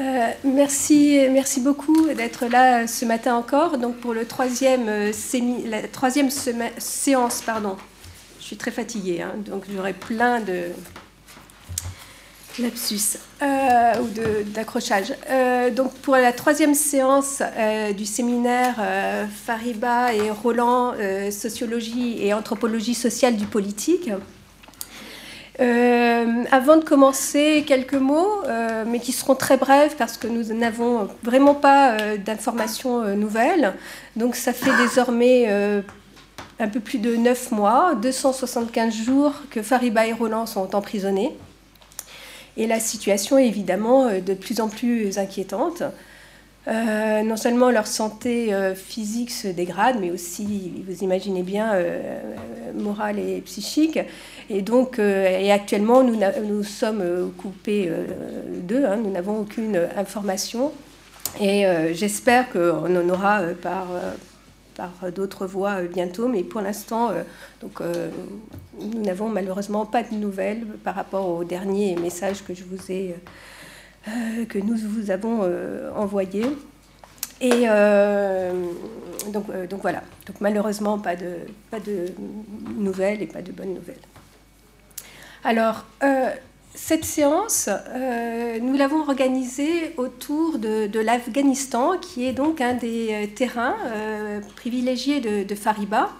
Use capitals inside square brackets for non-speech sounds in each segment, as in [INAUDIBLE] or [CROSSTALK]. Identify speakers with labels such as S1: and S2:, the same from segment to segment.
S1: Euh, merci, merci beaucoup d'être là ce matin encore. Donc pour le troisième euh, la troisième séance, pardon. Je suis très fatiguée, hein, donc j'aurai plein de lapsus euh, ou d'accrochage. donc pour la troisième séance du séminaire Fariba et Roland, sociologie et anthropologie sociale du politique. Euh, avant de commencer, quelques mots, euh, mais qui seront très brefs parce que nous n'avons vraiment pas euh, d'informations nouvelles. Donc ça fait désormais un peu plus de 9 mois, 275 jours que Fariba et Roland sont emprisonnés. Et la situation est évidemment de plus en plus inquiétante. Euh, non seulement leur santé euh, physique se dégrade, mais aussi, vous imaginez bien, euh, morale et psychique. Et donc, actuellement, nous, sommes coupés d'eux, hein, nous n'avons aucune information. Et j'espère qu'on en aura par, par d'autres voies bientôt, mais pour l'instant, donc, nous n'avons malheureusement pas de nouvelles par rapport au dernier message que je vous ai que nous vous avons euh, envoyé. Et euh, donc, donc, voilà. Donc malheureusement, pas de, pas de nouvelles et pas de bonnes nouvelles. Alors, cette séance, nous l'avons organisée autour de, l'Afghanistan, qui est donc un des terrains privilégiés de Fariba.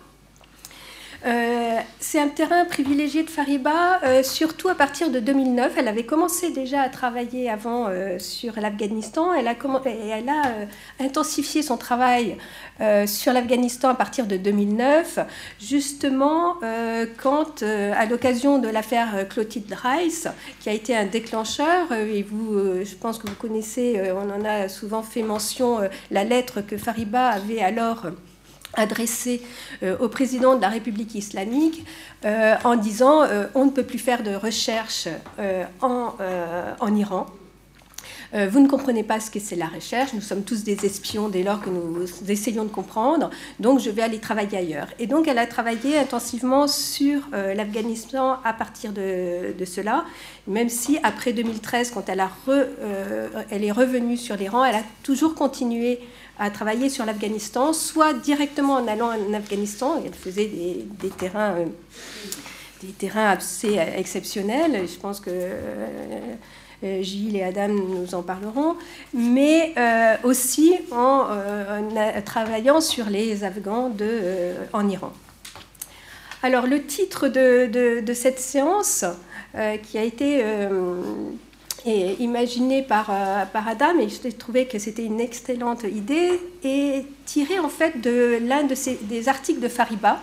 S1: Euh, c'est un terrain privilégié de Fariba, euh, surtout à partir de 2009. Elle avait commencé déjà à travailler avant euh, sur l'Afghanistan. Elle a, elle a intensifié son travail sur l'Afghanistan à partir de 2009, justement quand, à l'occasion de l'affaire Clotilde Rice, qui a été un déclencheur, et vous, je pense que vous connaissez, on en a souvent fait mention, la lettre que Fariba avait alors adressé euh, au président de la République islamique euh, en disant euh, on ne peut plus faire de recherche en, en, Iran. vous ne comprenez pas ce que c'est la recherche, nous sommes tous des espions dès lors que nous essayons de comprendre, donc je vais aller travailler ailleurs. Et donc elle a travaillé intensivement sur l'Afghanistan à partir de, de, cela, même si après 2013, quand elle, a elle est revenue sur l'Iran, elle a toujours continué à travailler sur l'Afghanistan, soit directement en allant en Afghanistan, elle faisait des, terrains, euh, des terrains assez exceptionnels, je pense que euh, Gilles et Adam nous en parleront, mais euh, aussi en, travaillant sur les Afghans de, en Iran. Alors le titre de cette séance, qui a été et imaginé par, euh, par Adam, et je trouvais que c'était une excellente idée, et tiré en fait de l'un des articles de Fariba,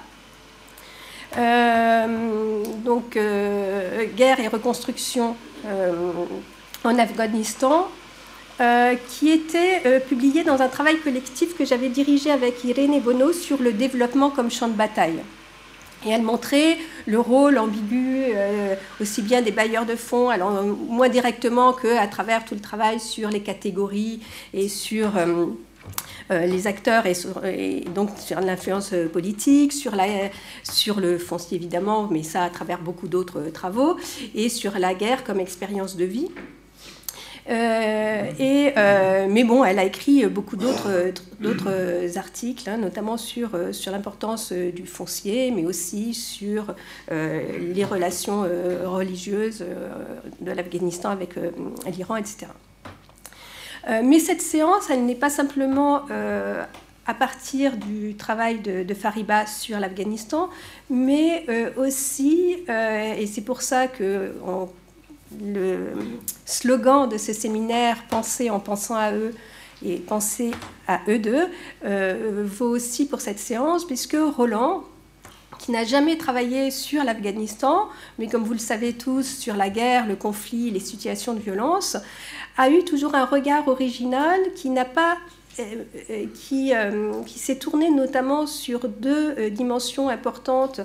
S1: euh, donc euh, Guerre et reconstruction en Afghanistan, qui était publié dans un travail collectif que j'avais dirigé avec Irène Bono sur le développement comme champ de bataille. Et elle montrait le rôle ambigu euh, aussi bien des bailleurs de fonds, alors moins directement qu'à travers tout le travail sur les catégories et sur euh, euh, les acteurs et, donc sur l'influence politique, sur le foncier évidemment, mais ça à travers beaucoup d'autres travaux, et sur la guerre comme expérience de vie. Euh, euh, mais bon, elle a écrit beaucoup d'autres articles, hein, notamment sur, euh, sur l'importance du foncier, mais aussi sur les relations religieuses de l'Afghanistan avec l'Iran, etc. mais cette séance, elle n'est pas simplement à partir du travail de, Fariba sur l'Afghanistan, mais aussi, et c'est pour ça qu'on le slogan de ce séminaire Penser en pensant à eux et penser à eux deux euh, vaut aussi pour cette séance, puisque Roland, qui n'a jamais travaillé sur l'Afghanistan, mais comme vous le savez tous, sur la guerre, le conflit, les situations de violence, a eu toujours un regard original qui n'a pas euh, euh, qui, qui s'est tourné notamment sur deux dimensions importantes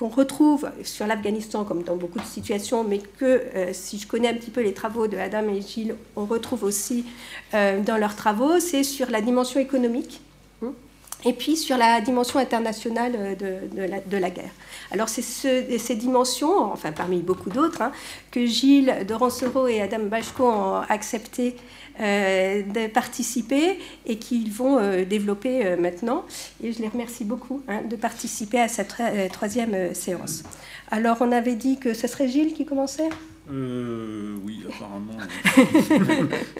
S1: qu'on retrouve sur l'Afghanistan comme dans beaucoup de situations, mais que euh, si je connais un petit peu les travaux de Adam et Gilles, on retrouve aussi euh, dans leurs travaux, c'est sur la dimension économique. Hein. et puis sur la dimension internationale de, la, guerre. Alors c'est ces dimensions, enfin parmi beaucoup d'autres, hein, que Gilles de et Adam Bachko ont accepté euh, de participer et qu'ils vont euh, développer euh, maintenant. Et je les remercie beaucoup hein, de participer à cette troisième séance. Alors on avait dit que ce serait Gilles qui commençait?
S2: Oui, apparemment.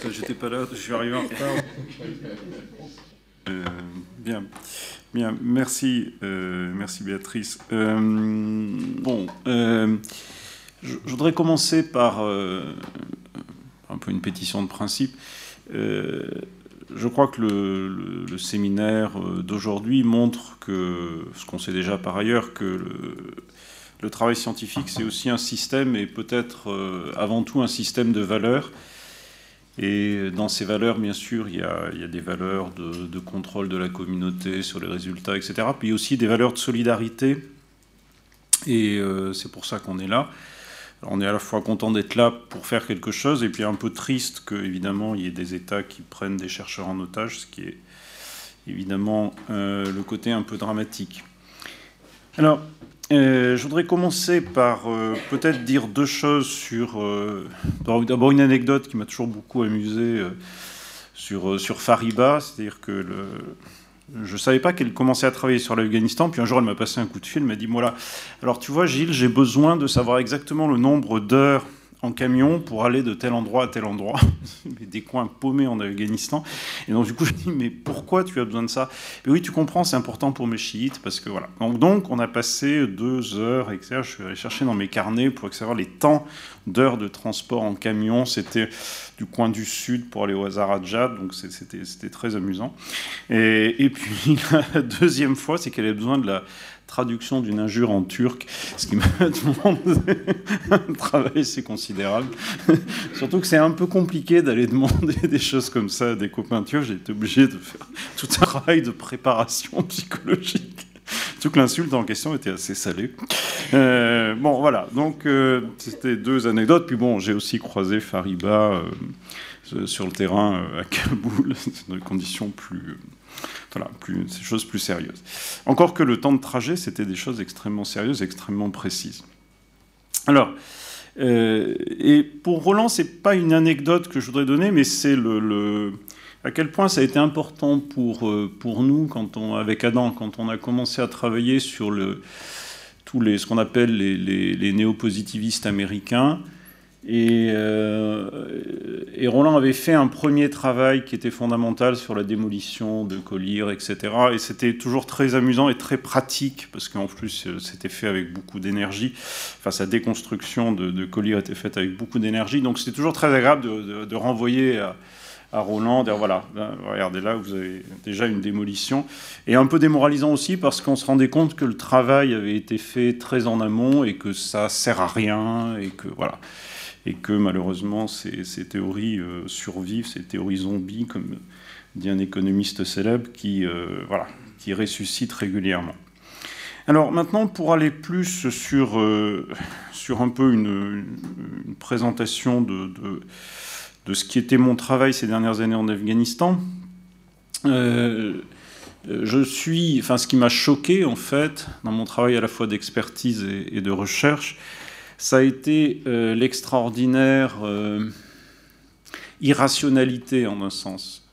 S2: [LAUGHS] J'étais pas là, je suis arrivé en retard. bien, bien, merci, merci Béatrice. bon, je, voudrais commencer par un peu une pétition de principe. Euh, je crois que le, séminaire euh, d'aujourd'hui montre que, ce qu'on sait déjà par ailleurs, que le, travail scientifique, c'est aussi un système et peut-être euh, avant tout un système de valeurs. Et dans ces valeurs, bien sûr, il y a, des valeurs de, contrôle de la communauté sur les résultats, etc. Puis aussi des valeurs de solidarité. Et c'est pour ça qu'on est là on est à la fois content d'être là pour faire quelque chose et puis un peu triste qu'évidemment il y ait des États qui prennent des chercheurs en otage, ce qui est évidemment euh, le côté un peu dramatique. Alors, euh, je voudrais commencer par euh, peut-être dire deux choses sur... D'abord une anecdote qui m'a toujours beaucoup amusé sur, sur Fariba, c'est-à-dire que le, je ne savais pas qu'elle commençait à travailler sur l'Afghanistan. Puis un jour, elle m'a passé un coup de fil. Elle m'a dit Voilà, alors tu vois, Gilles, j'ai besoin de savoir exactement le nombre d'heures en camion pour aller de tel endroit à tel endroit, [LAUGHS] des coins paumés en Afghanistan. Et donc, du coup, je dis, mais pourquoi tu as besoin de ça? Et Oui, tu comprends, c'est important pour mes chiites, parce que voilà. Donc, on a passé deux heures, etc. Je suis allé chercher dans mes carnets pour savoir les temps d'heures de transport en camion. C'était du coin du sud pour aller au Hazarajat, donc c'était très amusant. Et, et puis, [LAUGHS] la deuxième fois, c'est qu'elle avait besoin de la traduction d'une injure en turc, ce qui m'a [LAUGHS] demandé un travail assez considérable. [LAUGHS] Surtout que c'est un peu compliqué d'aller demander [LAUGHS] des choses comme ça à des copains turcs. J'ai été obligé de faire tout un travail de préparation psychologique. Surtout que l'insulte en question était assez salée. Euh, bon, voilà. Donc, euh, c'était deux anecdotes. Puis bon, j'ai aussi croisé Fariba euh, sur le terrain à Kaboul, dans des conditions plus voilà, plus, des choses plus sérieuses. Encore que le temps de trajet, c'était des choses extrêmement sérieuses, extrêmement précises. Alors, euh, et pour Roland, c'est pas une anecdote que je voudrais donner, mais c'est le, à quel point ça a été important pour, euh, pour nous, quand on, avec Adam, quand on a commencé à travailler sur le, tous les, ce qu'on appelle les, les, les néopositivistes américains. Euh, et, Roland avait fait un premier travail qui était fondamental sur la démolition de colliers, etc. Et c'était toujours très amusant et très pratique, parce qu'en plus, euh, c'était fait avec beaucoup d'énergie. Enfin, sa déconstruction de, de colliers était faite avec beaucoup d'énergie. Donc, c'était toujours très agréable de, renvoyer à, Roland, dire voilà, regardez là, vous avez déjà une démolition. Et un peu démoralisant aussi parce qu'on se rendait compte que le travail avait été fait très en amont et que ça sert à rien et que voilà et que malheureusement ces, théories euh, survivent, ces théories zombies, comme dit un économiste célèbre, qui, euh, voilà, qui ressuscitent régulièrement. Alors maintenant, pour aller plus sur, euh, sur un peu une, présentation de, de, ce qui était mon travail ces dernières années en Afghanistan, je suis, enfin, ce qui m'a choqué en fait dans mon travail à la fois d'expertise et de recherche, ça a été euh, l'extraordinaire euh, irrationalité en un sens.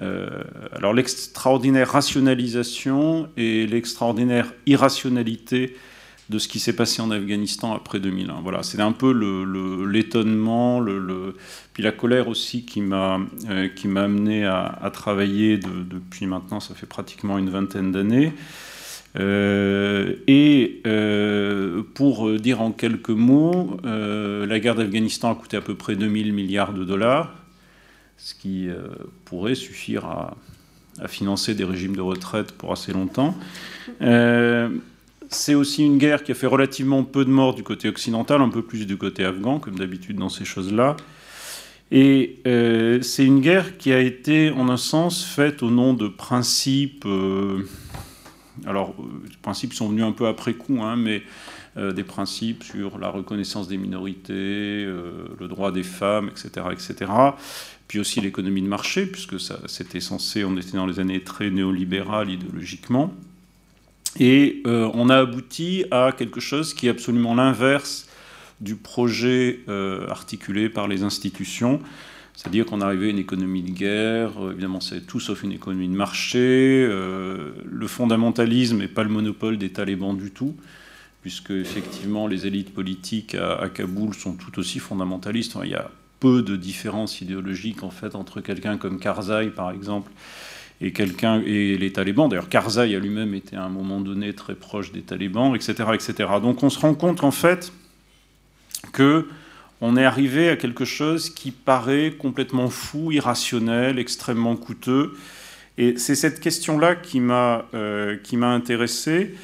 S2: Euh, alors l'extraordinaire rationalisation et l'extraordinaire irrationalité de ce qui s'est passé en Afghanistan après 2001. Voilà, c'est un peu l'étonnement, puis la colère aussi qui m'a qui m'a amené à, travailler depuis maintenant, ça fait pratiquement une vingtaine d'années. Euh, et euh, pour dire en quelques mots, euh, la guerre d'Afghanistan a coûté à peu près 2000 milliards de dollars, ce qui pourrait suffire à, financer des régimes de retraite pour assez longtemps. c'est aussi une guerre qui a fait relativement peu de morts du côté occidental, un peu plus du côté afghan, comme d'habitude dans ces choses-là. Et c'est une guerre qui a été, en un sens, faite au nom de principes alors, euh, les principes sont venus un peu après coup, hein, mais des principes sur la reconnaissance des minorités, le droit des femmes, etc., etc. Puis aussi l'économie de marché, puisque ça, c'était censé, on était dans les années très néolibérales idéologiquement. Et on a abouti à quelque chose qui est absolument l'inverse du projet articulé par les institutions, c'est-à-dire qu'on arrivait à une économie de guerre, euh, évidemment c'est tout sauf une économie de marché, euh, le fondamentalisme n'est pas le monopole des talibans du tout, puisque effectivement les élites politiques à, Kaboul sont tout aussi fondamentalistes. il y a peu de différences idéologiques en fait entre quelqu'un comme Karzai par exemple et quelqu'un et les talibans. D'ailleurs, Karzai a lui-même été à un moment donné très proche des talibans, etc., etc. Donc on se rend compte en fait que on est arrivé à quelque chose qui paraît complètement fou, irrationnel, extrêmement coûteux. Et c'est cette question-là qui m'a euh, intéressé.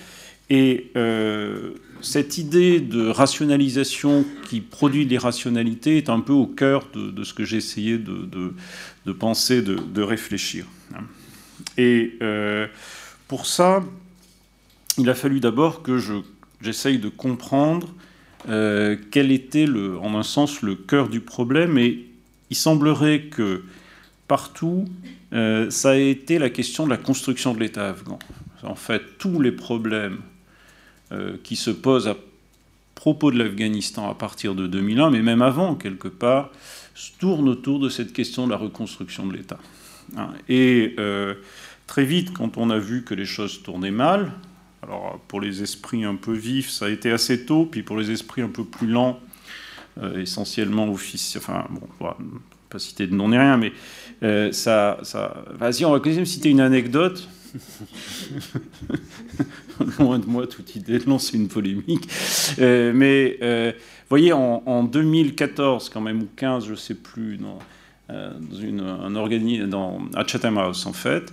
S2: Et euh, cette idée de rationalisation qui produit l'irrationalité est un peu au cœur de, ce que j'ai essayé de, penser, de, réfléchir. Et euh, pour ça, il a fallu d'abord que j'essaye de comprendre euh, quel était, le, en un sens, le cœur du problème. Et il semblerait que partout, euh, ça a été la question de la construction de l'État afghan. En fait, tous les problèmes euh, qui se posent à propos de l'Afghanistan à partir de 2001, mais même avant, quelque part, tournent autour de cette question de la reconstruction de l'État. Hein. Et très vite, quand on a vu que les choses tournaient mal, alors pour les esprits un peu vifs, ça a été assez tôt, puis pour les esprits un peu plus lents, euh, essentiellement officiels, enfin bon, pas citer de nom ni rien, mais euh, ça, ça... Vas-y, on va quand même citer une anecdote. [LAUGHS] Loin de moi toute idée de lancer une polémique. Euh, mais vous voyez, en, 2014 quand même, ou 15, je sais plus, dans, un organisme, à Chatham House en fait,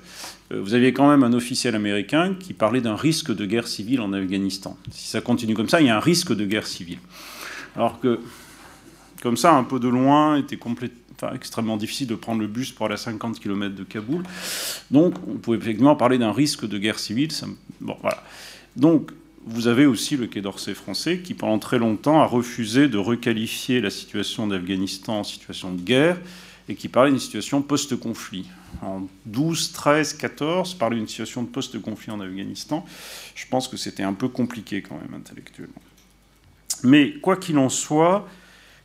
S2: vous aviez quand même un officiel américain qui parlait d'un risque de guerre civile en Afghanistan. Si ça continue comme ça, il y a un risque de guerre civile. Alors que, comme ça, un peu de loin, était extrêmement difficile de prendre le bus pour aller à 50 km de Kaboul. Donc, on pouvait effectivement parler d'un risque de guerre civile. Donc, vous avez aussi le Quai d'Orsay français qui, pendant très longtemps, a refusé de requalifier la situation d'Afghanistan en situation de guerre et qui parlait d'une situation post-conflit. En 12, 13, 14, parler d'une situation de post-conflit en Afghanistan, je pense que c'était un peu compliqué quand même intellectuellement. Mais quoi qu'il en soit,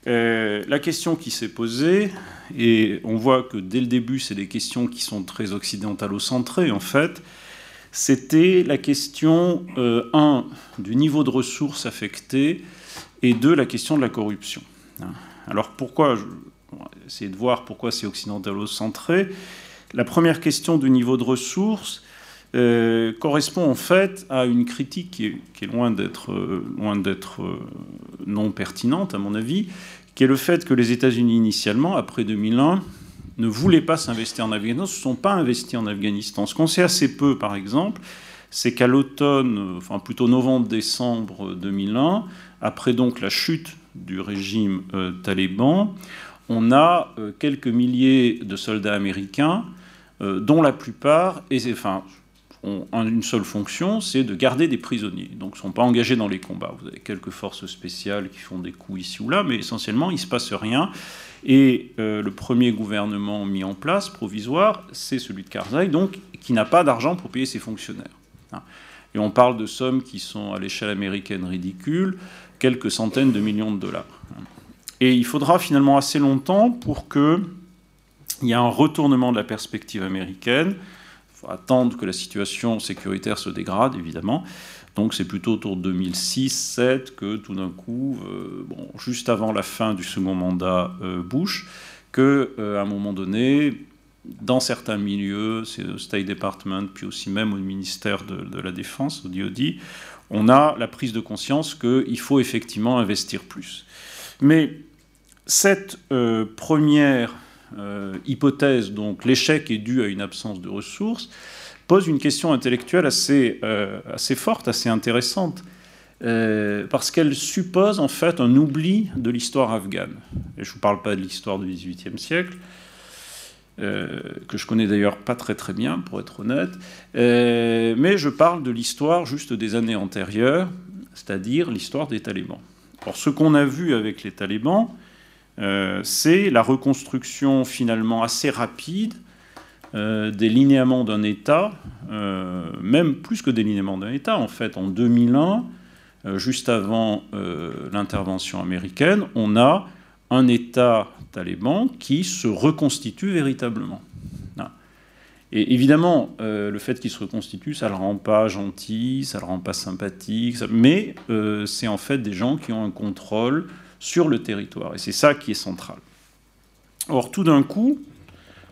S2: euh, la question qui s'est posée, et on voit que dès le début, c'est des questions qui sont très occidentalo-centrées en fait, c'était la question, euh, un, du niveau de ressources affectées, et deux, la question de la corruption. Alors pourquoi on va essayer de voir pourquoi c'est occidentalo-centré. La première question du niveau de ressources euh, correspond en fait à une critique qui est, loin d'être euh, euh, non pertinente à mon avis, qui est le fait que les États-Unis initialement, après 2001, ne voulaient pas s'investir en Afghanistan, ne se sont pas investis en Afghanistan. Ce qu'on sait assez peu, par exemple, c'est qu'à l'automne, enfin plutôt novembre-décembre 2001, après donc la chute du régime taliban, on a quelques milliers de soldats américains, dont la plupart enfin, ont une seule fonction, c'est de garder des prisonniers. Donc ils ne sont pas engagés dans les combats. Vous avez quelques forces spéciales qui font des coups ici ou là, mais essentiellement, il ne se passe rien. Et euh, le premier gouvernement mis en place, provisoire, c'est celui de Karzai, donc qui n'a pas d'argent pour payer ses fonctionnaires. Hein. Et on parle de sommes qui sont à l'échelle américaine ridicules, quelques centaines de millions de dollars. Et il faudra finalement assez longtemps pour qu'il y ait un retournement de la perspective américaine. Il faut attendre que la situation sécuritaire se dégrade, évidemment. Donc c'est plutôt autour de 2006-2007 que tout d'un coup, euh, juste avant la fin du second mandat euh, Bush, qu'à euh, un moment donné, dans certains milieux, c'est le State Department, puis aussi même au ministère de, de la Défense, au DOD, on a la prise de conscience qu'il faut effectivement investir plus. Mais cette première hypothèse, donc l'échec est dû à une absence de ressources, pose une question intellectuelle assez, euh, assez forte, assez intéressante, parce qu'elle suppose en fait un oubli de l'histoire afghane. Et je ne vous parle pas de l'histoire du XVIIIe siècle, que je connais d'ailleurs pas très très bien, pour être honnête, mais je parle de l'histoire juste des années antérieures, c'est-à-dire l'histoire des talibans. Alors ce qu'on a vu avec les talibans, euh, c'est la reconstruction finalement assez rapide euh, des linéaments d'un État, euh, même plus que des linéaments d'un État. En fait, en 2001, juste avant l'intervention américaine, on a un État taliban qui se reconstitue véritablement. Et évidemment, le fait qu'il se reconstitue, ça ne le rend pas gentil, ça ne le rend pas sympathique, mais c'est en fait des gens qui ont un contrôle sur le territoire. Et c'est ça qui est central. Or, tout d'un coup,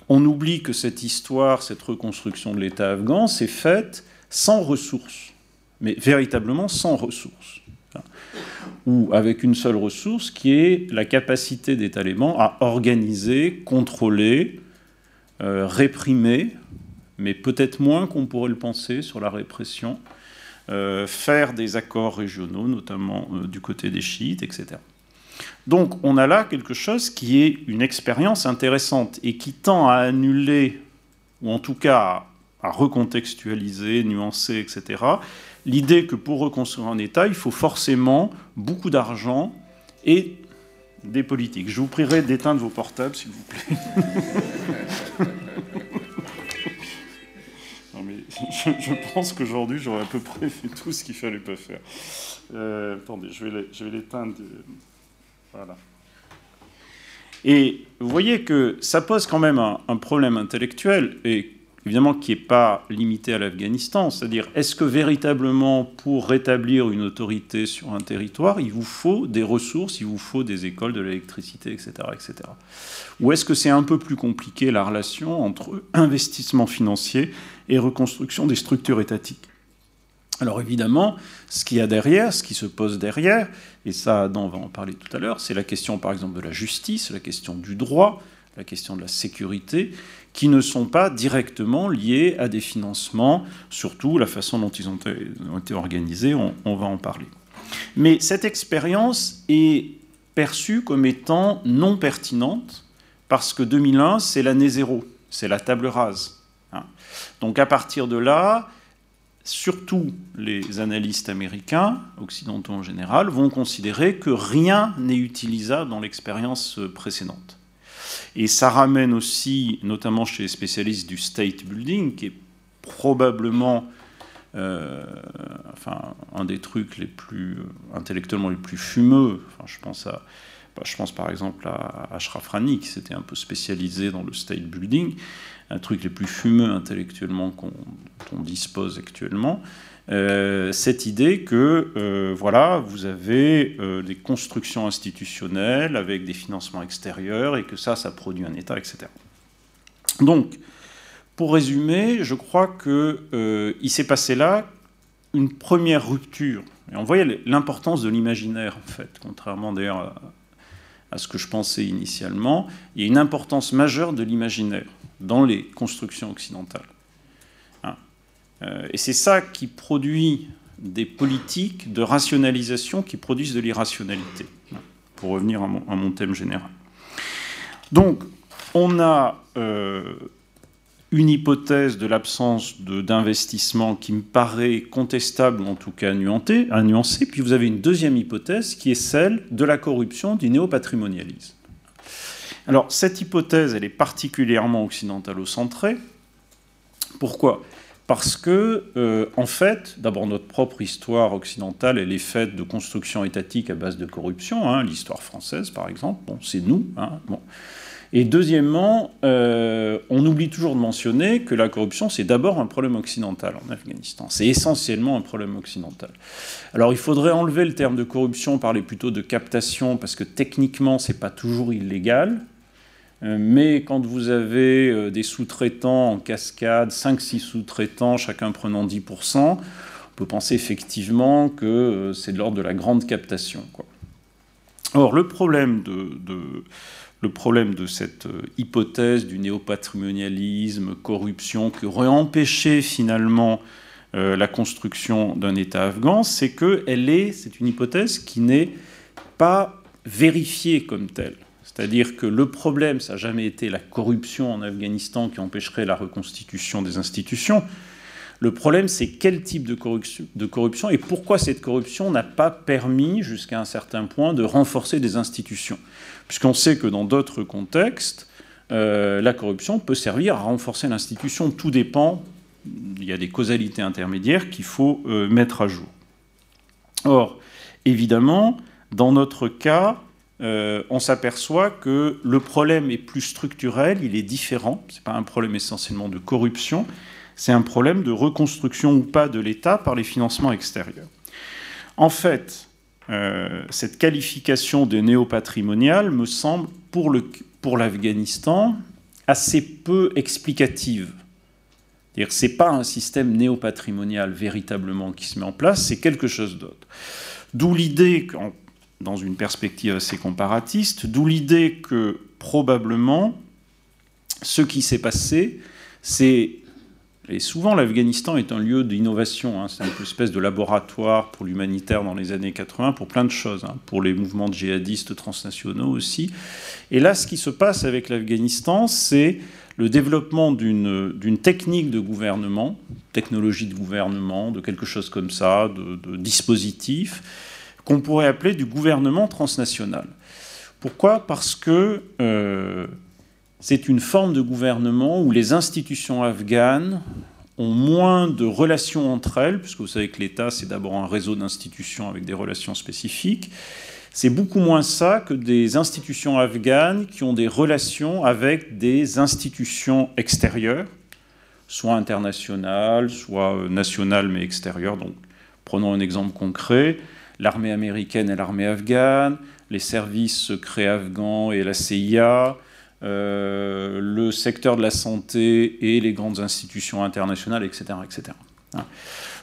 S2: on oublie que cette histoire, cette reconstruction de l'État afghan s'est faite sans ressources, mais véritablement sans ressources. Ou avec une seule ressource qui est la capacité des talibans à organiser, contrôler, euh, réprimer, mais peut-être moins qu'on pourrait le penser sur la répression, euh, faire des accords régionaux, notamment euh, du côté des chiites, etc. Donc on a là quelque chose qui est une expérience intéressante et qui tend à annuler, ou en tout cas à recontextualiser, nuancer, etc., l'idée que pour reconstruire un État, il faut forcément beaucoup d'argent et des politiques. Je vous prierai d'éteindre vos portables, s'il vous plaît. [LAUGHS] je, pense qu'aujourd'hui, j'aurais à peu près fait tout ce qu'il fallait pas faire. Euh, attendez, je vais l'éteindre. Et vous voyez que ça pose quand même un, problème intellectuel, et évidemment qui n'est pas limité à l'Afghanistan. C'est-à-dire, est-ce que véritablement, pour rétablir une autorité sur un territoire, il vous faut des ressources, il vous faut des écoles, de l'électricité, etc., etc. Ou est-ce que c'est un peu plus compliqué la relation entre investissement financier et reconstruction des structures étatiques? Alors évidemment, ce qu'il y a derrière, ce qui se pose derrière, et ça, Adam va en parler tout à l'heure, c'est la question par exemple de la justice, la question du droit, la question de la sécurité, qui ne sont pas directement liés à des financements, surtout la façon dont ils ont été organisés, on, on va en parler. Mais cette expérience est perçue comme étant non pertinente, parce que 2001, c'est l'année zéro, c'est la table rase. Hein. Donc à partir de là, surtout les analystes américains, occidentaux en général, vont considérer que rien n'est utilisable dans l'expérience précédente. Et ça ramène aussi, notamment chez les spécialistes du state building, qui est probablement euh, enfin, un des trucs les plus intellectuellement les plus fumeux. Enfin, je pense à je pense par exemple à Ashraf Rani, qui s'était un peu spécialisé dans le state building, un truc les plus fumeux intellectuellement qu'on dispose actuellement. Euh, cette idée que euh, voilà, vous avez euh, des constructions institutionnelles avec des financements extérieurs et que ça, ça produit un État, etc. Donc, pour résumer, je crois qu'il s'est passé là une première rupture. Et on voyait l'importance de l'imaginaire, en fait, contrairement d'ailleurs à, à ce que je pensais initialement. Il y a une importance majeure de l'imaginaire dans les constructions occidentales. Hein. Euh, et c'est ça qui produit des politiques de rationalisation qui produisent de l'irrationalité, hein, pour revenir à mon, thème général. Donc, on a euh, une hypothèse de l'absence d'investissement qui me paraît contestable, en tout cas nuancée, à nuancer. Puis vous avez une deuxième hypothèse qui est celle de la corruption, du néopatrimonialisme. Alors cette hypothèse, elle est particulièrement occidentalo-centrée. Pourquoi? Parce que, euh, en fait, d'abord notre propre histoire occidentale, elle est faite de constructions étatiques à base de corruption. Hein, l'histoire française, par exemple, c'est nous. Hein, bon. Et deuxièmement, euh, on oublie toujours de mentionner que la corruption, c'est d'abord un problème occidental en Afghanistan. C'est essentiellement un problème occidental. Alors il faudrait enlever le terme de corruption, parler plutôt de captation, parce que techniquement, c'est pas toujours illégal. Euh, mais quand vous avez euh, des sous-traitants en cascade, 5-6 sous-traitants, chacun prenant 10%, on peut penser effectivement que c'est de l'ordre de la grande captation. Or, le problème de cette euh, hypothèse du néopatrimonialisme, corruption, qui aurait empêché finalement euh, la construction d'un État afghan, c'est que elle est, c'est une hypothèse qui n'est pas vérifiée comme telle. C'est-à-dire que le problème, ça n'a jamais été la corruption en Afghanistan qui empêcherait la reconstitution des institutions. Le problème, c'est quel type de corruption, et pourquoi cette corruption n'a pas permis, jusqu'à un certain point, de renforcer des institutions. Puisqu'on sait que dans d'autres contextes, euh, la corruption peut servir à renforcer l'institution. Tout dépend, il y a des causalités intermédiaires qu'il faut euh, mettre à jour. Or, évidemment, dans notre cas, euh, on s'aperçoit que le problème est plus structurel, il est différent. Ce n'est pas un problème essentiellement de corruption, c'est un problème de reconstruction ou pas de l'État par les financements extérieurs. En fait, euh, cette qualification de néo-patrimonial me semble, pour l'Afghanistan, assez peu explicative. Ce n'est pas un système néo-patrimonial véritablement qui se met en place, c'est quelque chose d'autre. D'où l'idée, dans une perspective assez comparatiste, d'où l'idée que probablement ce qui s'est passé, c'est et souvent, l'Afghanistan est un lieu d'innovation. Hein. C'est une espèce de laboratoire pour l'humanitaire dans les années 80, pour plein de choses, hein. pour les mouvements de djihadistes transnationaux aussi. Et là, ce qui se passe avec l'Afghanistan, c'est le développement d'une technique de gouvernement, technologie de gouvernement, de quelque chose comme ça, de, dispositif, qu'on pourrait appeler du gouvernement transnational. Pourquoi? Parce que euh, c'est une forme de gouvernement où les institutions afghanes ont moins de relations entre elles, puisque vous savez que l'État, c'est d'abord un réseau d'institutions avec des relations spécifiques. C'est beaucoup moins ça que des institutions afghanes qui ont des relations avec des institutions extérieures, soit internationales, soit nationales mais extérieures. Donc, prenons un exemple concret l'armée américaine et l'armée afghane, les services secrets afghans et la CIA, euh, le secteur de la santé et les grandes institutions internationales, etc. etc. Hein.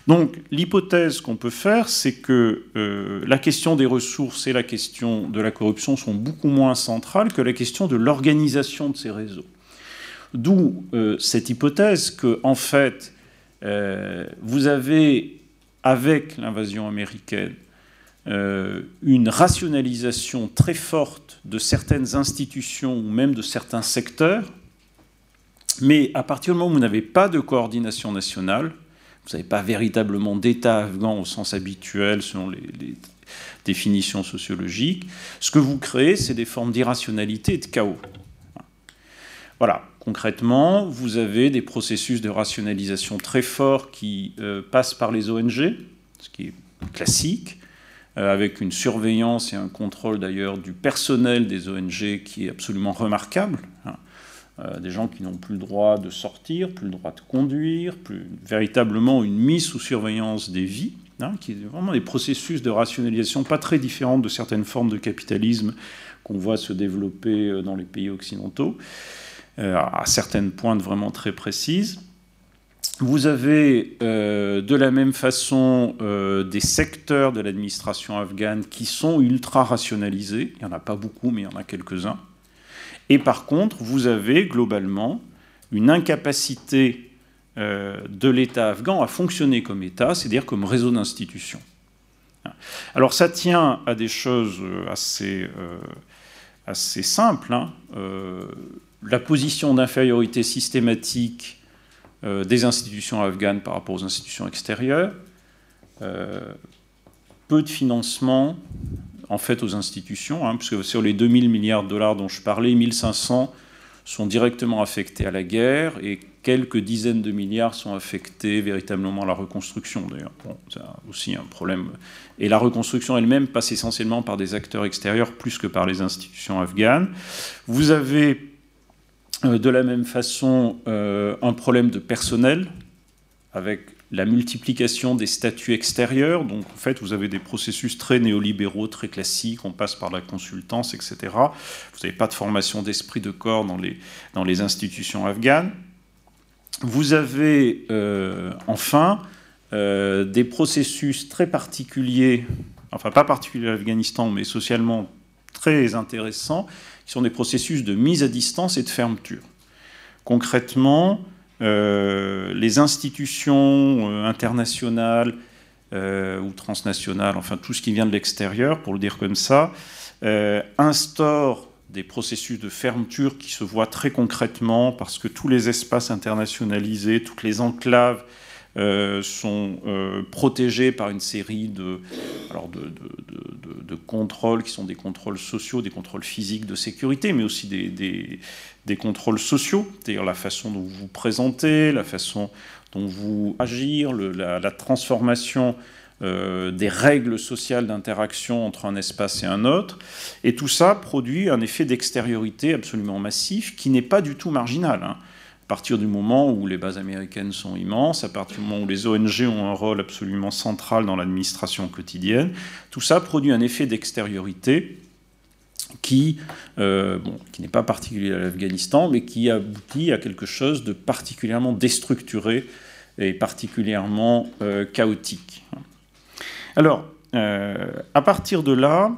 S2: Donc l'hypothèse qu'on peut faire, c'est que euh, la question des ressources et la question de la corruption sont beaucoup moins centrales que la question de l'organisation de ces réseaux. D'où euh, cette hypothèse que, en fait, vous avez, avec l'invasion américaine, euh, une rationalisation très forte de certaines institutions ou même de certains secteurs, mais à partir du moment où vous n'avez pas de coordination nationale, vous n'avez pas véritablement d'État afghan au sens habituel selon les, définitions sociologiques, ce que vous créez, c'est des formes d'irrationalité et de chaos. Voilà, concrètement, vous avez des processus de rationalisation très forts qui euh, passent par les ONG, ce qui est classique, avec une surveillance et un contrôle d'ailleurs du personnel des ONG qui est absolument remarquable. Hein. Euh, des gens qui n'ont plus le droit de sortir, plus le droit de conduire, plus véritablement une mise sous surveillance des vies, hein, qui est vraiment des processus de rationalisation pas très différents de certaines formes de capitalisme qu'on voit se développer euh, dans les pays occidentaux, à certaines pointes vraiment très précises. Vous avez euh, de la même façon euh, des secteurs de l'administration afghane qui sont ultra rationalisés. Il n'y en a pas beaucoup, mais il y en a quelques-uns. Et par contre, vous avez globalement une incapacité euh, de l'État afghan à fonctionner comme État, c'est-à-dire comme réseau d'institutions. Alors ça tient à des choses assez, assez simples. Hein. la position d'infériorité systématique euh, des institutions afghanes par rapport aux institutions extérieures, euh, peu de financement en fait aux institutions, hein, puisque sur les 2000 milliards de dollars dont je parlais, 1500 sont directement affectés à la guerre et quelques dizaines de milliards sont affectés véritablement à la reconstruction. D'ailleurs, bon, c'est aussi un problème. Et la reconstruction elle-même passe essentiellement par des acteurs extérieurs plus que par les institutions afghanes. Vous avez de la même façon, euh, un problème de personnel avec la multiplication des statuts extérieurs. Donc, en fait, vous avez des processus très néolibéraux, très classiques. On passe par la consultance, etc. Vous n'avez pas de formation d'esprit de corps dans les, dans les institutions afghanes. Vous avez euh, enfin des processus très particuliers, enfin pas particuliers à l'Afghanistan, mais socialement très intéressants, qui sont des processus de mise à distance et de fermeture. Concrètement, euh, les institutions euh, internationales euh, ou transnationales, enfin tout ce qui vient de l'extérieur, pour le dire comme ça, instaurent des processus de fermeture qui se voient très concrètement parce que tous les espaces internationalisés, toutes les enclaves sont protégés par une série de, contrôles qui sont des contrôles sociaux, des contrôles physiques de sécurité, mais aussi des, des contrôles sociaux, c'est-à-dire la façon dont vous vous présentez, la façon dont vous agir, la, transformation euh, des règles sociales d'interaction entre un espace et un autre. Et tout ça produit un effet d'extériorité absolument massif qui n'est pas du tout marginal. Hein. À partir du moment où les bases américaines sont immenses, à partir du moment où les ONG ont un rôle absolument central dans l'administration quotidienne, tout ça produit un effet d'extériorité qui, euh, bon, qui n'est pas particulier à l'Afghanistan, mais qui aboutit à quelque chose de particulièrement déstructuré et particulièrement euh, chaotique. Alors, euh, à partir de là,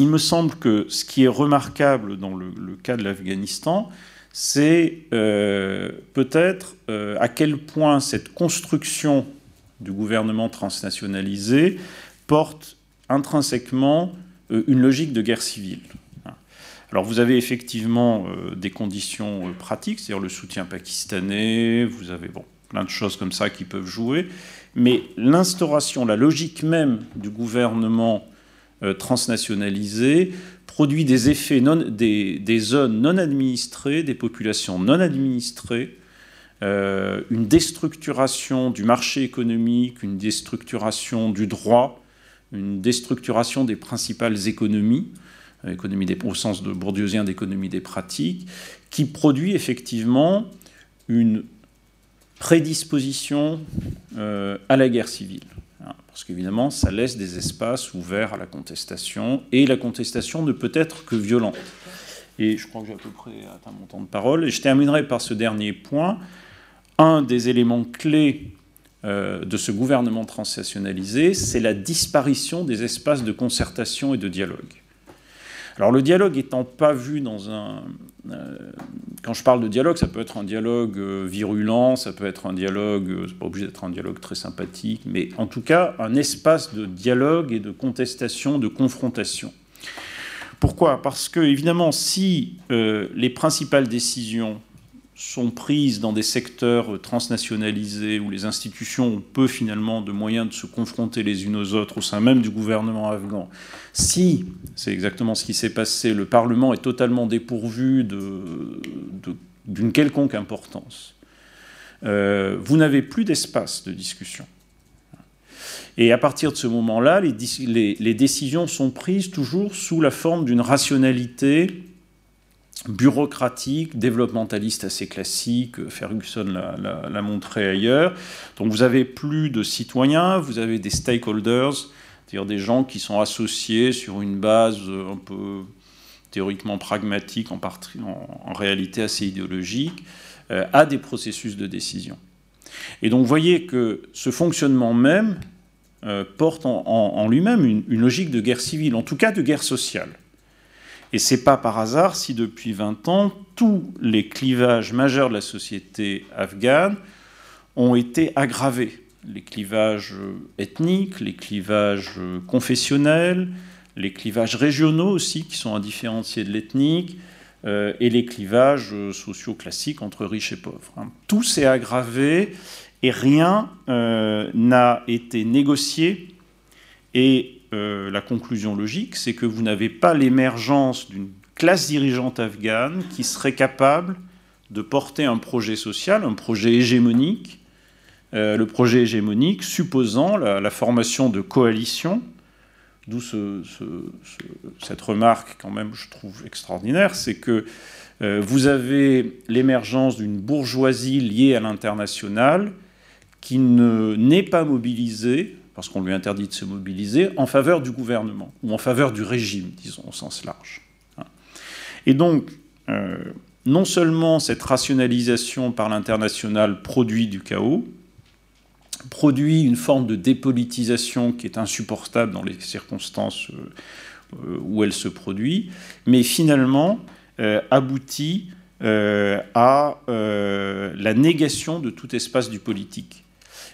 S2: il me semble que ce qui est remarquable dans le, cas de l'Afghanistan, c'est peut-être à quel point cette construction du gouvernement transnationalisé porte intrinsèquement euh, une logique de guerre civile. Alors vous avez effectivement euh, des conditions euh, pratiques, c'est-à-dire le soutien pakistanais, vous avez bon, plein de choses comme ça qui peuvent jouer, mais l'instauration, la logique même du gouvernement transnationalisé produit des effets, des, zones non administrées, des populations non administrées, une déstructuration du marché économique, une déstructuration du droit, une déstructuration des principales économies, euh, économie au sens de bourdieusien d'économie des pratiques, qui produit effectivement une prédisposition euh, à la guerre civile. Parce qu'évidemment, ça laisse des espaces ouverts à la contestation, et la contestation ne peut être que violente. Et je crois que j'ai à peu près atteint mon temps de parole. Je terminerai par ce dernier point. Un des éléments clés euh, de ce gouvernement transnationalisé, c'est la disparition des espaces de concertation et de dialogue. Alors le dialogue étant pas vu dans un... Euh, quand je parle de dialogue, ça peut être un dialogue euh, virulent, ça peut être un dialogue, c'est pas obligé d'être un dialogue très sympathique, mais en tout cas un espace de dialogue et de contestation, de confrontation. Pourquoi? Parce que évidemment, si les principales décisions sont prises dans des secteurs transnationalisés où les institutions ont peu finalement de moyens de se confronter les unes aux autres au sein même du gouvernement afghan, si, c'est exactement ce qui s'est passé, le Parlement est totalement dépourvu d'une quelconque importance, euh, vous n'avez plus d'espace de discussion. Et à partir de ce moment-là, les, décisions sont prises toujours sous la forme d'une rationalité bureaucratique, développementaliste assez classique, Ferguson l'a montré ailleurs. Donc vous avez plus de citoyens, vous avez des stakeholders, c'est-à-dire des gens qui sont associés sur une base un peu théoriquement pragmatique, en, réalité assez idéologique, euh, à des processus de décision. Et donc vous voyez que ce fonctionnement même euh, porte en, lui-même une logique de guerre civile, en tout cas de guerre sociale. Et c'est pas par hasard si depuis 20 ans, tous les clivages majeurs de la société afghane ont été aggravés. Les clivages ethniques, les clivages confessionnels, les clivages régionaux aussi, qui sont indifférenciés de l'ethnique, euh, et les clivages sociaux classiques entre riches et pauvres. Hein. Tout s'est aggravé et rien euh, n'a été négocié et euh, la conclusion logique, c'est que vous n'avez pas l'émergence d'une classe dirigeante afghane qui serait capable de porter un projet social, un projet hégémonique, euh, le projet hégémonique supposant la, formation de coalitions, d'où cette remarque quand même je trouve extraordinaire, c'est que euh, vous avez l'émergence d'une bourgeoisie liée à l'international qui n'est pas mobilisée parce qu'on lui interdit de se mobiliser, en faveur du gouvernement, ou en faveur du régime, disons, au sens large. Et donc, euh, non seulement cette rationalisation par l'international produit du chaos, produit une forme de dépolitisation qui est insupportable dans les circonstances euh, où elle se produit, mais finalement euh, aboutit à la négation de tout espace du politique.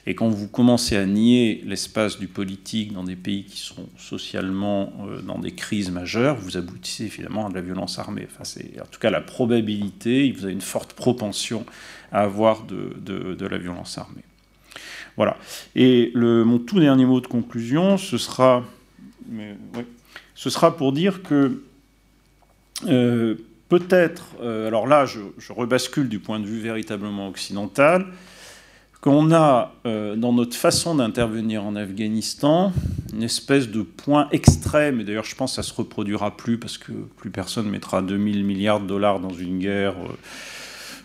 S2: Et quand vous commencez à nier l'espace du politique dans des pays qui sont socialement euh, dans des crises majeures, vous aboutissez évidemment à de la violence armée. Enfin, c'est en tout cas la probabilité, vous avez une forte propension à avoir de, de, la violence armée. Voilà. Et le, mon tout dernier mot de conclusion, ce sera, ce sera pour dire que euh, peut-être, euh, alors là, je, rebascule du point de vue véritablement occidental, qu'on a euh, dans notre façon d'intervenir en Afghanistan une espèce de point extrême, et d'ailleurs je pense que ça ne se reproduira plus parce que plus personne mettra 2000 milliards de dollars dans une guerre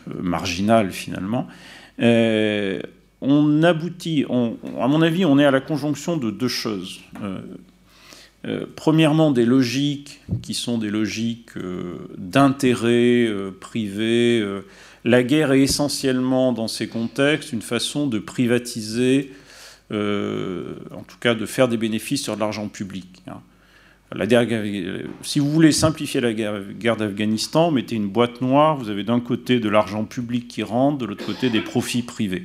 S2: marginale finalement. on aboutit, à mon avis, on est à la conjonction de deux choses. Euh, premièrement, des logiques qui sont des logiques euh, d'intérêt euh, privé. La guerre est essentiellement, dans ces contextes, une façon de privatiser, en tout cas de faire des bénéfices sur de l'argent public. Hein. si vous voulez simplifier la guerre d'Afghanistan, mettez une boîte noire, vous avez d'un côté de l'argent public qui rentre, de l'autre côté des profits privés.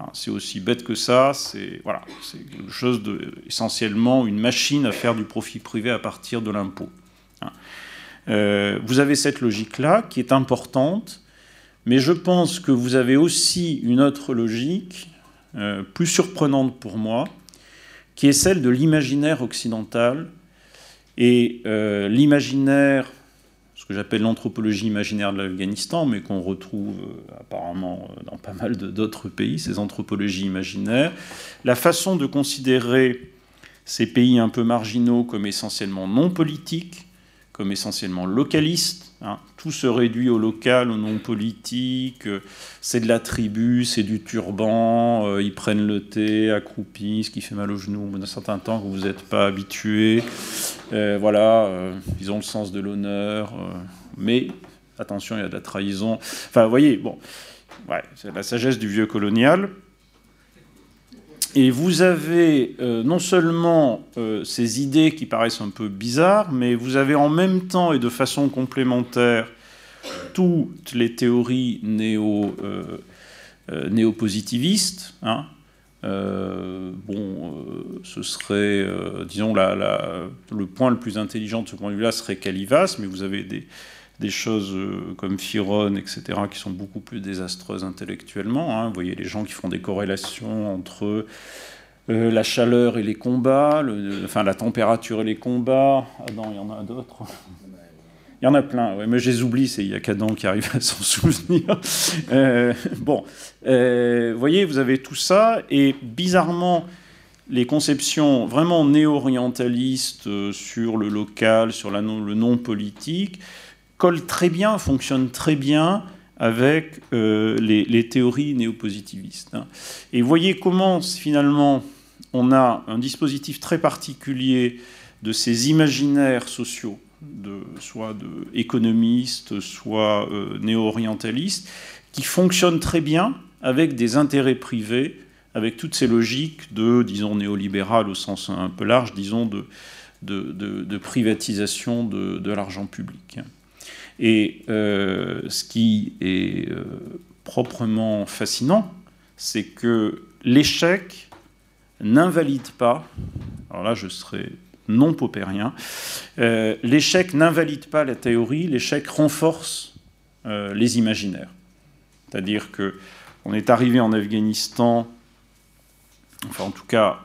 S2: Hein, c'est aussi bête que ça, c'est voilà, quelque chose essentiellement une machine à faire du profit privé à partir de l'impôt. Hein. Euh, vous avez cette logique-là qui est importante, mais je pense que vous avez aussi une autre logique, euh, plus surprenante pour moi, qui est celle de l'imaginaire occidental. Et euh, l'imaginaire ce que j'appelle l'anthropologie imaginaire de l'Afghanistan, mais qu'on retrouve euh, apparemment dans pas mal d'autres pays, ces anthropologies imaginaires. La façon de considérer ces pays un peu marginaux comme essentiellement non politiques, comme essentiellement localistes. Hein. Tout se réduit au local, au non politique. C'est de la tribu, c'est du turban. Euh, ils prennent le thé accroupis, ce qui fait mal aux genoux d'un certain temps que vous n'êtes pas habitué. Euh, voilà, euh, ils ont le sens de l'honneur. mais attention, il y a de la trahison. Enfin, vous voyez, bon, ouais, c'est la sagesse du vieux colonial. Et vous avez euh, non seulement euh, ces idées qui paraissent un peu bizarres, mais vous avez en même temps et de façon complémentaire toutes les théories euh, néo-positivistes. Hein. bon, ce serait, disons, le point le plus intelligent de ce point de vue-là serait Calivas, mais vous avez des, des choses euh, comme Firon, etc., qui sont beaucoup plus désastreuses intellectuellement. Hein. Vous voyez les gens qui font des corrélations entre euh, la chaleur et les combats, enfin la température et les combats. Ah non, il y en a d'autres. Il y en a plein, ouais, mais je les oublie, c'est Yakadan qui arrive à s'en [LAUGHS] souvenir. Euh, bon, vous voyez, vous avez tout ça, et bizarrement, les conceptions vraiment néo-orientalistes sur le local, sur le non politique, colle très bien, fonctionne très bien avec euh, les, théories néopositivistes. Hein. Et voyez comment finalement on a un dispositif très particulier de ces imaginaires sociaux, soit de économistes, soit euh, néo-orientalistes, qui fonctionnent très bien avec des intérêts privés, avec toutes ces logiques de, disons, néolibérales au sens un peu large, disons, de, de, privatisation de, l'argent public. Et euh, ce qui est euh, proprement fascinant, c'est que l'échec n'invalide pas, alors là je serai non paupérien, euh, l'échec n'invalide pas la théorie, l'échec renforce les imaginaires. C'est-à-dire que on est arrivé en Afghanistan, enfin en tout cas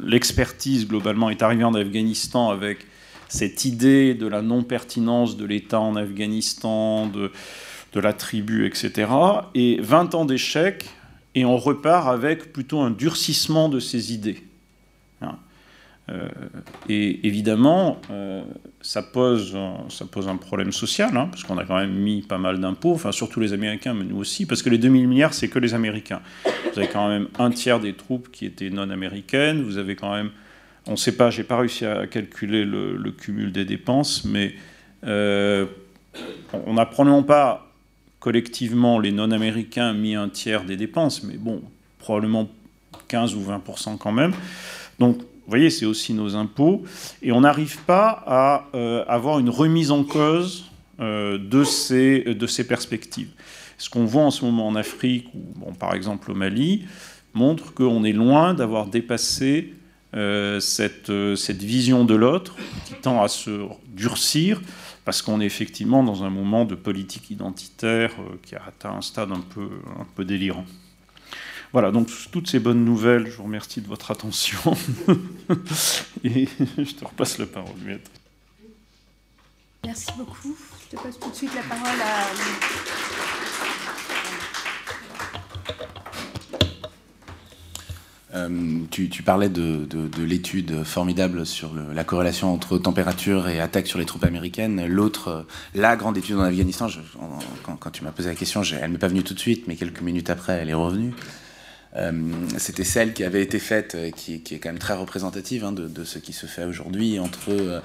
S2: l'expertise globalement est arrivée en Afghanistan avec cette idée de la non-pertinence de l'État en Afghanistan, de, de la tribu, etc. Et 20 ans d'échec, et on repart avec plutôt un durcissement de ces idées. Hein. Euh, et évidemment, euh, ça, pose, ça pose un problème social, hein, parce qu'on a quand même mis pas mal d'impôts, enfin surtout les Américains, mais nous aussi, parce que les 2000 milliards, c'est que les Américains. Vous avez quand même un tiers des troupes qui étaient non américaines, vous avez quand même on ne sait pas, j'ai pas réussi à calculer le, cumul des dépenses, mais euh, on n'a probablement pas collectivement les non-américains mis un tiers des dépenses, mais bon, probablement 15 ou 20% quand même. Donc, vous voyez, c'est aussi nos impôts, et on n'arrive pas à euh, avoir une remise en cause euh, de, ces, de ces perspectives. Ce qu'on voit en ce moment en Afrique, ou par exemple au Mali, montre qu'on est loin d'avoir dépassé euh, cette, euh, cette, vision de l'autre qui tend à se durcir parce qu'on est effectivement dans un moment de politique identitaire euh, qui a atteint un stade un peu, un peu délirant. Voilà, donc toutes ces bonnes nouvelles, je vous remercie de votre attention. [LAUGHS] Et [LAUGHS] je te repasse la parole,
S1: Merci beaucoup. Je te passe tout de suite la parole à...
S3: Euh, tu, parlais de, l'étude formidable sur la corrélation entre température et attaque sur les troupes américaines. L'autre, euh, la grande étude en Afghanistan, quand, tu m'as posé la question, elle ne m'est pas venue tout de suite, mais quelques minutes après, elle est revenue. Euh, c'était celle qui avait été faite, qui, est quand même très représentative hein, de, ce qui se fait aujourd'hui entre euh,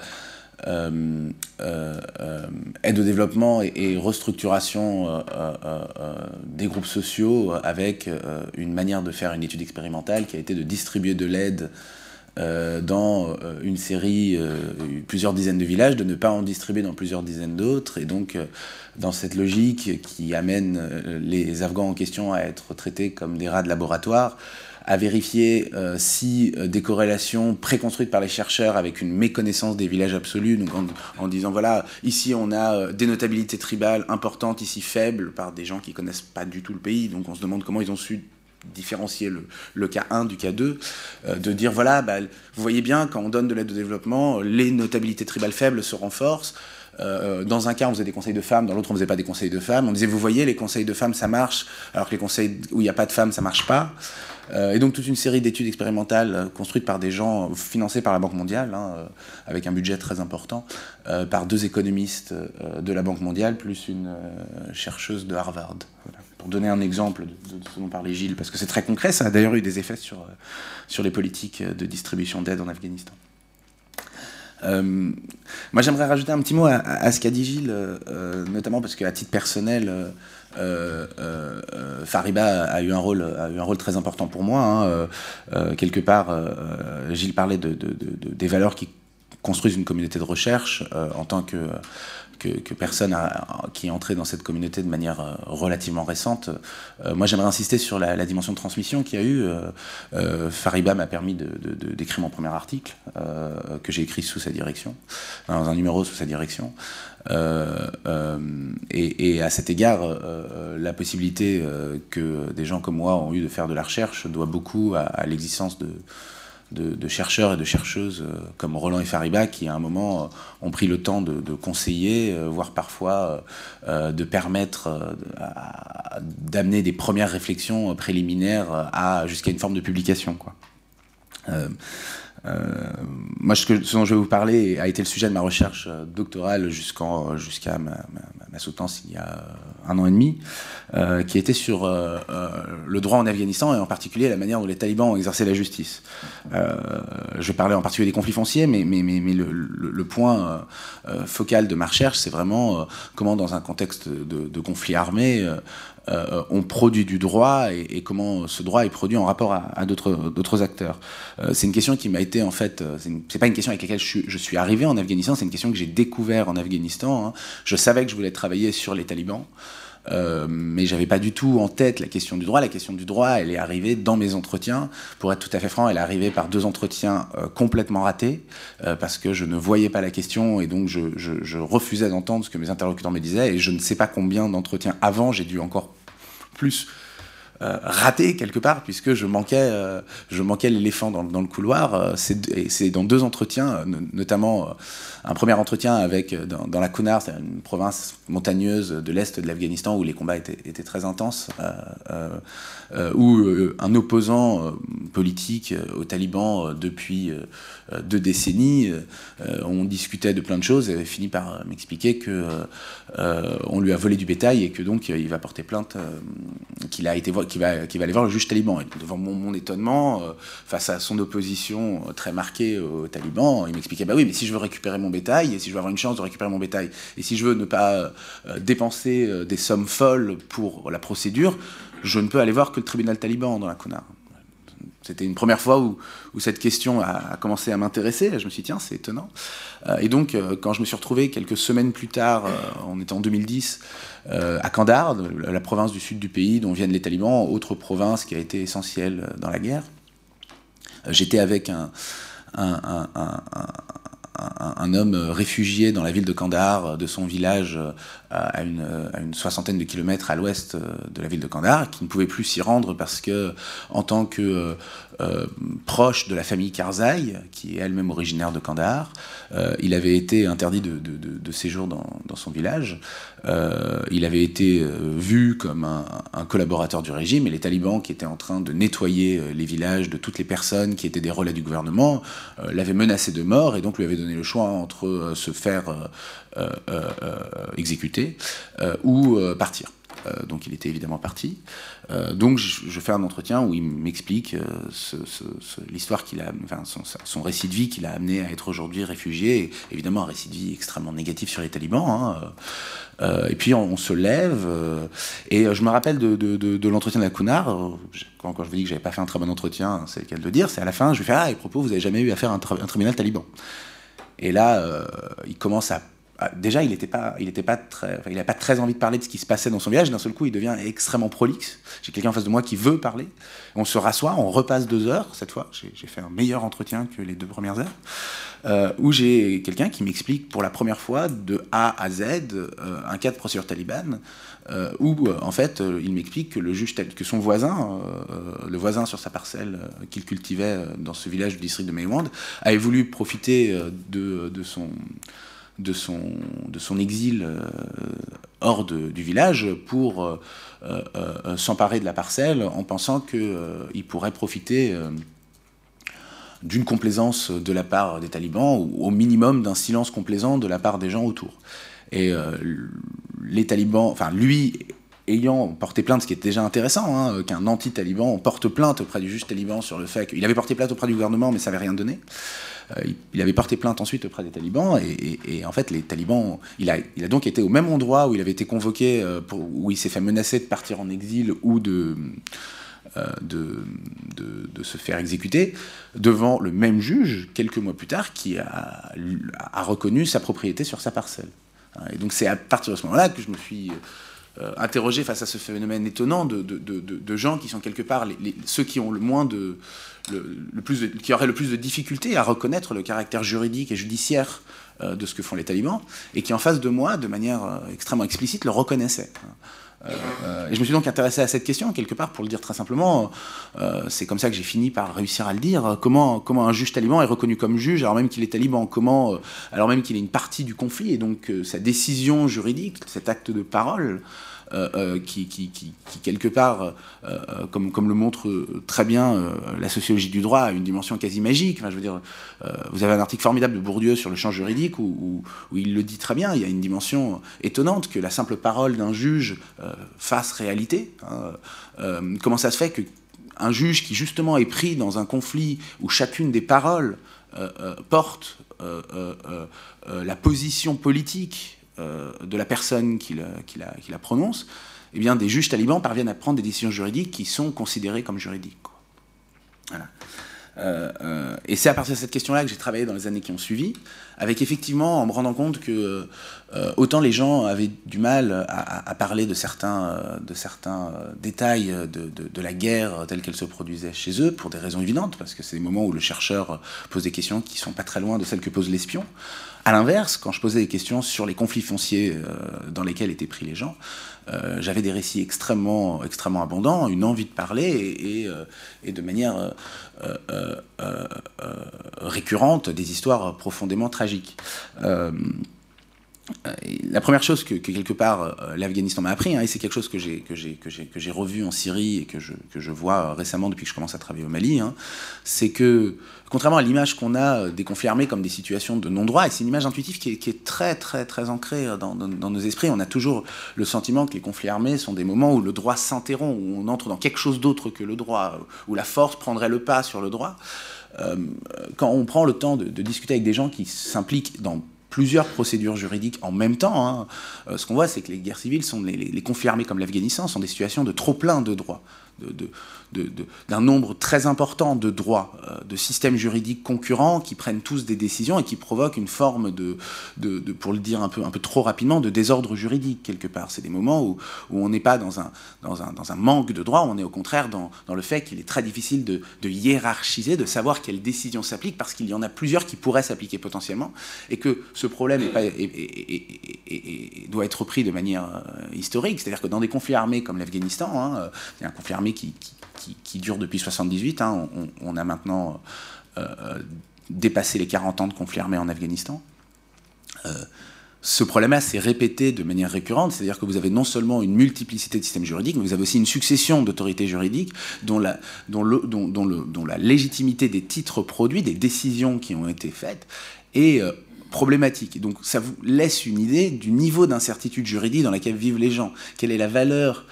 S3: euh, euh, aide au développement et, restructuration des groupes sociaux avec une manière de faire une étude expérimentale qui a été de distribuer de l'aide dans une série, plusieurs dizaines de villages, de ne pas en distribuer dans plusieurs dizaines d'autres. Et donc, dans cette logique qui amène les Afghans en question à être traités comme des rats de laboratoire, à vérifier euh, si euh, des corrélations préconstruites par les chercheurs avec une méconnaissance des villages absolus, donc en, disant voilà, ici on a euh, des notabilités tribales importantes, ici faibles, par des gens qui connaissent pas du tout le pays, donc on se demande comment ils ont su différencier le, cas 1 du cas 2, de dire voilà, bah, vous voyez bien, quand on donne de l'aide au développement, les notabilités tribales faibles se renforcent. dans un cas, on faisait des conseils de femmes, dans l'autre, on faisait pas des conseils de femmes. On disait, vous voyez, les conseils de femmes, ça marche, alors que les conseils où il n'y a pas de femmes, ça marche pas. Euh, et donc toute une série d'études expérimentales euh, construites par des gens financés par la Banque mondiale, hein, euh, avec un budget très important, par deux économistes de la Banque mondiale, plus une chercheuse de Harvard. Pour donner un exemple de, ce dont parlait Gilles, parce que c'est très concret, ça a d'ailleurs eu des effets sur, sur les politiques de distribution d'aide en Afghanistan. moi, j'aimerais rajouter un petit mot à, ce qu'a dit Gilles, notamment parce qu'à titre personnel, Fariba a eu un rôle, a eu un rôle très important pour moi. Hein. quelque part, Gilles parlait de, des valeurs qui construisent une communauté de recherche en tant que personne qui est entré dans cette communauté de manière euh, relativement récente. Euh, moi, j'aimerais insister sur la, dimension de transmission qu'il y a eu. Euh, Fariba m'a permis d'écrire mon premier article, que j'ai écrit sous sa direction, dans un numéro sous sa direction. Et, à cet égard, la possibilité que des gens comme moi ont eu de faire de la recherche doit beaucoup à l'existence de chercheurs et de chercheuses euh, comme Roland et Fariba qui à un moment euh, ont pris le temps de, conseiller, euh, voire parfois de permettre d'amener des premières réflexions préliminaires à jusqu'à une forme de publication. Quoi. Moi, ce, dont je vais vous parler a été le sujet de ma recherche doctorale jusqu'à ma, ma, soutenance il y a un an et demi, euh, qui était sur euh, euh, le droit en Afghanistan et en particulier la manière dont les talibans ont exercé la justice. je parlais en particulier des conflits fonciers, mais le, point focal de ma recherche, c'est vraiment comment, dans un contexte de, de conflit armé, on produit du droit et, comment ce droit est produit en rapport à, d'autres acteurs. c'est une question qui m'a été en fait, c'est pas une question avec laquelle je suis, arrivé en Afghanistan, c'est une question que j'ai découvert en Afghanistan. Hein. Je savais que je voulais travailler sur les talibans. Euh, mais j'avais pas du tout en tête la question du droit. La question du droit, elle est arrivée dans mes entretiens. Pour être tout à fait franc, elle est arrivée par deux entretiens euh, complètement ratés, euh, parce que je ne voyais pas la question et donc je refusais d'entendre ce que mes interlocuteurs me disaient. Et je ne sais pas combien d'entretiens avant, j'ai dû encore plus raté quelque part puisque je manquais, euh, je manquais l'éléphant dans, le couloir. Euh, c'est dans deux entretiens, notamment un premier entretien avec dans, dans la Kunar, une province montagneuse de l'est de l'Afghanistan où les combats étaient, très intenses, où un opposant politique aux talibans depuis deux décennies, on discutait de plein de choses et fini par m'expliquer que on lui a volé du bétail et que donc il va porter plainte, qu'il a été qui va, aller voir le juge taliban. Et devant mon, étonnement, euh, face à son opposition euh, très marquée aux talibans, il m'expliquait bah oui, mais si je veux récupérer mon bétail, et si je veux avoir une chance de récupérer mon bétail, et si je veux ne pas euh, dépenser des sommes folles pour la procédure, je ne peux aller voir que le tribunal taliban dans la Konar. C'était une première fois où, cette question a, commencé à m'intéresser. Je me suis dit, tiens, c'est étonnant. et donc, quand je me suis retrouvé quelques semaines plus tard, on était en 2010, euh, à Kandahar, la province du sud du pays dont viennent les talibans, autre province qui a été essentielle dans la guerre. Euh, j'étais avec un, homme réfugié dans la ville de Kandahar, de son village à une, à une soixantaine de kilomètres à l'ouest de la ville de Kandahar, qui ne pouvait plus s'y rendre parce que, en tant que euh, proche de la famille Karzai, qui est elle-même originaire de Kandahar. Euh, il avait été interdit de, séjour dans, son village. Euh, il avait été vu comme un, collaborateur du régime et les talibans qui étaient en train de nettoyer les villages de toutes les personnes qui étaient des relais du gouvernement l'avaient menacé de mort et donc lui avaient donné le choix entre se faire exécuter ou partir. Euh, donc il était évidemment parti. Euh, donc je, fais un entretien où il m'explique euh, l'histoire qu'il a, son, récit de vie qui l'a amené à être aujourd'hui réfugié, évidemment un récit de vie extrêmement négatif sur les talibans. Hein. et puis on, se lève, et je me rappelle de, l'entretien de la Kunar, quand, je vous dis que j'avais pas fait un très bon entretien, c'est le cas de le dire, c'est à la fin, je lui fais Ah, propos, vous avez jamais eu à faire un, un tribunal taliban Et là, il commence à déjà, il n'était pas, très, il pas très envie de parler de ce qui se passait dans son village. D'un seul coup, il devient extrêmement prolixe. J'ai quelqu'un en face de moi qui veut parler. On se rassoit, on repasse deux heures. Cette fois, j'ai fait un meilleur entretien que les deux premières heures, euh, où j'ai quelqu'un qui m'explique pour la première fois de A à Z euh, un cas de procédure talibane, euh, où en fait, il m'explique que le juge, que son voisin, le voisin sur sa parcelle qu'il cultivait dans ce village du district de Maywand, avait voulu profiter de son de son, exil euh, hors du village pour euh, euh, s'emparer de la parcelle en pensant qu'il pourrait profiter d'une complaisance de la part des talibans ou au minimum d'un silence complaisant de la part des gens autour. Et les talibans, enfin lui ayant porté plainte, ce qui est déjà intéressant, hein, qu'un anti-taliban porte plainte auprès du juge taliban sur le fait qu'il avait porté plainte auprès du gouvernement, mais ça n'avait rien donné. Euh, il avait porté plainte ensuite auprès des talibans, et, en fait, les talibans, il a, donc été au même endroit où il avait été convoqué, euh, où il s'est fait menacer de partir en exil ou de, euh, de, de, se faire exécuter, devant le même juge, quelques mois plus tard, qui a, a reconnu sa propriété sur sa parcelle. Et donc c'est à partir de ce moment-là que je me suis interrogé face à ce phénomène étonnant de, de gens qui sont quelque part ceux qui ont le moins de, le, plus qui aurait le plus de difficultés à reconnaître le caractère juridique et judiciaire euh, de ce que font les talibans, et qui en face de moi, de manière euh, extrêmement explicite, le reconnaissait. Euh, et je me suis donc intéressé à cette question, quelque part, pour le dire très simplement. c'est comme ça que j'ai fini par réussir à le dire. Comment, comment un juge taliban est reconnu comme juge, alors même qu'il est taliban Comment, alors même qu'il est une partie du conflit, et donc sa décision juridique, cet acte de parole, euh, euh, qui, quelque part, euh, comme, le montre très bien la sociologie du droit, a une dimension quasi magique. Je veux dire, vous avez un article formidable de Bourdieu sur le champ juridique où, il le dit très bien. Il y a une dimension étonnante que la simple parole d'un juge fasse réalité. Hein. comment ça se fait que un juge qui justement est pris dans un conflit où chacune des paroles porte la position politique de la personne qui la, prononce, eh bien, des juges talibans parviennent à prendre des décisions juridiques qui sont considérées comme juridiques. Euh, euh, et c'est à partir de cette question-là que j'ai travaillé dans les années qui ont suivi, avec effectivement en me rendant compte que autant les gens avaient du mal à, parler de certains, détails de, la guerre telle qu'elle se produisait chez eux, pour des raisons évidentes, parce que c'est des moments où le chercheur pose des questions qui sont pas très loin de celles que pose l'espion. À l'inverse, quand je posais des questions sur les conflits fonciers euh, dans lesquels étaient pris les gens, euh, j'avais des récits extrêmement, extrêmement abondants, une envie de parler et, euh, de manière récurrente des histoires profondément tragiques. La première chose que, quelque part l'Afghanistan m'a appris, hein, et c'est quelque chose que j'ai que j'ai que que revu en Syrie et que je que je vois récemment depuis que je commence à travailler au Mali, hein, c'est que contrairement à l'image qu'on a euh, des conflits armés comme des situations de non-droit, et c'est une image intuitive qui est, très très très ancrée euh, dans, nos esprits, on a toujours le sentiment que les conflits armés sont des moments où le droit s'interrompt, où on entre dans quelque chose d'autre que le droit, où la force prendrait le pas sur le droit. Euh, quand on prend le temps de, discuter avec des gens qui s'impliquent dans plusieurs procédures juridiques en même temps, hein, ce qu'on voit, c'est que les guerres civiles sont les, conflits armés comme l'Afghanistan sont des situations de trop plein de droits d'un nombre très important de droits, euh, de systèmes juridiques concurrents qui prennent tous des décisions et qui provoquent une forme de, pour le dire un peu, un peu trop rapidement, de désordre juridique quelque part. C'est des moments où, on n'est pas dans un, dans, un, dans un manque de droits, on est au contraire dans, dans le fait qu'il est très difficile de, hiérarchiser, de savoir quelles décisions s'appliquent, parce qu'il y en a plusieurs qui pourraient s'appliquer potentiellement, et que ce problème doit être pris de manière euh, historique, c'est-à-dire que dans des conflits armés comme l'Afghanistan, hein, euh, un conflit armé qui, dure depuis 78. Hein. On, a maintenant euh, euh, dépassé les 40 ans de conflit armé en Afghanistan. Euh, ce problème-là s'est répété de manière récurrente, c'est-à-dire que vous avez non seulement une multiplicité de systèmes juridiques, mais vous avez aussi une succession d'autorités juridiques dont la, légitimité des titres produits, des décisions qui ont été faites, est problématique. donc ça vous laisse une idée du niveau d'incertitude juridique dans laquelle vivent les gens. Quelle est la valeur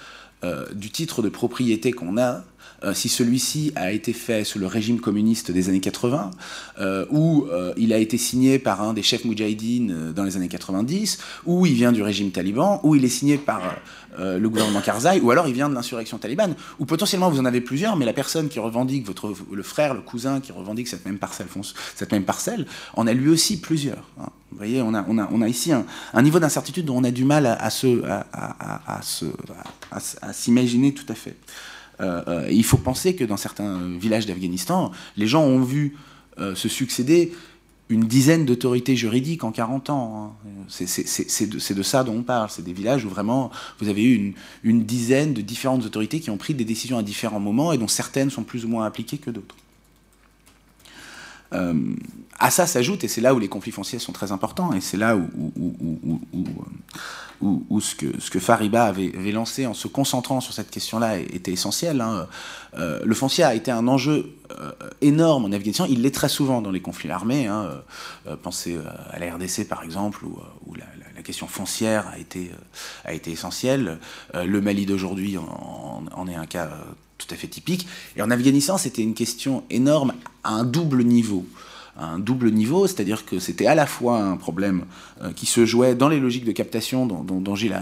S3: du titre de propriété qu'on a euh, si celui-ci a été fait sous le régime communiste des années 80, euh, ou euh, il a été signé par un des chefs moudjahidines dans les années 90, ou il vient du régime taliban, ou il est signé par le gouvernement Karzai, ou alors il vient de l'insurrection talibane, ou potentiellement vous en avez plusieurs, mais la personne qui revendique, votre, le frère, le cousin qui revendique cette même parcelle, cette même parcelle en a lui aussi plusieurs. Hein. Vous voyez, on a, ici un, niveau d'incertitude dont on a du mal à, à, à s'imaginer tout à fait. Euh, euh, il faut penser que dans certains villages d'Afghanistan, les gens ont vu euh, se succéder une dizaine d'autorités juridiques en 40 ans. Hein. C'est de, ça dont on parle. C'est des villages où vraiment vous avez eu une, dizaine de différentes autorités qui ont pris des décisions à différents moments et dont certaines sont plus ou moins appliquées que d'autres. À ça s'ajoute, et c'est là où les conflits fonciers sont très importants, et c'est là où, où, ce, que, Fariba avait, lancé en se concentrant sur cette question-là était essentiel. Hein. Euh, le foncier a été un enjeu euh, énorme en Afghanistan. Il l'est très souvent dans les conflits armés. Hein. Euh, pensez à la RDC par exemple, où, la, question foncière a été, a été essentielle. le Mali d'aujourd'hui en, en, est un cas tout à fait typique. Et en Afghanistan, c'était une question énorme à un double niveau un double niveau, c'est-à-dire que c'était à la fois un problème euh, qui se jouait dans les logiques de captation dont, Gilles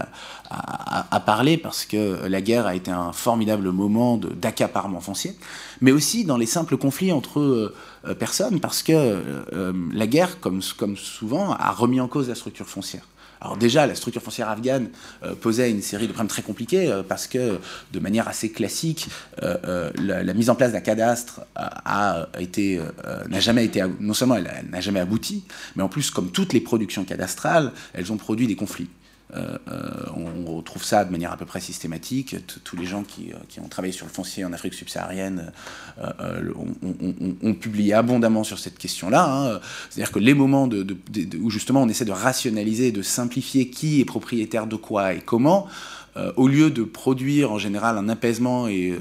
S3: a, parlé, parce que la guerre a été un formidable moment d'accaparement foncier, mais aussi dans les simples conflits entre euh, personnes, parce que euh, la guerre, comme souvent, a remis en cause la structure foncière. Alors déjà, la structure foncière afghane euh, posait une série de problèmes très compliqués euh, parce que, de manière assez classique, euh, la, mise en place d'un cadastre n'a jamais été, non seulement elle n'a jamais abouti, mais en plus, comme toutes les productions cadastrales, elles ont produit des conflits. Euh, euh, on retrouve ça de manière à peu près systématique. Tous les gens qui, euh, qui, ont travaillé sur le foncier en Afrique subsaharienne ont, publié abondamment sur cette question-là. Hein. C'est-à-dire que les moments où justement on essaie de rationaliser, de simplifier qui est propriétaire de quoi et comment, euh, au lieu de produire en général un apaisement et,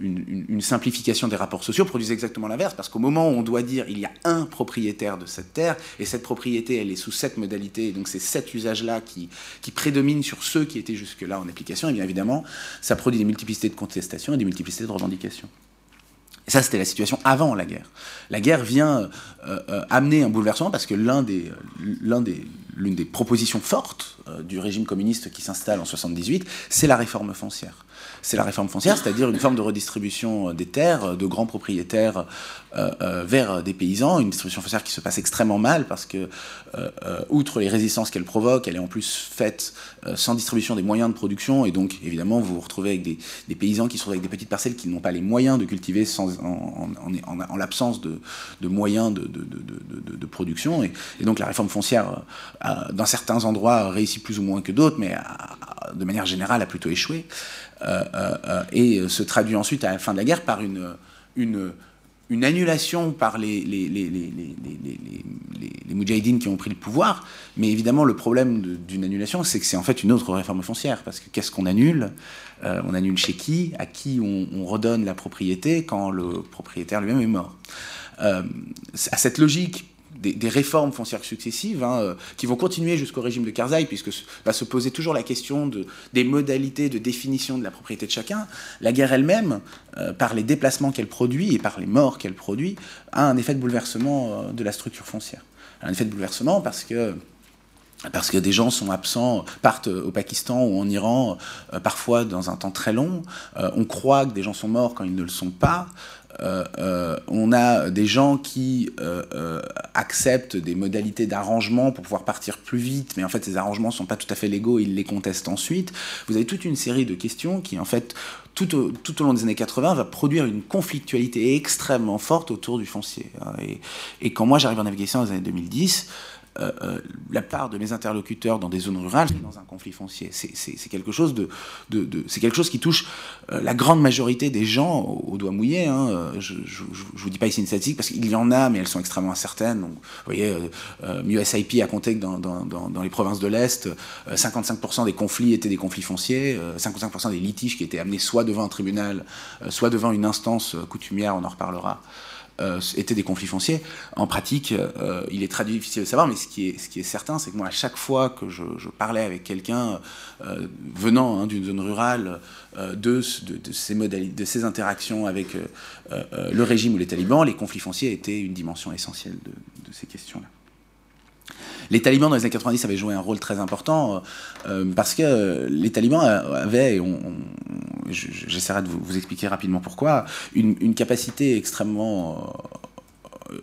S3: une, simplification des rapports sociaux, produisent exactement l'inverse, parce qu'au moment où on doit dire il y a un propriétaire de cette terre, et cette propriété, elle est sous cette modalité, et donc c'est cet usage-là qui, qui prédomine sur ceux qui étaient jusque-là en application, et bien évidemment, ça produit des multiplicités de contestations et des multiplicités de revendications. Ça, c'était la situation avant la guerre. La guerre vient euh, euh, amener un bouleversement parce que des, l'une des propositions fortes euh, du régime communiste qui s'installe en 78, c'est la réforme foncière c'est la réforme foncière, c'est-à-dire une forme de redistribution euh, des terres euh, de grands propriétaires euh, vers des paysans, une distribution foncière qui se passe extrêmement mal parce que, outre les résistances qu'elle provoque, elle est en plus faite sans distribution des moyens de production. Et donc évidemment vous vous retrouvez avec des, paysans qui sont avec des petites parcelles qui n'ont pas les moyens de cultiver en, l'absence de, moyens de, production. Et, donc la réforme foncière dans certains endroits réussit plus ou moins que d'autres mais de manière générale a plutôt échoué. Euh, euh, euh, et se traduit ensuite à la fin de la guerre par une, annulation par les, les, Moudjahidines qui ont pris le pouvoir. Mais évidemment, le problème d'une annulation, c'est que c'est en fait une autre réforme foncière. Parce que qu'est-ce qu'on annule? On annule chez qui? À qui on, redonne la propriété quand le propriétaire lui-même est mort? À cette logique des, réformes foncières successives hein, euh, qui vont continuer jusqu'au régime de Karzai, puisque va se poser toujours la question de, des modalités de définition de la propriété de chacun. La guerre elle-même, euh, par les déplacements qu'elle produit et par les morts qu'elle produit, a un effet de bouleversement euh, de la structure foncière. Un effet de bouleversement parce que parce que des gens sont absents, partent au Pakistan ou en Iran, parfois dans un temps très long. On croit que des gens sont morts quand ils ne le sont pas. Euh, on a des gens qui acceptent des modalités d'arrangement pour pouvoir partir plus vite, mais en fait ces arrangements ne sont pas tout à fait légaux, ils les contestent ensuite. Vous avez toute une série de questions qui en fait tout au, tout au long des années 80 va produire une conflictualité extrêmement forte autour du foncier. Hein. Et, quand moi j'arrive en Afghanistan dans les années 2010, euh, euh, la part de mes interlocuteurs dans des zones rurales, dans un conflit foncier. C'est quelque chose de, de, de c'est quelque chose qui touche euh, la grande majorité des gens au, doigt mouillé. Hein. Je, je, vous dis pas ici une statistique parce qu'il y en a, mais elles sont extrêmement incertaines. Donc, vous voyez, MUSIP a compté que dans, dans, dans, les provinces de l'Est, 55% des conflits étaient des conflits fonciers, 55% des litiges qui étaient amenés soit devant un tribunal, soit devant une instance coutumière, on en reparlera. Euh, étaient des conflits fonciers. En pratique, euh, il est très difficile de savoir, mais ce qui est, certain, c'est que moi, à chaque fois que je, parlais avec quelqu'un euh, venant hein, d'une zone rurale, de, de, de ces interactions avec le régime ou les talibans, les conflits fonciers étaient une dimension essentielle de ces questions-là. Les talibans dans les années 90 avaient joué un rôle très important euh, parce que les talibans avaient, j'essaierai de vous, expliquer rapidement pourquoi, une, capacité extrêmement euh,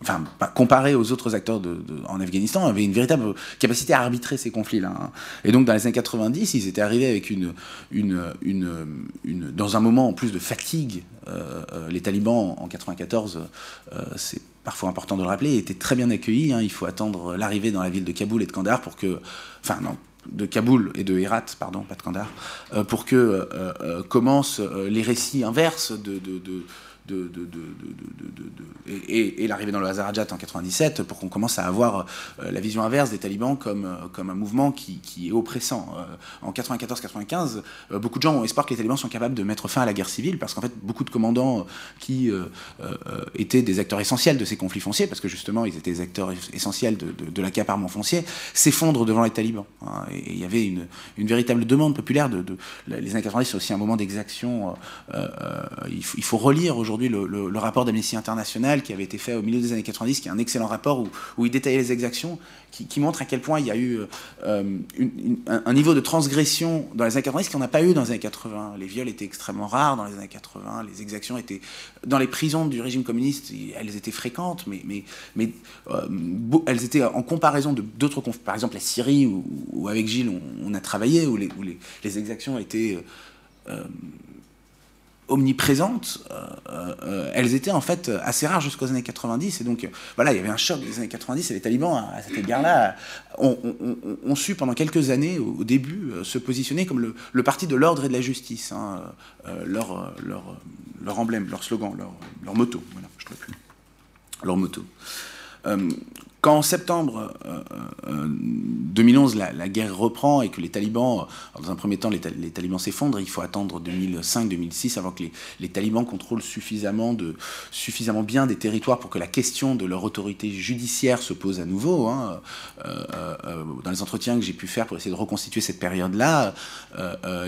S3: enfin, comparé aux autres acteurs en Afghanistan, avait une véritable capacité à arbitrer ces conflits-là. Hein. Et donc, dans les années 90, ils étaient arrivés avec une, dans un moment en plus de fatigue. Euh, les talibans en 94, c'est parfois important de le rappeler, étaient très bien accueillis. Hein. Il faut attendre l'arrivée dans la ville de Kaboul et de Kandahar pour que, enfin non, de Kaboul et de Herat, pardon, pas de Kandahar, euh, pour que euh, euh, commencent les récits inverses de et, l'arrivée dans le Hazarajat en 97 pour qu'on commence à avoir euh, la vision inverse des talibans comme, euh, comme un mouvement qui, qui est oppressant. Euh, en 94-95, beaucoup de gens ont espoir que les talibans sont capables de mettre fin à la guerre civile parce qu'en fait, beaucoup de commandants qui étaient des acteurs essentiels de ces conflits fonciers, parce que justement, ils étaient des acteurs essentiels de, l'accaparement foncier, s'effondrent devant les talibans. Hein. et il y avait une, une, véritable demande populaire de, les années 90, c'est aussi un moment d'exaction. il faut relire aujourd'hui aujourd'hui le, rapport d'Amnesty International qui avait été fait au milieu des années 90, qui est un excellent rapport où, il détaillait les exactions, qui, montre à quel point il y a eu euh, un, niveau de transgression dans les années 90 qu'on n'a pas eu dans les années 80. Les viols étaient extrêmement rares dans les années 80, les exactions étaient... Dans les prisons du régime communiste, elles étaient fréquentes, mais, euh, elles étaient en comparaison d'autres... Par exemple la Syrie, où, avec Gilles on, a travaillé, où les exactions étaient... Euh, omniprésentes, euh, euh, elles étaient en fait assez rares jusqu'aux années 90. Et donc, voilà, il y avait un choc des années 90 et les talibans, à cette égard-là, ont, su pendant quelques années, au, début, euh, se positionner comme le, parti de l'ordre et de la justice. Hein, leur, leur, leur, emblème, leur slogan, leur, leur moto. Voilà, je ne plus. Leur moto. Quand en septembre 2011 euh, euh, la, guerre reprend et que les talibans, dans un premier temps les, talibans s'effondrent, il faut attendre 2005-2006 avant que les, talibans contrôlent suffisamment, de, suffisamment bien des territoires pour que la question de leur autorité judiciaire se pose à nouveau. Hein. Euh, dans les entretiens que j'ai pu faire pour essayer de reconstituer cette période-là,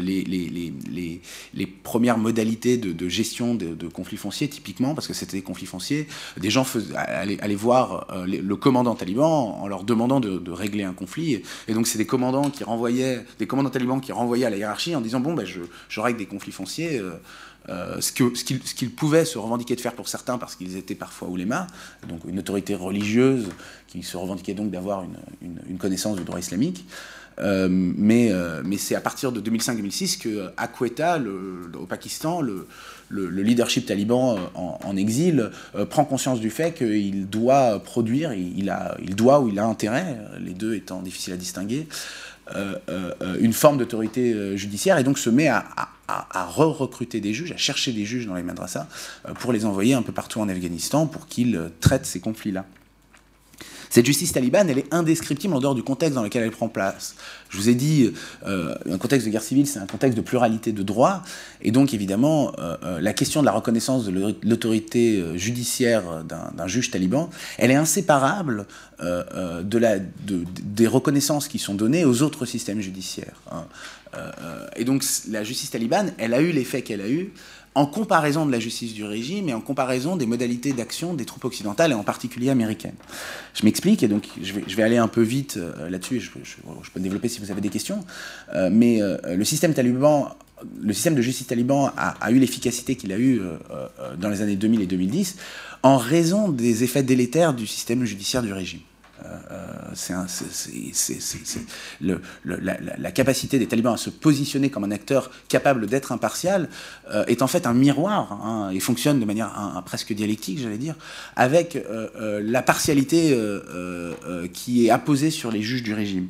S3: les, les, premières modalités de, gestion de, conflits fonciers, typiquement, parce que c'était des conflits fonciers, des gens allaient, voir le commandant talibans en leur demandant de, régler un conflit. Et donc c'est des commandants qui renvoyaient, des commandants talibans qui renvoyaient à la hiérarchie en disant bon ben je, règle des conflits fonciers. Euh, euh, ce qu'ils ce qu'ils pouvaient se revendiquer de faire pour certains parce qu'ils étaient parfois oulémas, donc une autorité religieuse qui se revendiquait donc d'avoir une, une, connaissance du droit islamique. Euh, mais, mais c'est à partir de 2005-2006 que à Quetta, le, au Pakistan, le, le, leadership taliban euh, en, exil euh, prend conscience du fait qu'il doit produire, il, doit ou il a intérêt, les deux étant difficiles à distinguer, euh, une forme d'autorité judiciaire et donc se met à, à, re-recruter des juges, à chercher des juges dans les madrasas pour les envoyer un peu partout en Afghanistan pour qu'ils traitent ces conflits-là. Cette justice talibane, elle est indescriptible en dehors du contexte dans lequel elle prend place. Je vous ai dit, euh, un contexte de guerre civile, c'est un contexte de pluralité de droits, et donc évidemment, euh, euh, la question de la reconnaissance de l'autorité judiciaire d'un juge taliban, elle est inséparable de la, de, des reconnaissances qui sont données aux autres systèmes judiciaires. Hein. et donc la justice talibane, elle a eu l'effet qu'elle a eu en comparaison de la justice du régime et en comparaison des modalités d'action des troupes occidentales et en particulier américaines. Je m'explique et donc je vais, aller un peu vite euh, là-dessus, je, je, peux développer si vous avez des questions, euh, mais euh, le système taliban, le système de justice taliban a, a eu l'efficacité qu'il a eu dans les années 2000 et 2010 en raison des effets délétères du système judiciaire du régime. La, capacité des talibans à se positionner comme un acteur capable d'être impartial euh, est en fait un miroir hein, et fonctionne de manière presque dialectique, j'allais dire, avec euh, euh la partialité qui est apposée sur les juges du régime.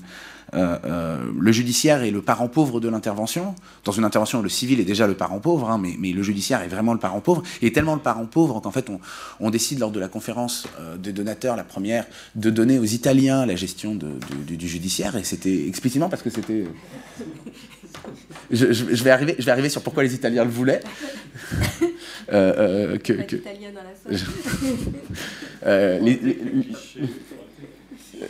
S3: Euh, euh, le judiciaire est le parent pauvre de l'intervention. Dans une intervention, le civil est déjà le parent pauvre, hein, mais, mais, le judiciaire est vraiment le parent pauvre. Et tellement le parent pauvre qu'en fait, on, on, décide lors de la conférence euh, des donateurs, la première, de donner aux Italiens la gestion de, de, du judiciaire. Et c'était explicitement parce que c'était. Je, je, je, vais arriver, je vais arriver sur pourquoi les Italiens le voulaient. [LAUGHS]
S1: euh, que, que... dans la
S3: euh, les, les,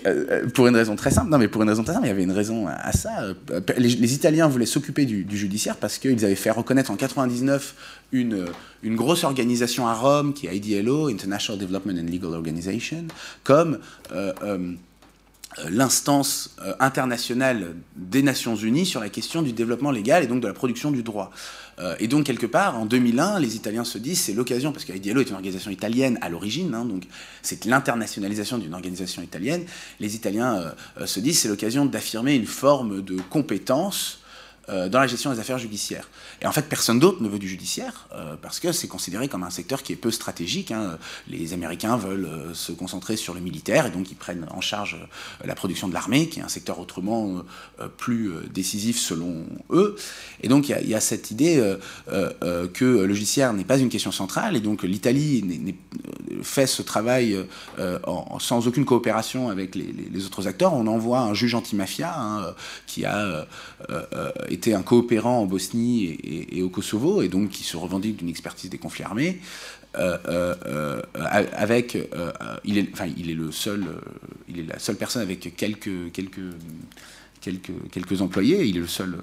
S3: euh, pour une raison très simple. Non, mais pour une raison très simple, il y avait une raison à ça. Euh, les, Italiens voulaient s'occuper du, judiciaire parce qu'ils avaient fait reconnaître en 99 une, une grosse organisation à Rome qui est IDLO, International Development and Legal Organization, comme euh, euh, l'instance euh, internationale des Nations Unies sur la question du développement légal et donc de la production du droit. Euh, et donc, quelque part, en 2001, les Italiens se disent c'est l'occasion, parce que est une organisation italienne à l'origine, hein, donc c'est l'internationalisation d'une organisation italienne. Les Italiens euh, se disent c'est l'occasion d'affirmer une forme de compétence euh, dans la gestion des affaires judiciaires. Et en fait, personne d'autre ne veut du judiciaire, euh, parce que c'est considéré comme un secteur qui est peu stratégique. Hein. Les Américains veulent euh, se concentrer sur le militaire, et donc ils prennent en charge la production de l'armée, qui est un secteur autrement plus décisif selon eux. Et donc il y, a cette idée que le judiciaire n'est pas une question centrale, et donc l'Italie fait ce travail sans aucune coopération avec les, autres acteurs. On envoie un juge antimafia hein, qui a était un coopérant en Bosnie et, au Kosovo, et donc qui se revendique d'une expertise des conflits armés. Euh, euh, avec, euh, il est, enfin, il est le seul, il est la seule personne avec quelques, quelques, quelques, quelques employés. Il est le seul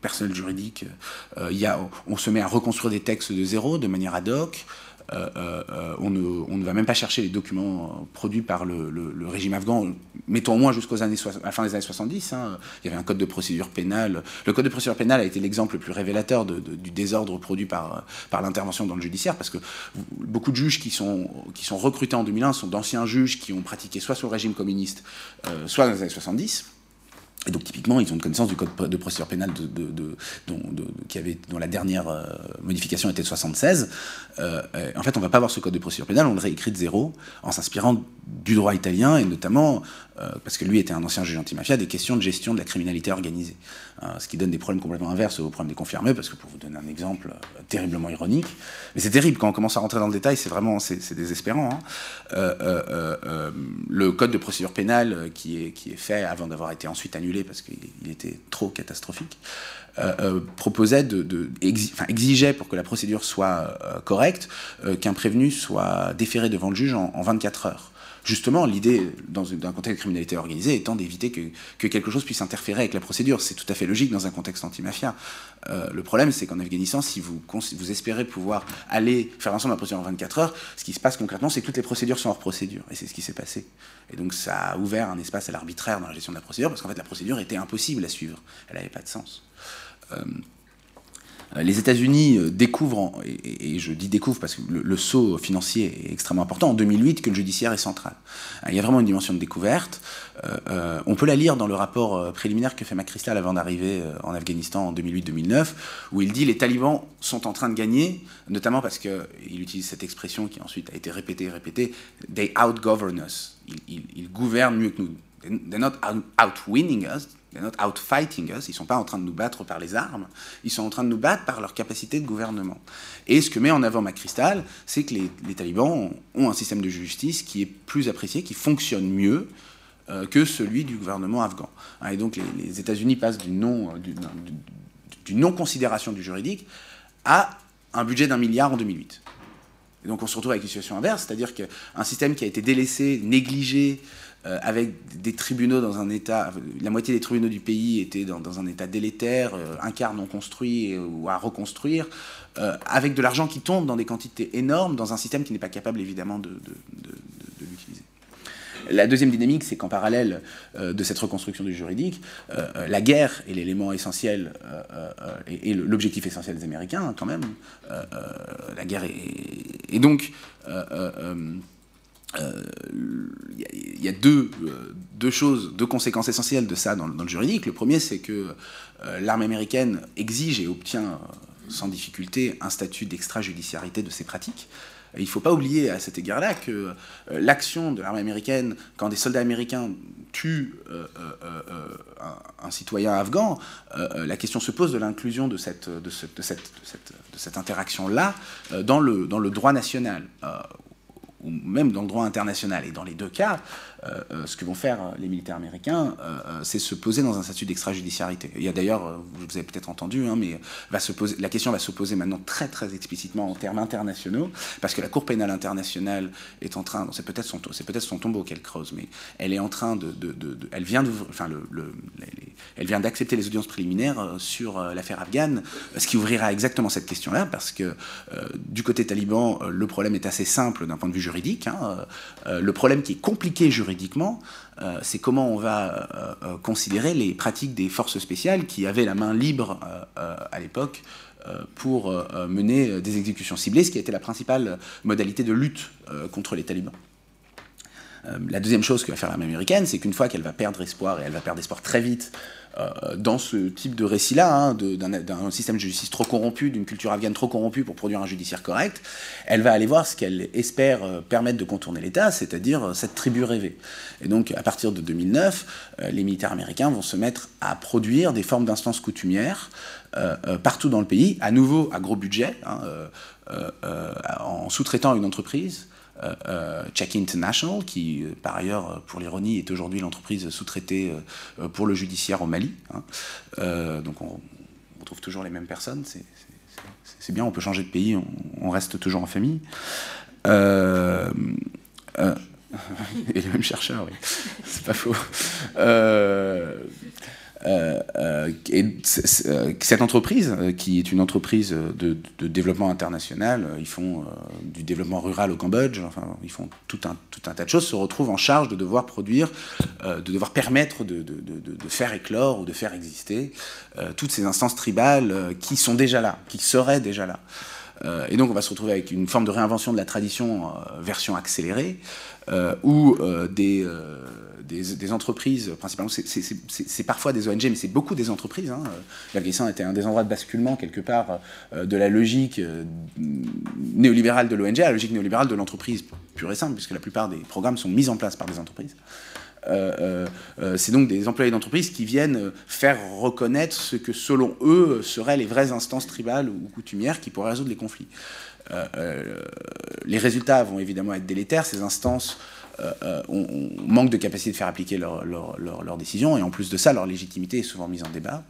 S3: personnel juridique. y a, on se met à reconstruire des textes de zéro, de manière ad hoc. Euh, euh, on, ne, on, ne, va même pas chercher les documents produits par le, régime afghan, mettons au moins jusqu'aux années fin des années 70. Hein. Il y avait un code de procédure pénale. Le code de procédure pénale a été l'exemple le plus révélateur du désordre produit par, l'intervention dans le judiciaire, parce que beaucoup de juges qui sont, recrutés en 2001 sont d'anciens juges qui ont pratiqué soit sous le régime communiste, euh, soit dans les années 70. Et donc typiquement, ils ont une connaissance du code de procédure pénale qui avait, dont la dernière euh, modification était de 76. Euh, en fait, on ne va pas avoir ce code de procédure pénale, on le réécrit de zéro en s'inspirant du droit italien et notamment, euh, parce que lui était un ancien juge antimafia, des questions de gestion de la criminalité organisée. Euh, ce qui donne des problèmes complètement inverses aux problèmes des confirmés, parce que pour vous donner un exemple euh, terriblement ironique, mais c'est terrible quand on commence à rentrer dans le détail, c'est vraiment désespérant. Hein. le code de procédure pénale qui est, qui est fait avant d'avoir été ensuite annulé parce qu'il était trop catastrophique, euh, euh, proposait de, exigeait pour que la procédure soit euh, correcte qu'un prévenu soit déféré devant le juge en 24 heures justement, l'idée, dans un contexte de criminalité organisée, étant d'éviter que, que, quelque chose puisse interférer avec la procédure. C'est tout à fait logique dans un contexte anti-mafia. Euh, le problème, c'est qu'en Afghanistan, si vous, vous espérez pouvoir aller faire ensemble la procédure en 24 heures, ce qui se passe concrètement, c'est que toutes les procédures sont hors procédure. Et c'est ce qui s'est passé. Et donc, ça a ouvert un espace à l'arbitraire dans la gestion de la procédure, parce qu'en fait, la procédure était impossible à suivre. Elle n'avait pas de sens. Euh, les États-Unis euh, découvrent, et, je dis découvrent parce que le, saut financier est extrêmement important, en 2008 que le judiciaire est central. Il y a vraiment une dimension de découverte. Euh, euh, on peut la lire dans le rapport préliminaire que fait McChrystal avant d'arriver en Afghanistan en 2008-2009, où il dit les talibans sont en train de gagner, notamment parce qu'il utilise cette expression qui ensuite a été répétée et répétée, they outgovern us. Ils, ils gouvernent mieux que nous. They're not outwinning us, They're not us, ils ne sont pas en train de nous battre par les armes, ils sont en train de nous battre par leur capacité de gouvernement. Et ce que met en avant McChrystal, c'est que les, talibans ont, un système de justice qui est plus apprécié, qui fonctionne mieux euh, que celui du gouvernement afghan. Et donc les, États-Unis passent d'une non, non-considération du juridique à un budget d'un milliard en 2008. Et donc on se retrouve avec une situation inverse, c'est-à-dire qu'un système qui a été délaissé, négligé, avec des tribunaux dans un état, la moitié des tribunaux du pays étaient dans, un état délétère, un quart non construit ou à reconstruire, avec de l'argent qui tombe dans des quantités énormes, dans un système qui n'est pas capable évidemment de l'utiliser. La deuxième dynamique, c'est qu'en parallèle euh, de cette reconstruction du juridique, euh, euh, la guerre est l'élément essentiel et, l'objectif essentiel des Américains, hein, quand même. la guerre est. Donc. Il y, a deux, deux, choses, deux conséquences essentielles de ça dans, le juridique. Le premier, c'est que l'armée américaine exige et obtient sans difficulté un statut d'extrajudiciarité de ses pratiques il ne faut pas oublier à cet égard-là que euh, l'action de l'armée américaine, quand des soldats américains tuent euh, euh, un, citoyen afghan, la question se pose de l'inclusion de cette, interaction-là dans le droit national ou même dans le droit international. Et dans les deux cas, euh, euh, ce que vont faire euh, les militaires américains, c'est se poser dans un statut d'extrajudiciarité. Il y a d'ailleurs, vous avez peut-être entendu, hein, mais la question va se poser maintenant très très explicitement en termes internationaux, parce que la Cour pénale internationale est en train, c'est peut-être son, tombeau qu'elle creuse, mais elle est en train de, elle vient d'accepter les audiences préliminaires sur l'affaire afghane, ce qui ouvrira exactement cette question-là, parce que du côté taliban, le problème est assez simple d'un point de vue juridique. Hein, le problème qui est compliqué juridiquement euh, c'est comment on va euh, euh, considérer les pratiques des forces spéciales qui avaient la main libre à l'époque pour mener des exécutions ciblées, ce qui a été la principale modalité de lutte contre les talibans. la deuxième chose que va faire l'armée américaine, c'est qu'une fois qu'elle va perdre espoir, et elle va perdre espoir très vite euh, dans ce type de récit-là, hein, d'un système de justice trop corrompu, d'une culture afghane trop corrompue pour produire un judiciaire correct, elle va aller voir ce qu'elle espère euh, permettre de contourner l'État, c'est-à-dire euh, cette tribu rêvée. Et donc, à partir de 2009, les militaires américains vont se mettre à produire des formes d'instances coutumières partout dans le pays, à nouveau à gros budget, hein, en sous-traitant une entreprise euh, euh, Check International, qui euh, par ailleurs, pour l'ironie, est aujourd'hui l'entreprise sous-traitée pour le judiciaire au Mali. Hein. donc on, trouve toujours les mêmes personnes, c'est bien, on peut changer de pays, on, reste toujours en famille. [LAUGHS] et les mêmes chercheurs, oui, c'est pas faux. Euh, euh, et euh, cette entreprise, qui est une entreprise de, développement international, ils font du développement rural au Cambodge, enfin, ils font tout un, tout un tas de choses, se retrouve en charge de devoir produire, de devoir permettre de, de, faire éclore ou de faire exister toutes ces instances tribales qui sont déjà là, qui seraient déjà là. et donc on va se retrouver avec une forme de réinvention de la tradition version accélérée, où des des, entreprises, principalement, c'est parfois des ONG, mais c'est beaucoup des entreprises. Hein. L'Afghanistan était un des endroits de basculement, quelque part, euh, de la logique euh, néolibérale de l'ONG à la logique néolibérale de l'entreprise pure et simple, puisque la plupart des programmes sont mis en place par des entreprises. Euh, c'est donc des employés d'entreprise qui viennent faire reconnaître ce que, selon eux, seraient les vraies instances tribales ou coutumières qui pourraient résoudre les conflits. les résultats vont évidemment être délétères. Ces instances euh, euh, on, manque de capacité de faire appliquer leurs leur, décisions, et en plus de ça, leur légitimité est souvent mise en débat.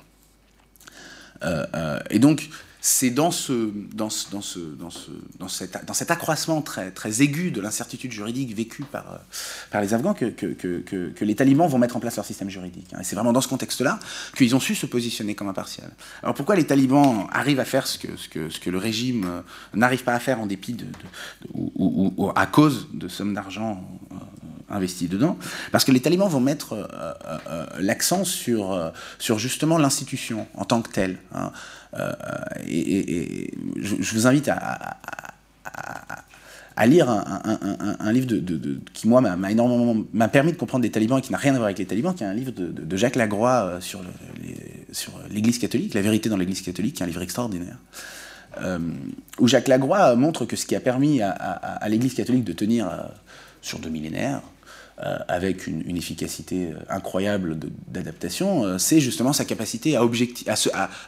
S3: Euh, et donc, c'est dans, ce, dans, ce, dans, ce, dans, ce, dans, cet, dans cet accroissement très, très aigu de l'incertitude juridique vécue par, par les Afghans que, que, que, que, les talibans vont mettre en place leur système juridique. Et c'est vraiment dans ce contexte-là qu'ils ont su se positionner comme impartial. Alors pourquoi les talibans arrivent à faire ce que, ce que, ce que le régime n'arrive pas à faire en dépit de, ou, ou, à cause de sommes d'argent investi dedans, parce que les talibans vont mettre euh, euh, euh, l'accent sur, sur justement l'institution en tant que telle. Hein. Et, je, vous invite à, lire un, livre qui, moi, m'a énormément m'a permis de comprendre des talibans et qui n'a rien à voir avec les talibans, qui est un livre de, Jacques Lagroix sur l'Église catholique, La vérité dans l'Église catholique, qui est un livre extraordinaire. où Jacques Lagroix montre que ce qui a permis à l'Église catholique de tenir sur deux millénaires, euh, avec une, efficacité euh, incroyable d'adaptation, euh, c'est justement sa capacité à,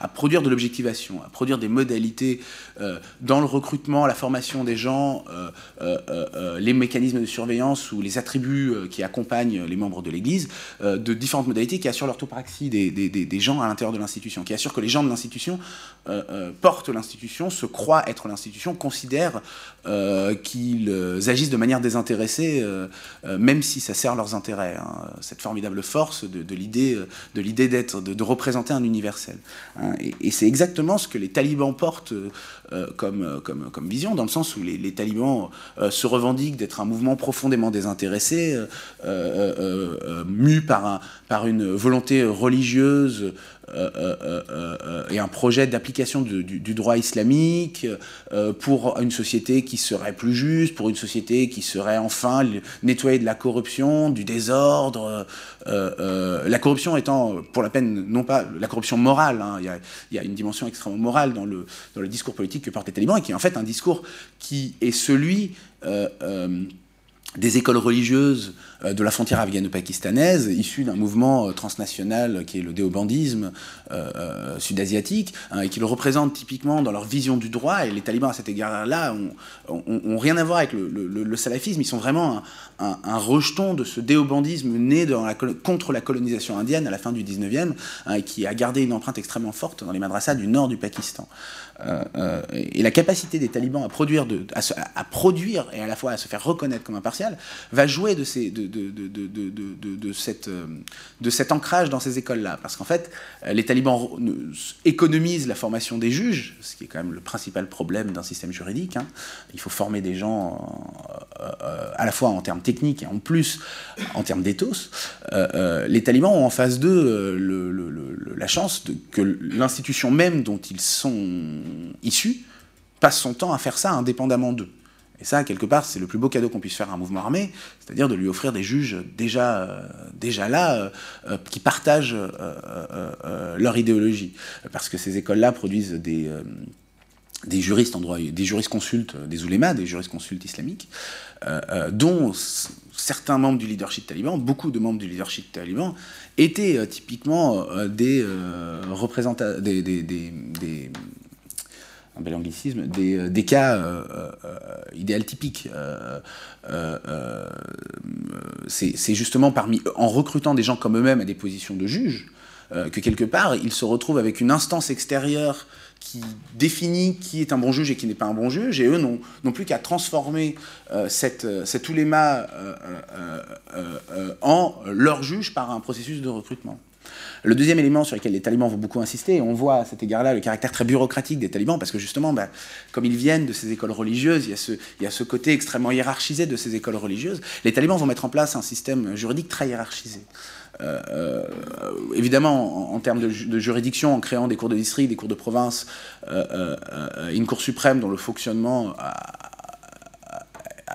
S3: produire de l'objectivation, à produire des modalités dans le recrutement, la formation des gens, les mécanismes de surveillance ou les attributs qui accompagnent les membres de l'Église, de différentes modalités qui assurent l'orthopraxie des, des, des, gens à l'intérieur de l'institution, qui assurent que les gens de l'institution portent l'institution, se croient être l'institution, considèrent qu'ils agissent de manière désintéressée, même si ça sert leurs intérêts, hein, cette formidable force de, l'idée de l'idée d'être, de, représenter un universel. Hein. et, c'est exactement ce que les talibans portent comme, comme, vision, dans le sens où les, talibans se revendiquent d'être un mouvement profondément désintéressé, mu par, un, par une volonté religieuse euh, euh, euh, et un projet d'application du, droit islamique pour une société qui serait plus juste, pour une société qui serait enfin nettoyée de la corruption, du désordre. la corruption étant, pour la peine, non pas la corruption morale, hein, il, y a, une dimension extrêmement morale dans le, discours politique que portent les talibans et qui est en fait un discours qui est celui des écoles religieuses euh, de la frontière afghano-pakistanaise, issues d'un mouvement euh, transnational qui est le déobandisme euh, sud-asiatique, hein, et qui le représentent typiquement dans leur vision du droit. Et les talibans, à cet égard-là, ont, rien à voir avec le, salafisme. Ils sont vraiment un, rejeton de ce déobandisme né contre la colonisation indienne à la fin du 19e, hein, qui a gardé une empreinte extrêmement forte dans les madrasas du nord du Pakistan. et la capacité des talibans à produire, à, produire et à la fois à se faire reconnaître comme impartial va jouer de, ces, de, cette, euh, cet ancrage dans ces écoles-là. Parce qu'en fait, euh, les talibans économisent la formation des juges, ce qui est quand même le principal problème d'un système juridique. Hein. Il faut former des gens euh, à la fois en termes techniques et en plus en termes d'éthos. les talibans ont en face d'eux la chance que l'institution même dont ils sont issus passe son temps à faire ça indépendamment d'eux. Et ça, quelque part, c'est le plus beau cadeau qu'on puisse faire à un mouvement armé, c'est-à-dire de lui offrir des juges déjà, euh, déjà là, euh, euh, qui partagent leur idéologie. Parce que ces écoles-là produisent des, juristes en droit, des juristes consultes, des oulémas, des juristes consultes islamiques, dont certains membres du leadership taliban, beaucoup de membres du leadership taliban, étaient typiquement des représentants, des un bel anglicisme, des, euh, cas euh, euh, idéal typiques. c'est justement parmi, en recrutant des gens comme eux-mêmes à des positions de juges, que quelque part, ils se retrouvent avec une instance extérieure qui définit qui est un bon juge et qui n'est pas un bon juge, et eux n'ont plus qu'à transformer cet ouléma en leur juge par un processus de recrutement. Le deuxième élément sur lequel les talibans vont beaucoup insister, on voit à cet égard-là le caractère très bureaucratique des talibans, parce que justement, bah, comme ils viennent de ces écoles religieuses, il y, a ce, il y, a ce, côté extrêmement hiérarchisé de ces écoles religieuses, les talibans vont mettre en place un système juridique très hiérarchisé. Euh, euh, évidemment, en, termes de, juridiction, en créant des cours de district, des cours de province, euh, une cour suprême dont le fonctionnement a,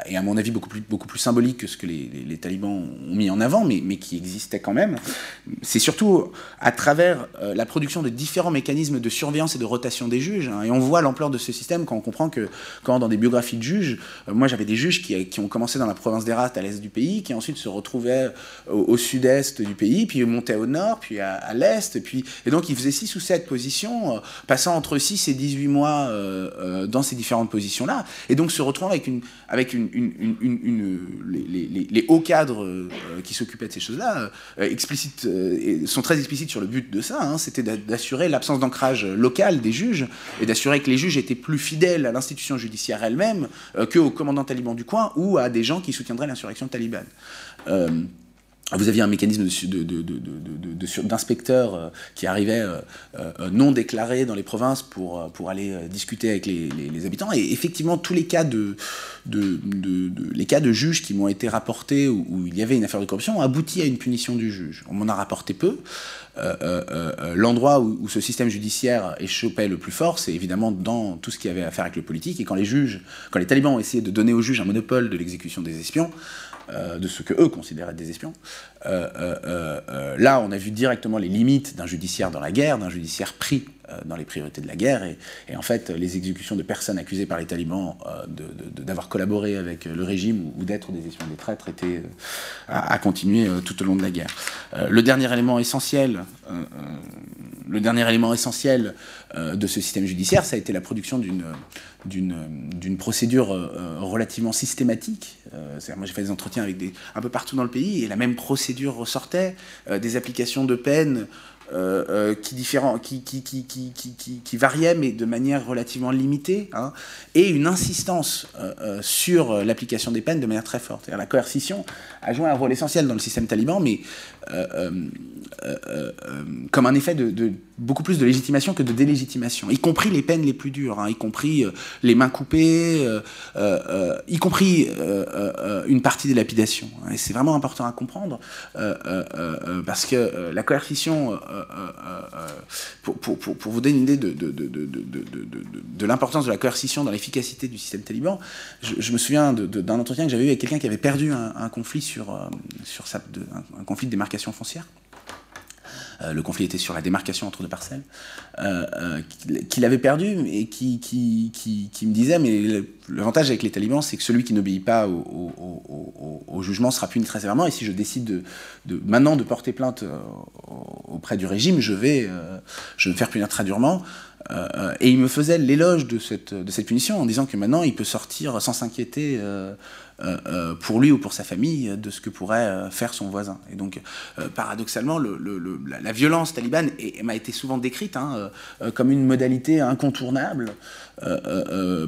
S3: et à mon avis beaucoup plus, beaucoup plus symbolique que ce que les, talibans ont mis en avant, mais, mais qui existait quand même, c'est surtout à travers euh, la production de différents mécanismes de surveillance et de rotation des juges. Hein. et on voit l'ampleur de ce système quand on comprend que, quand dans des biographies de juges, euh, moi j'avais des juges qui, qui, ont commencé dans la province d'Herat à l'est du pays, qui ensuite se retrouvaient au, sud-est du pays, puis montaient au nord, puis à, l'est, puis, et donc ils faisaient 6 ou 7 positions, euh, passant entre 6 et 18 mois dans ces différentes positions-là, et donc se retrouvant avec une, avec une, les, hauts cadres euh, qui s'occupaient de ces choses-là euh, euh, sont très explicites sur le but de ça, hein. c'était d'assurer l'absence d'ancrage local des juges et d'assurer que les juges étaient plus fidèles à l'institution judiciaire elle-même qu'aux commandants talibans du coin ou à des gens qui soutiendraient l'insurrection talibane. Vous aviez un mécanisme d'inspecteurs euh, qui arrivaient euh, euh, non déclarés dans les provinces pour, aller discuter avec les, habitants. Et effectivement, tous les cas de, juges qui m'ont été rapportés où, il y avait une affaire de corruption ont abouti à une punition du juge. On m'en a rapporté peu. L'endroit où, ce système judiciaire échoppait le plus fort, c'est évidemment dans tout ce qui avait à faire avec le politique. Et quand les juges, quand les talibans ont essayé de donner aux juges un monopole de l'exécution des espions, euh, de ce que eux considéraient des espions. Euh, euh, là, on a vu directement les limites d'un judiciaire dans la guerre, d'un judiciaire pris dans les priorités de la guerre, et, en fait, les exécutions de personnes accusées par les talibans d'avoir collaboré avec le régime ou, d'être des espions des traîtres étaient à, continuer tout au long de la guerre. le dernier élément essentiel, le dernier élément essentiel de ce système judiciaire, ça a été la production d'une d'une procédure euh, euh, relativement systématique. Euh, moi, j'ai fait des entretiens avec des, un peu partout dans le pays et la même procédure ressortait, des applications de peine qui, différent, qui, qui, qui, qui, variait, mais de manière relativement limitée, hein, et une insistance sur l'application des peines de manière très forte. La coercition a joué un rôle essentiel dans le système taliban, mais comme un effet de, beaucoup plus de légitimation que de délégitimation, y compris les peines les plus dures, hein, y compris les mains coupées, y compris une partie des lapidations. Hein, et c'est vraiment important à comprendre, parce que la coercition, pour, vous donner une idée de, l'importance de la coercition dans l'efficacité du système taliban, je, me souviens d'un entretien que j'avais eu avec quelqu'un qui avait perdu un, conflit sur, sur sa, un conflit de démarcation foncière. Euh, le conflit était sur la démarcation entre deux parcelles, euh, euh, qu'il avait perdu et qui, me disait, mais l'avantage avec les talibans, c'est que celui qui n'obéit pas au, jugement sera puni très sévèrement, et si je décide de, maintenant de porter plainte auprès du régime, je vais, me faire punir très durement. et il me faisait l'éloge de cette, punition en disant que maintenant il peut sortir sans s'inquiéter pour lui ou pour sa famille de ce que pourrait euh, faire son voisin. Et donc, paradoxalement, le, la, violence talibane m'a été souvent décrite hein, comme une modalité incontournable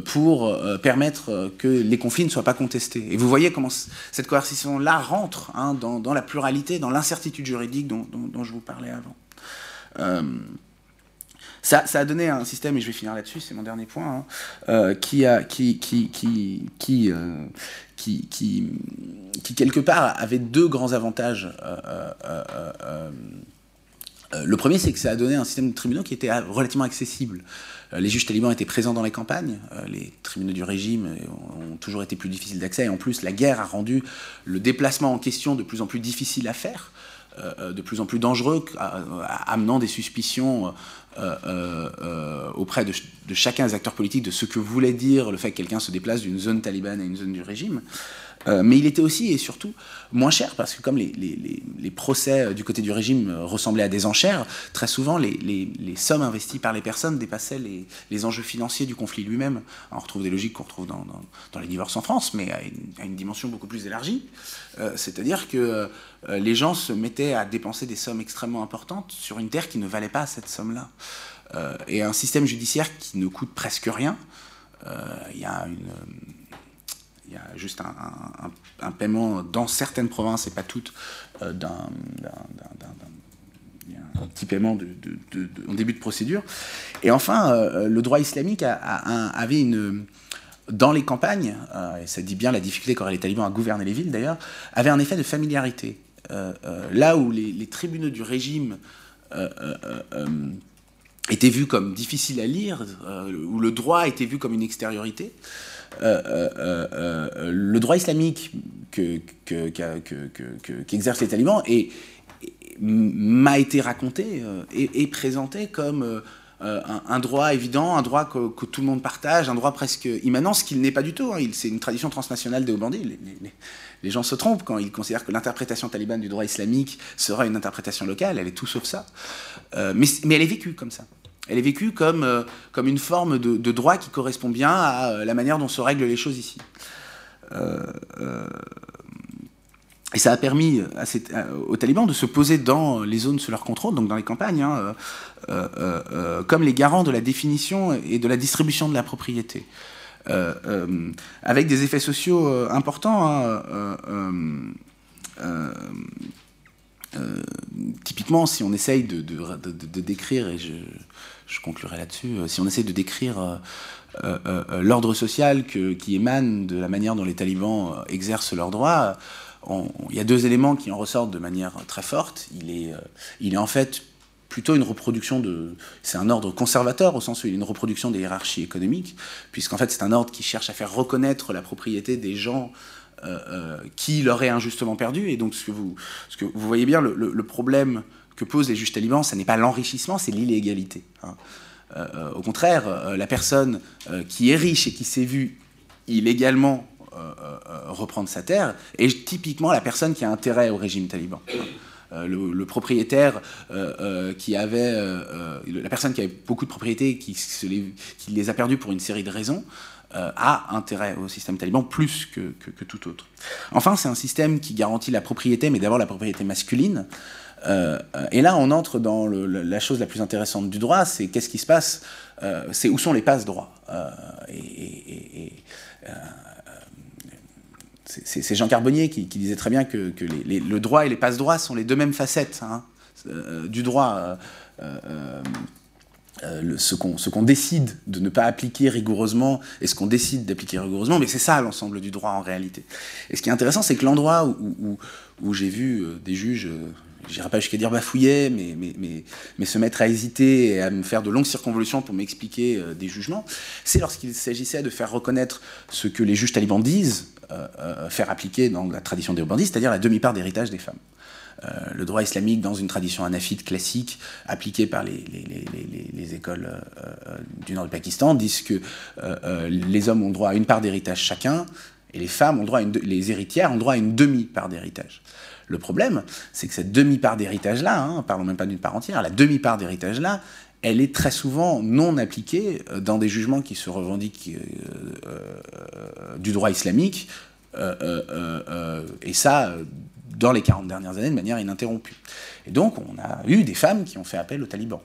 S3: pour permettre que les conflits ne soient pas contestés. Et vous voyez comment cette coercition-là rentre hein, dans, la pluralité, dans l'incertitude juridique dont, je vous parlais avant. Ça, a donné un système, et je vais finir là-dessus, c'est mon dernier point, hein, qui, a, qui, qui, qui, qui, quelque part avait deux grands avantages. Euh, euh, euh, le premier, c'est que ça a donné un système de tribunaux qui était relativement accessible. Les juges talibans étaient présents dans les campagnes, les tribunaux du régime ont toujours été plus difficiles d'accès, et en plus la guerre a rendu le déplacement en question de plus en plus difficile à faire, de plus en plus dangereux, amenant des suspicions auprès de, de, chacun des acteurs politiques de ce que voulait dire le fait que quelqu'un se déplace d'une zone talibane à une zone du régime. Euh, mais il était aussi et surtout moins cher parce que comme les, procès euh, du côté du régime euh, ressemblaient à des enchères, très souvent les, sommes investies par les personnes dépassaient les, enjeux financiers du conflit lui-même. On retrouve des logiques qu'on retrouve dans, dans, les divorces en France, mais à une, dimension beaucoup plus élargie. C'est-à-dire que les gens se mettaient à dépenser des sommes extrêmement importantes sur une terre qui ne valait pas cette somme-là. et un système judiciaire qui ne coûte presque rien. Il y a une il y a juste un, paiement dans certaines provinces et pas toutes euh, d'un un petit paiement en début de procédure. Et enfin, euh, le droit islamique avait une dans les campagnes, euh, et ça dit bien la difficulté qu'auraient les talibans à gouverner les villes d'ailleurs, avait un effet de familiarité. là où les, les, tribunaux du régime étaient vus comme difficiles à lire, où le droit était vu comme une extériorité, euh, euh, euh, le droit islamique qu'exercent les talibans m'a été raconté et, présenté comme un, droit évident, un droit que, tout le monde partage, un droit presque immanent, ce qu'il n'est pas du tout. Hein. C'est une tradition transnationale des bandits. Les, les, gens se trompent quand ils considèrent que l'interprétation talibane du droit islamique sera une interprétation locale. Elle est tout sauf ça. mais elle est vécue comme ça. Elle est vécue comme, euh, une forme de, droit qui correspond bien à euh, la manière dont se règlent les choses ici. Euh, et ça a permis aux talibans de se poser dans les zones sous leur contrôle, donc dans les campagnes, hein, comme les garants de la définition et de la distribution de la propriété. avec des effets sociaux importants. Hein, typiquement, si on essaye de, décrire, et je, conclurai là-dessus, euh, si on essaie de décrire euh, euh, l'ordre social qui émane de la manière dont les talibans exercent leurs droits, il y a deux éléments qui en ressortent de manière très forte. Il est, il est en fait plutôt une reproduction de... C'est un ordre conservateur au sens où il est une reproduction des hiérarchies économiques, puisqu'en fait c'est un ordre qui cherche à faire reconnaître la propriété des gens qui l'auraient injustement perdu. Et donc ce que vous, ce que vous voyez bien, le problème que posent les juges talibans, ce n'est pas l'enrichissement, c'est l'illégalité. Hein. Euh, euh, au contraire, euh, la personne qui est riche et qui s'est vue illégalement reprendre sa terre est typiquement la personne qui a intérêt au régime taliban. Le, propriétaire qui avait, la personne qui avait beaucoup de propriétés, qui, qui les a perdues pour une série de raisons, a intérêt au système taliban plus que, que, tout autre. Enfin, c'est un système qui garantit la propriété, mais d'abord la propriété masculine, et là, on entre dans la chose la plus intéressante du droit, c'est qu'est-ce qui se passe, c'est où sont les passes droits. et, c'est Jean Carbonnier qui, disait très bien que, le droit et les passes droits sont les deux mêmes facettes hein, du droit. Euh, ce qu'on décide de ne pas appliquer rigoureusement et ce qu'on décide d'appliquer rigoureusement, mais c'est ça l'ensemble du droit en réalité. Et ce qui est intéressant, c'est que l'endroit où, j'ai vu euh, des juges, euh, j'irai pas jusqu'à dire bafouiller, mais, se mettre à hésiter et à me faire de longues circonvolutions pour m'expliquer des jugements, c'est lorsqu'il s'agissait de faire reconnaître ce que les juges talibans disent, faire appliquer dans la tradition des bandits, c'est-à-dire la demi-part d'héritage des femmes. Euh, le droit islamique dans une tradition hanafite classique appliquée par les, les, écoles euh, euh, du nord du Pakistan disent que les hommes ont droit à une part d'héritage chacun et les femmes ont droit à une, les héritières ont droit à une demi-part d'héritage. Le problème, c'est que cette demi-part d'héritage-là, hein, parlons même pas d'une part entière, la demi-part d'héritage-là, elle est très souvent non appliquée dans des jugements qui se revendiquent du droit islamique. et ça, dans les 40 dernières années de manière ininterrompue. Et donc, on a eu des femmes qui ont fait appel aux talibans.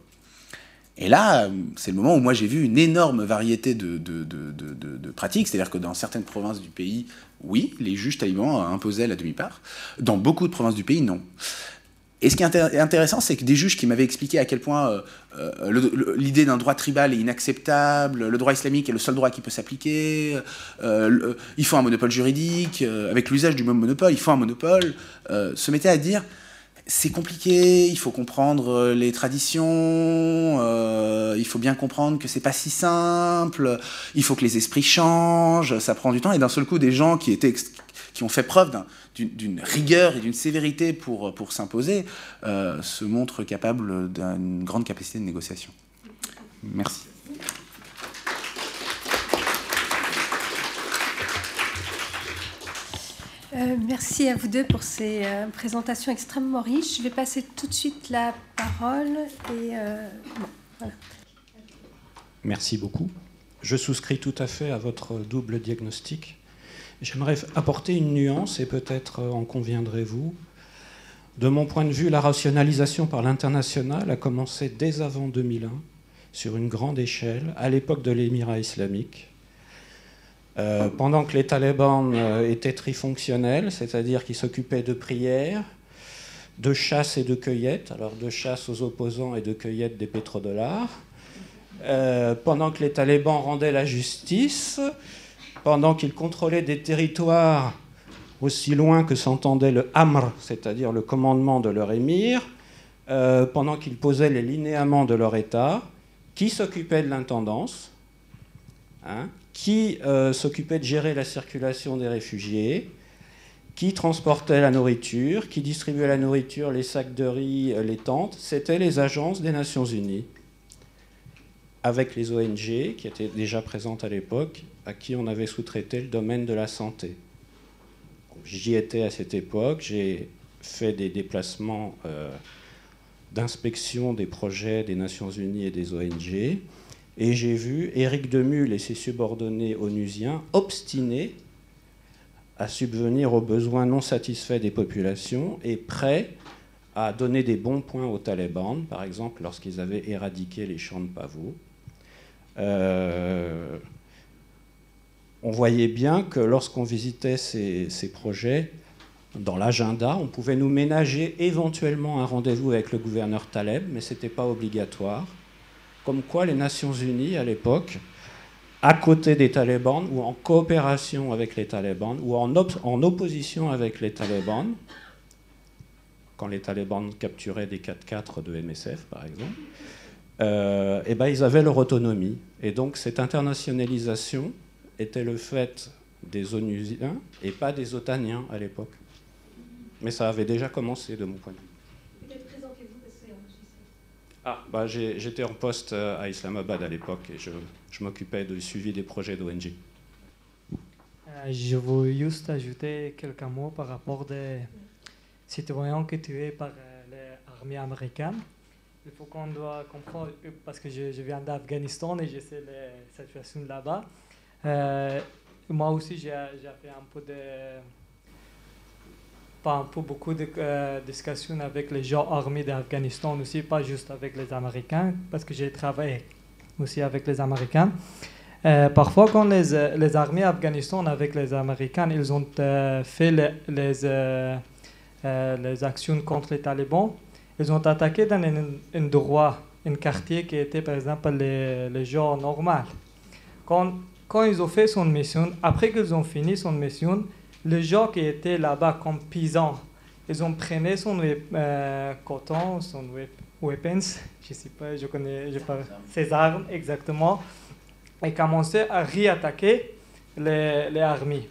S3: Et là, c'est le moment où moi j'ai vu une énorme variété de, pratiques, c'est-à-dire que dans certaines provinces du pays, oui, les juges talibans imposaient la demi-part. Dans beaucoup de provinces du pays, non. Et ce qui est intéressant, c'est que des juges qui m'avaient expliqué à quel point euh, euh, l'idée d'un droit tribal est inacceptable, le droit islamique est le seul droit qui peut s'appliquer, euh, il faut un monopole juridique, avec l'usage du mot monopole, il faut un monopole, se mettaient à dire c'est compliqué, il faut comprendre les traditions, il faut bien comprendre que c'est pas si simple, il faut que les esprits changent, ça prend du temps, et d'un seul coup, des gens qui étaient qui ont fait preuve d'une rigueur et d'une sévérité pour, pour s'imposer, euh, se montrent capables d'une grande capacité de négociation. Merci.
S1: Euh, merci à vous deux pour ces euh, présentations extrêmement riches. Je vais passer tout de suite la parole. Et,
S4: Merci beaucoup. Je souscris tout à fait à votre double diagnostic. J'aimerais apporter une nuance, et peut-être en conviendrez-vous. De mon point de vue, la rationalisation par l'international a commencé dès avant 2001, sur une grande échelle, à l'époque de l'émirat islamique. Euh, pendant que les talibans euh, étaient trifonctionnels, c'est-à-dire qu'ils s'occupaient de prières, de chasse et de cueillette, alors de chasse aux opposants et de cueillette des pétrodollars, euh, pendant que les talibans rendaient la justice, pendant qu'ils contrôlaient des territoires aussi loin que s'entendait le Amr, c'est-à-dire le commandement de leur émir, euh, pendant qu'ils posaient les linéaments de leur État, qui s'occupait de l'intendance, hein, qui euh, s'occupait de gérer la circulation des réfugiés, qui transportait la nourriture, qui distribuait la nourriture, les sacs de riz, euh, les tentes, c'était les agences des Nations Unies, avec les ONG qui étaient déjà présentes à l'époque à qui on avait sous-traité le domaine de la santé. J'y étais à cette époque, j'ai fait des déplacements euh, d'inspection des projets des Nations Unies et des ONG, et j'ai vu Éric Demule et ses subordonnés onusiens obstinés à subvenir aux besoins non satisfaits des populations et prêts à donner des bons points aux talibans, par exemple lorsqu'ils avaient éradiqué les champs de pavots. Euh, on voyait bien que lorsqu'on visitait ces, projets, dans l'agenda, on pouvait nous ménager éventuellement un rendez-vous avec le gouverneur Taleb, mais ce n'était pas obligatoire. Comme quoi les Nations Unies, à l'époque, à côté des talibans, ou en coopération avec les talibans, ou en, opposition avec les talibans, quand les talibans capturaient des 4x4 de MSF, par exemple, euh, eh ben, ils avaient leur autonomie. Et donc cette internationalisation était le fait des Onusiens et pas des Otaniens à l'époque. Mais ça avait déjà commencé de mon point de vue. Ah, bah, j'étais en poste euh, à Islamabad à l'époque et je, je m'occupais du suivi des projets d'ONG.
S5: Euh, je veux juste ajouter quelques mots par rapport des citoyens que tu es par euh, l'armée américaine. Il faut qu'on doit comprendre, parce que je, je viens d'Afghanistan et je sais la situation là-bas. Euh, moi aussi, j'ai fait un peu de pas pour beaucoup de discussions avec les gens armés d'Afghanistan aussi, pas juste avec les Américains, parce que j'ai travaillé aussi avec les Américains. parfois, quand les, les armées d'Afghanistan avec les Américains, ils ont fait les, les, les, actions contre les talibans, ils ont attaqué dans un endroit, un quartier qui était par exemple les, les gens normaux. Quand, quand ils ont fait son mission, après qu'ils ont fini son mission, les gens qui étaient là-bas comme paysans, ils ont pris son euh, coton, son weapons, je sais pas, je connais, je parle, ses armes exactement, et commençaient à réattaquer les, les armées.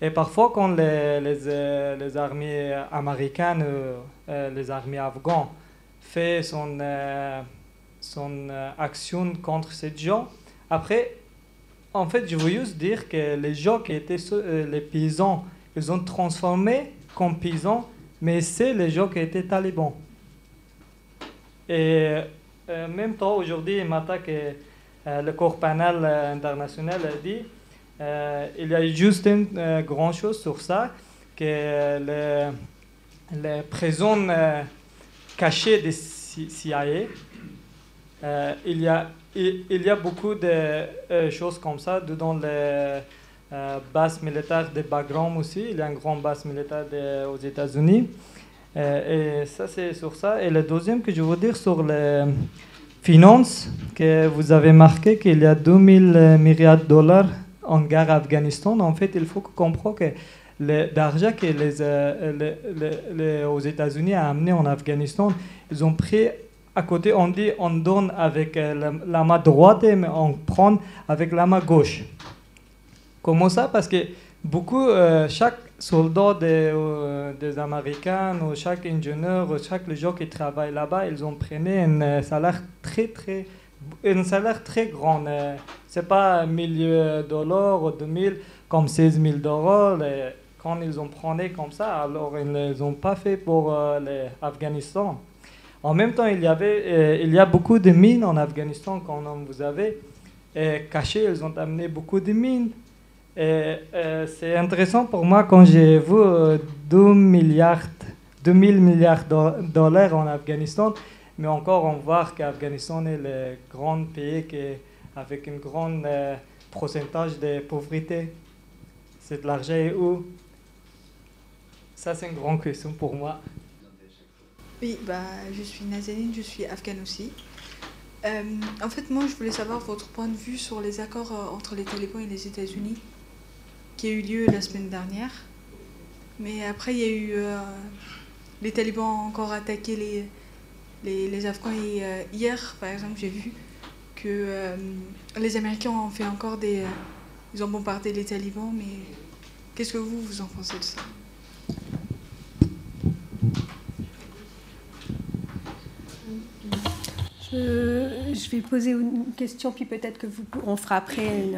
S5: Et parfois, quand les, les, euh, les armées américaines, euh, les armées afghanes, fait son, son action contre ces gens, après, en fait, je veux juste dire que les gens qui étaient euh, les paysans, ils ont transformé comme paysans, mais c'est les gens qui étaient talibans. Et en même temps, aujourd'hui, matin, que euh, le corps pénal international a dit, euh, il y a juste une grande chose sur ça, que les prisons cachées des CIA, il y a il, y a beaucoup de euh, choses comme ça dans les euh, bases militaires de Bagram aussi. Il y a une grande base militaire aux États-Unis. Euh, et ça, c'est sur ça. Et le deuxième que je veux dire sur les finances, que vous avez marqué qu'il y a 2000 milliards de dollars en guerre Afghanistan. En fait, il faut comprendre que l'argent que les, les, aux États-Unis a amené en Afghanistan, ils ont pris à côté, on dit on donne avec euh, la, main droite, mais on prend avec la main gauche. Comment ça? Parce que beaucoup, euh, chaque soldat des, euh, des, Américains, ou chaque ingénieur, ou chaque gens qui travaillent là-bas, ils ont pris un salaire très, très, un salaire très grand. C'est pas 1000 dollars ou 2000 comme 16 000 dollars. Quand ils ont pris comme ça, alors ils ne les ont pas fait pour l'Afghanistan. En même temps, il y, avait, euh, il y a beaucoup de mines en Afghanistan, comme vous avez et cachées. Elles ont amené beaucoup de mines. Euh, c'est intéressant pour moi quand j'ai vu 2 euh, milliards, 2000 milliards de dollars en Afghanistan. Mais encore, on voit qu'Afghanistan est le grand pays qui, avec un grand pourcentage de pauvreté. C'est de l'argent où? Ça, c'est une grande question pour moi.
S6: Oui, bah, je suis Nazaline, je suis afghane aussi. Euh, en fait, moi, je voulais savoir votre point de vue sur les accords euh, entre les talibans et les États-Unis qui a eu lieu la semaine dernière. Mais après, il y a eu. Euh, les talibans ont encore attaqué les, les, Afghans. Et hier, par exemple, j'ai vu que les Américains ont fait encore des. ils ont bombardé les talibans, mais qu'est-ce que vous, vous en pensez de ça?
S1: Je vais poser une question, puis peut-être que vous, on fera après.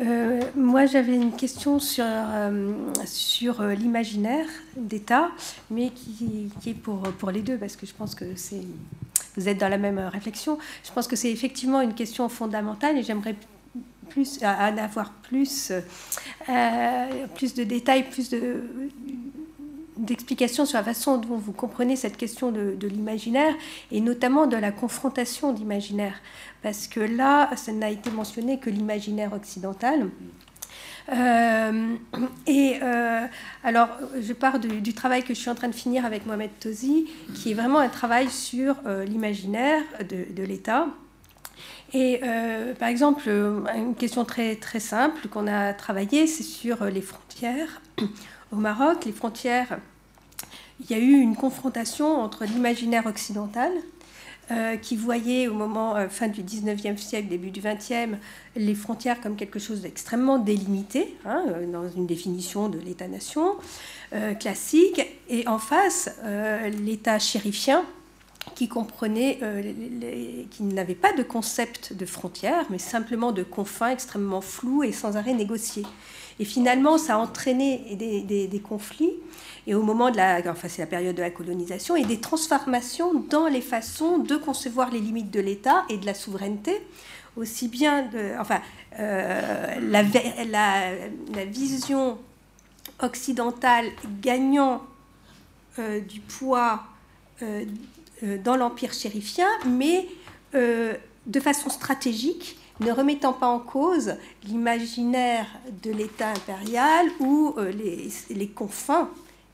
S1: Euh, moi, j'avais une question sur, euh, sur euh, l'imaginaire d'État, mais qui, est pour, pour les deux, parce que je pense que c'est. Vous êtes dans la même réflexion. Je pense que c'est effectivement une question fondamentale et j'aimerais plus à, avoir plus, plus de détails, plus de, d'explications sur la façon dont vous comprenez cette question de, l'imaginaire et notamment de la confrontation d'imaginaire. Parce que là, ça n'a été mentionné que l'imaginaire occidental. Euh, et euh, alors, je pars du, travail que je suis en train de finir avec Mohamed Tozi, qui est vraiment un travail sur euh, l'imaginaire de, l'État. Et par exemple, une question très, très simple qu'on a travaillée, c'est sur les frontières au Maroc, les frontières, il y a eu une confrontation entre l'imaginaire occidental, euh, qui voyait au moment euh, fin du 19e siècle, début du 20e, les frontières comme quelque chose d'extrêmement délimité, hein, euh, dans une définition de l'État-nation classique, et en face, l'État chérifien, qui comprenait, qui n'avait pas de concept de frontières, mais simplement de confins extrêmement flous et sans arrêt négociés. Et finalement, ça a entraîné des, conflits, et au moment de la, enfin c'est la période de la colonisation, et des transformations dans les façons de concevoir les limites de l'État et de la souveraineté, aussi bien de, enfin, euh, la, vision occidental gagnant du poids dans l'empire chérifien, mais de façon stratégique, ne remettant pas en cause l'imaginaire de l'État impérial ou les, les confins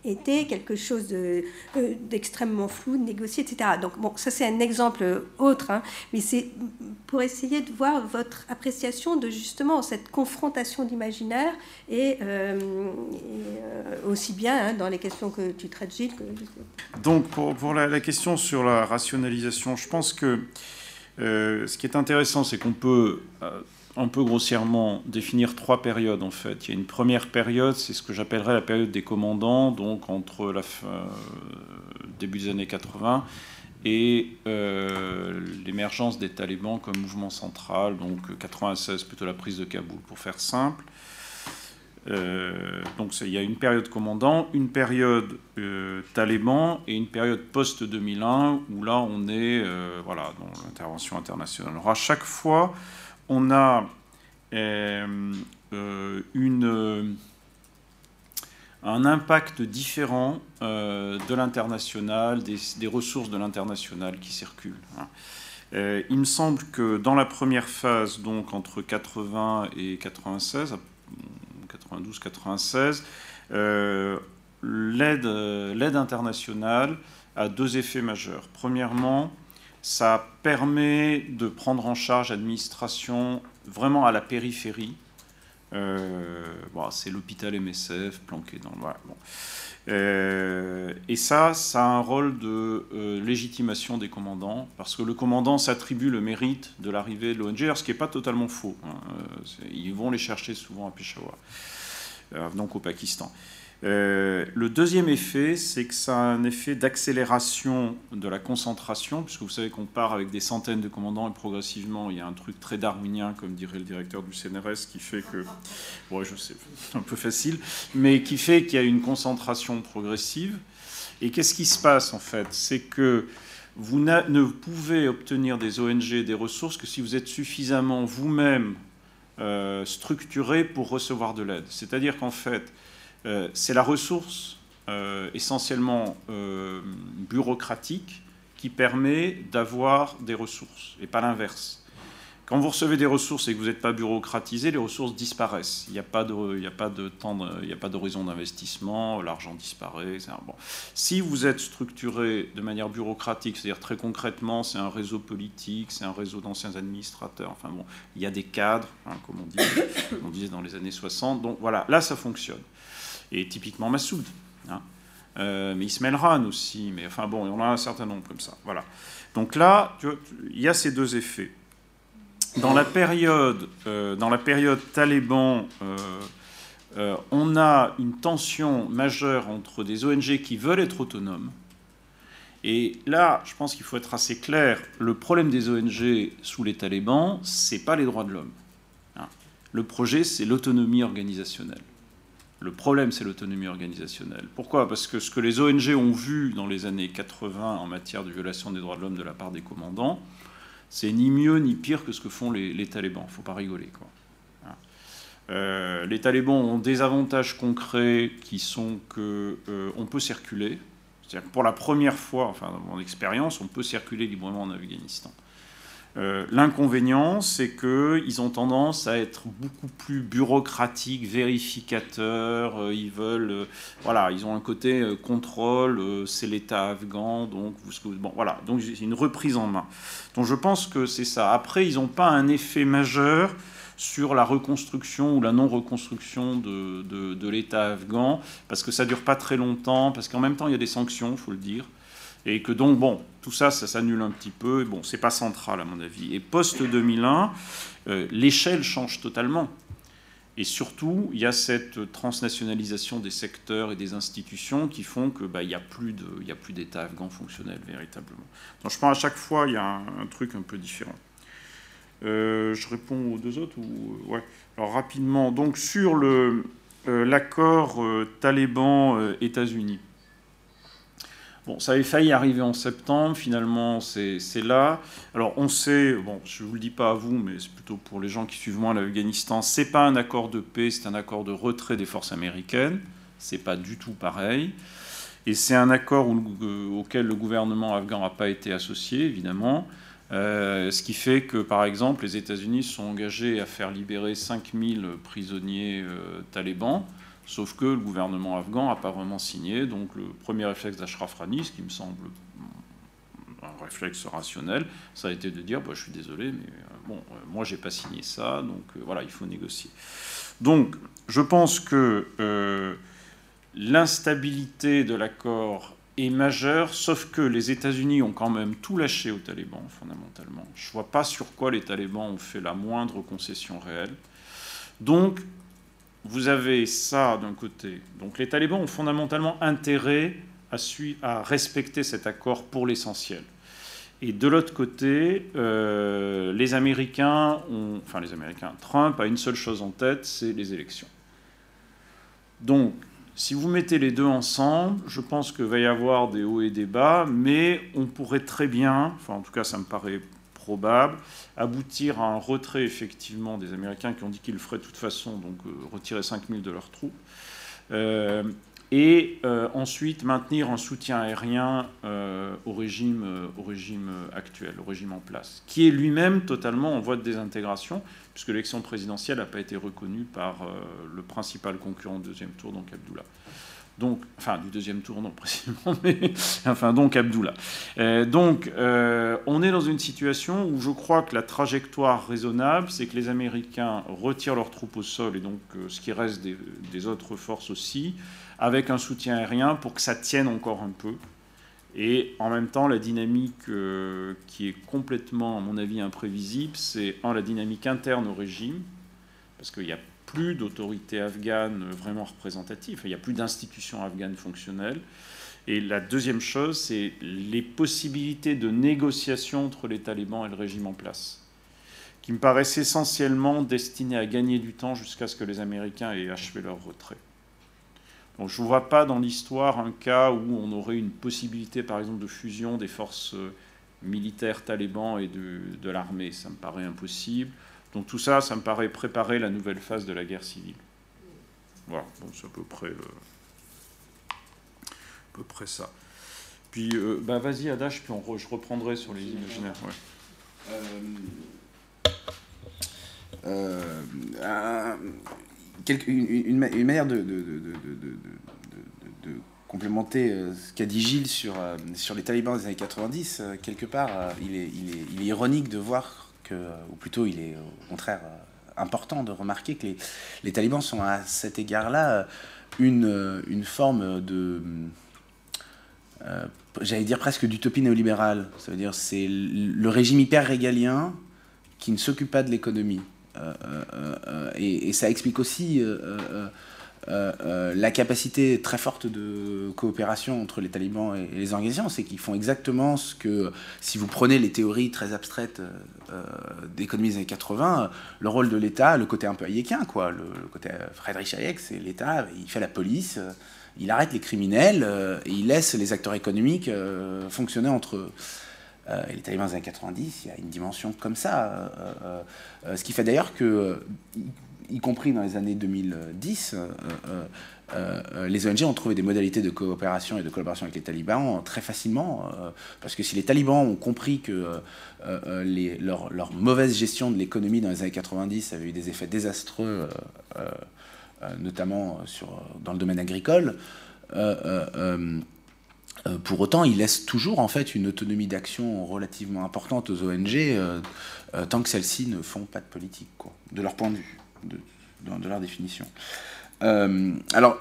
S1: était quelque chose euh, d'extrêmement flou, de négocié, etc. Donc bon, ça c'est un exemple autre, hein, mais c'est pour essayer de voir votre appréciation de justement cette confrontation d'imaginaire et, euh, euh, aussi bien hein, dans les questions que tu traites, Gilles.
S2: Donc pour la, question sur la rationalisation, je pense que ce qui est intéressant, c'est qu'on peut un peu grossièrement définir trois périodes en fait. Il y a une première période, c'est ce que j'appellerais la période des commandants, donc entre la fin, euh, début des années 80 et euh, l'émergence des talibans comme mouvement central, donc 96 plutôt la prise de Kaboul pour faire simple. Euh, donc il y a une période commandant, une période taliban et une période post-2001 où là on est voilà, dans l'intervention internationale. Alors à chaque fois, on a euh, euh, euh, un impact différent de l'international, des, ressources de l'international qui circulent. Hein. il me semble que dans la première phase, donc entre 80 et 96, 92-96, l'aide internationale a deux effets majeurs. Premièrement, ça permet de prendre en charge l'administration vraiment à la périphérie. Euh, c'est l'hôpital MSF planqué dans le. Euh, et ça, ça a un rôle de euh, légitimation des commandants, parce que le commandant s'attribue le mérite de l'arrivée de l'ONG, ce qui n'est pas totalement faux. Hein. ils vont les chercher souvent à Peshawar, donc au Pakistan. Euh, le deuxième effet, c'est que ça a un effet d'accélération de la concentration, puisque vous savez qu'on part avec des centaines de commandants et progressivement, il y a un truc très darwinien, comme dirait le directeur du CNRS, qui fait que, bon, je sais, [LAUGHS] un peu facile, mais qui fait qu'il y a une concentration progressive. Et qu'est-ce qui se passe en fait? C'est que vous ne pouvez obtenir des ONG, des ressources, que si vous êtes suffisamment vous-même euh, structuré pour recevoir de l'aide. C'est-à-dire qu'en fait, euh, c'est la ressource euh, essentiellement euh, bureaucratique qui permet d'avoir des ressources, et pas l'inverse. Quand vous recevez des ressources et que vous n'êtes pas bureaucratisé, les ressources disparaissent. Il n'y a pas de, il n'y a pas d'horizon d'investissement, l'argent disparaît. Si vous êtes structuré de manière bureaucratique, c'est-à-dire très concrètement, c'est un réseau politique, c'est un réseau d'anciens administrateurs. Enfin bon, il y a des cadres, hein, comme on, [COUGHS] disait dans les années 60. Donc voilà, là ça fonctionne et typiquement Massoud. Hein. Euh, mais Ismail Ran aussi, mais enfin bon, il y en a un certain nombre comme ça. Voilà. Donc là, il y a ces deux effets. Dans la période, euh, dans la période taliban, euh, on a une tension majeure entre des ONG qui veulent être autonomes. Et là, je pense qu'il faut être assez clair. Le problème des ONG sous les talibans, c'est pas les droits de l'homme. Hein. Le projet, c'est l'autonomie organisationnelle. Le problème, c'est l'autonomie organisationnelle. Pourquoi? Parce que ce que les ONG ont vu dans les années 80 en matière de violation des droits de l'homme de la part des commandants, c'est ni mieux ni pire que ce que font les, talibans. Il ne faut pas rigoler. Euh, les talibans ont des avantages concrets qui sont qu'on euh, peut circuler. C'est-à-dire que pour la première fois, enfin dans mon expérience, on peut circuler librement en Afghanistan. Euh, l'inconvénient, c'est qu'ils ont tendance à être beaucoup plus bureaucratiques, vérificateurs. Euh, ils veulent, euh, voilà, ils ont un côté contrôle. c'est l'État afghan, donc bon, voilà, donc c'est une reprise en main. Donc je pense que c'est ça. Après, ils n'ont pas un effet majeur sur la reconstruction ou la non-reconstruction de, de l'État afghan, parce que ça dure pas très longtemps, parce qu'en même temps, il y a des sanctions, il faut le dire. Et que donc, bon, tout ça, ça s'annule un petit peu. Bon, c'est pas central à mon avis. Et post-2001, euh, l'échelle change totalement. Et surtout, il y a cette transnationalisation des secteurs et des institutions qui font qu'il bah, n'y a plus d'État afghan fonctionnel véritablement. Donc je pense à chaque fois, il y a un, truc un peu différent. Euh, je réponds aux deux autres ou ouais. Alors rapidement, donc sur euh, l'accord Taliban-États-Unis. Bon, ça avait failli arriver en septembre, finalement c'est là. Alors on sait, bon, je ne vous le dis pas à vous, mais c'est plutôt pour les gens qui suivent moins l'Afghanistan, c'est pas un accord de paix, c'est un accord de retrait des forces américaines. c'est pas du tout pareil. Et c'est un accord auquel le gouvernement afghan n'a pas été associé, évidemment. ce qui fait que, par exemple, les États-Unis sont engagés à faire libérer 5000 prisonniers talibans Sauf que le gouvernement afghan n'a pas vraiment signé. Donc le premier réflexe d'Ashraf Rani, ce qui me semble un réflexe rationnel, ça a été de dire bah, je suis désolé, mais euh, bon, euh, moi j'ai pas signé ça, donc euh, voilà, il faut négocier. Donc je pense que l'instabilité de l'accord est majeure, sauf que les États-Unis ont quand même tout lâché aux talibans, fondamentalement. Je ne vois pas sur quoi les talibans ont fait la moindre concession réelle. Donc vous avez ça d'un côté. Donc les talibans ont fondamentalement intérêt à, respecter cet accord pour l'essentiel. Et de l'autre côté, euh, les Américains ont, enfin les Américains, Trump a une seule chose en tête, c'est les élections. Donc, si vous mettez les deux ensemble, je pense qu'il va y avoir des hauts et des bas, mais on pourrait très bien, enfin en tout cas ça me paraît probable, aboutir à un retrait effectivement des Américains qui ont dit qu'ils le feraient de toute façon, donc euh, retirer 5000 de leurs troupes, euh, et euh, ensuite maintenir un soutien aérien au, régime, au régime actuel, au régime en place, qui est lui-même totalement en voie de désintégration, puisque l'élection présidentielle n'a pas été reconnue par le principal concurrent au deuxième tour, donc Abdullah donc, enfin du deuxième tour non [LAUGHS] précisément, mais enfin donc Abdullah. Euh, donc euh, on est dans une situation où je crois que la trajectoire raisonnable, c'est que les Américains retirent leurs troupes au sol et donc euh, ce qui reste des, autres forces aussi, avec un soutien aérien pour que ça tienne encore un peu. Et en même temps, la dynamique qui est complètement, à mon avis, imprévisible, c'est un, la dynamique interne au régime, parce qu'il y a plus d'autorité afghane vraiment représentative, il n'y a plus d'institutions afghanes fonctionnelles. Et la deuxième chose, c'est les possibilités de négociation entre les talibans et le régime en place, qui me paraissent essentiellement destinées à gagner du temps jusqu'à ce que les Américains aient achevé leur retrait. Donc je ne vois pas dans l'histoire un cas où on aurait une possibilité, par exemple, de fusion des forces militaires talibans et de l'armée. Ça me paraît impossible. Donc tout ça, ça me paraît préparer la nouvelle phase de la guerre civile. Voilà, c'est à peu près, le... à peu près ça. Puis, euh, bah, vas-y, Adash, puis on je reprendrai sur les imaginaires. Ouais.
S3: Euh, euh, une, manière de, de, complémenter ce qu'a dit Gilles sur, sur les talibans des années 90, quelque part, il est, il, est, il, est, ironique de voir ou plutôt il est au contraire euh, important de remarquer que les, talibans sont à cet égard-là euh, une, euh, une forme de, j'allais dire presque d'utopie néolibérale. Ça veut dire c'est le régime hyper régalien qui ne s'occupe pas de l'économie. et, et, ça explique aussi euh, euh, la capacité très forte de coopération entre les talibans et, les organisations, c'est qu'ils font exactement ce que, si vous prenez les théories très abstraites euh, d'économie des années 80, le rôle de l'État, le côté un peu hayekien, quoi, le, côté Friedrich Hayek, c'est l'État, il fait la police, il arrête les criminels et il laisse les acteurs économiques fonctionner entre eux. les talibans des années 90, il y a une dimension comme ça. ce qui fait d'ailleurs que y compris dans les années 2010, euh, euh, euh, les ONG ont trouvé des modalités de coopération et de collaboration avec les talibans très facilement, parce que si les talibans ont compris que leur, mauvaise gestion de l'économie dans les années 90 avait eu des effets désastreux, notamment sur, dans le domaine agricole, pour autant, ils laissent toujours en fait une autonomie d'action relativement importante aux ONG tant que celles-ci ne font pas de politique, quoi, de leur point de vue de, leur définition. Euh, alors,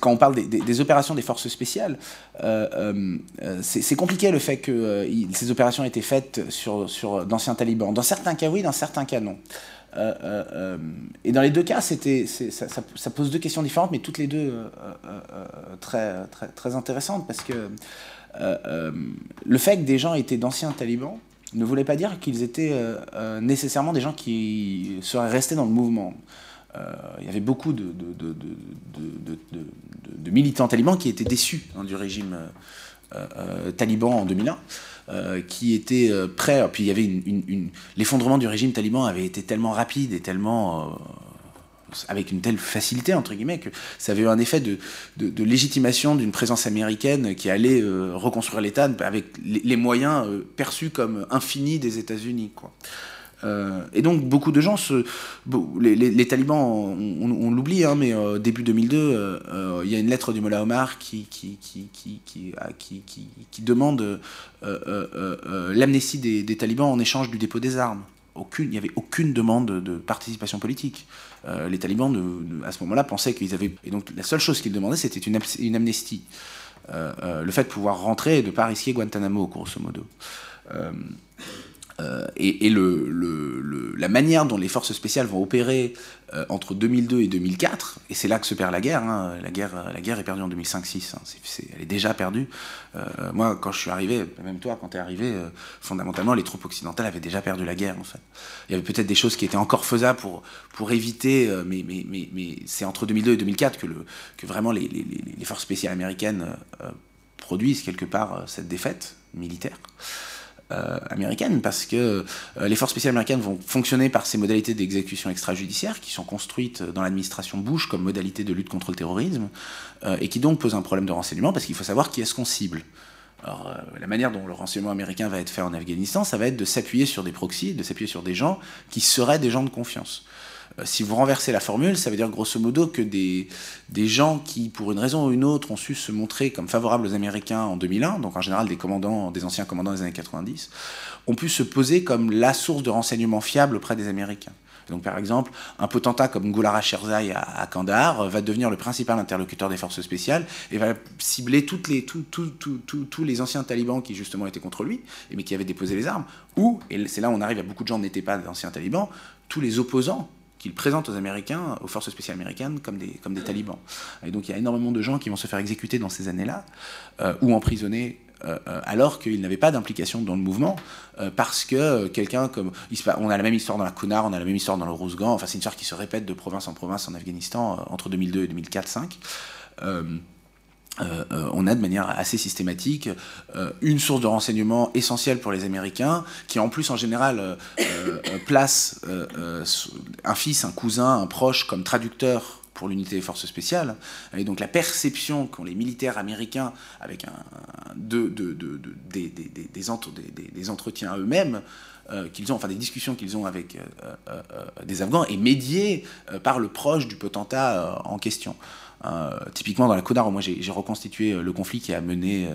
S3: quand on parle des, opérations des forces spéciales, euh, euh, c'est compliqué le fait que ces opérations aient été faites sur, d'anciens talibans. Dans certains cas, oui, dans certains cas, non. et dans les deux cas, ça, pose deux questions différentes, mais toutes les deux très intéressantes, parce que le fait que des gens étaient d'anciens talibans, ne voulait pas dire qu'ils étaient euh, euh, nécessairement des gens qui seraient restés dans le mouvement. Euh, il y avait beaucoup de, militants talibans qui étaient déçus hein, du régime taliban en 2001. qui étaient prêts. Puis il y avait l'effondrement du régime taliban avait été tellement rapide et tellement avec une telle facilité, entre guillemets, que ça avait eu un effet de, légitimation d'une présence américaine qui allait reconstruire l'État avec les, moyens perçus comme infinis des États-Unis. Euh, et donc beaucoup de gens, se, les, talibans, on, l'oublie, hein, mais euh, début 2002, euh, il y a une lettre du Mollah Omar qui, demande l'amnistie des, talibans en échange du dépôt des armes. Aucune, il n'y avait aucune demande de participation politique. les talibans, à ce moment-là, pensaient qu'ils avaient... Et donc la seule chose qu'ils demandaient, c'était une, une, amnistie. le fait de pouvoir rentrer et de ne pas risquer Guantanamo, grosso modo. Euh, et, le, la manière dont les forces spéciales vont opérer euh, entre 2002 et 2004, et c'est là que se perd la guerre, hein, la guerre, la guerre est perdue en 2005-6, hein, elle est déjà perdue. Euh, moi, quand je suis arrivé, même toi, quand tu es arrivé, fondamentalement, les troupes occidentales avaient déjà perdu la guerre, en fait. Il y avait peut-être des choses qui étaient encore faisables pour, pour éviter, mais, mais, mais, mais c'est entre 2002 et 2004 que, le, que vraiment les, les, les forces spéciales américaines produisent quelque part cette défaite militaire. Euh, américaine, parce que euh, les forces spéciales américaines vont fonctionner par ces modalités d'exécution extrajudiciaire qui sont construites dans l'administration Bush comme modalité de lutte contre le terrorisme, euh, et qui donc posent un problème de renseignement, parce qu'il faut savoir qui est-ce qu'on cible. Alors, la manière dont le renseignement américain va être fait en Afghanistan, ça va être de s'appuyer sur des proxys, de s'appuyer sur des gens qui seraient des gens de confiance. Euh, si vous renversez la formule, ça veut dire grosso modo que des, des gens qui, pour une raison ou une autre, ont su se montrer comme favorables aux Américains en 2001, donc en général des commandants, des anciens commandants des années 90, ont pu se poser comme la source de renseignements fiables auprès des Américains. Donc, par exemple, un potentat comme Goulara Sherzai à, Kandahar va devenir le principal interlocuteur des forces spéciales et va cibler toutes les, tous les anciens talibans qui, justement, étaient contre lui, mais qui avaient déposé les armes, ou, et c'est là où on arrive, à beaucoup de gens n'étaient pas d'anciens talibans, tous les opposants qu'il présente aux Américains, aux forces spéciales américaines, comme des, comme des talibans. Et donc il y a énormément de gens qui vont se faire exécuter dans ces années-là, euh, ou emprisonnés euh, euh, alors qu'ils n'avaient pas d'implication dans le mouvement, parce que quelqu'un comme... On a la même histoire dans la Kunar, on a la même histoire dans le Rousgan, enfin c'est une histoire qui se répète de province en province en Afghanistan entre 2002 et 2004-5. Euh, euh, on a de manière assez systématique euh, une source de renseignement essentielle pour les Américains, qui en plus en général [COUGHS] place un fils, un cousin, un proche comme traducteur pour l'unité des forces spéciales. Et donc la perception qu'ont les militaires américains avec un, de, des, des, entretiens à eux-mêmes, qu'ils ont, enfin des discussions qu'ils ont avec des Afghans, est médiée par le proche du potentat en question. Euh, typiquement dans la Kodar, moi j'ai reconstitué euh, le conflit qui a mené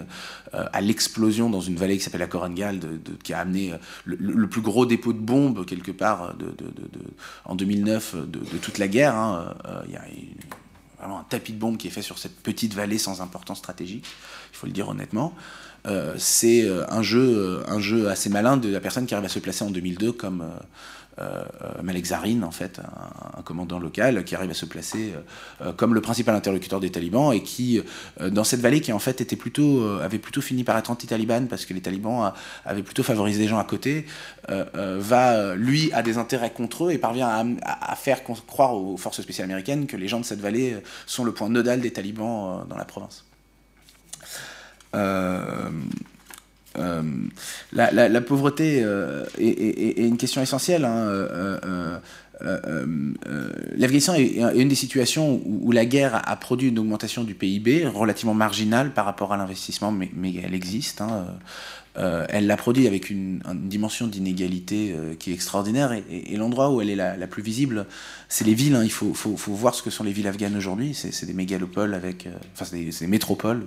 S3: euh, à l'explosion dans une vallée qui s'appelle la Korangal, de, qui a amené le, plus gros dépôt de bombes quelque part en 2009 de, toute la guerre. Hein. Il y a vraiment un tapis de bombes qui est fait sur cette petite vallée sans importance stratégique, il faut le dire honnêtement. c'est un jeu, assez malin de la personne qui arrive à se placer en 2002 comme euh, Malek Zarin, en fait, un, commandant local qui arrive à se placer euh, comme le principal interlocuteur des talibans et qui, euh, dans cette vallée qui en fait était plutôt, avait plutôt fini par être anti-taliban parce que les talibans avaient plutôt favorisé les gens à côté, va, lui, a des intérêts contre eux et parvient à, faire croire aux forces spéciales américaines que les gens de cette vallée sont le point nodal des talibans dans la province. Euh, la, pauvreté euh, est, une question essentielle. Hein, euh, L'Afghanistan est, une des situations où, la guerre a produit une augmentation du PIB relativement marginale par rapport à l'investissement, mais, elle existe. Hein, elle l'a produit avec une, dimension d'inégalité qui est extraordinaire et, l'endroit où elle est la, plus visible, c'est les villes. Hein. il faut, voir ce que sont les villes afghanes aujourd'hui. C'est des mégalopoles avec, enfin c'est des, métropoles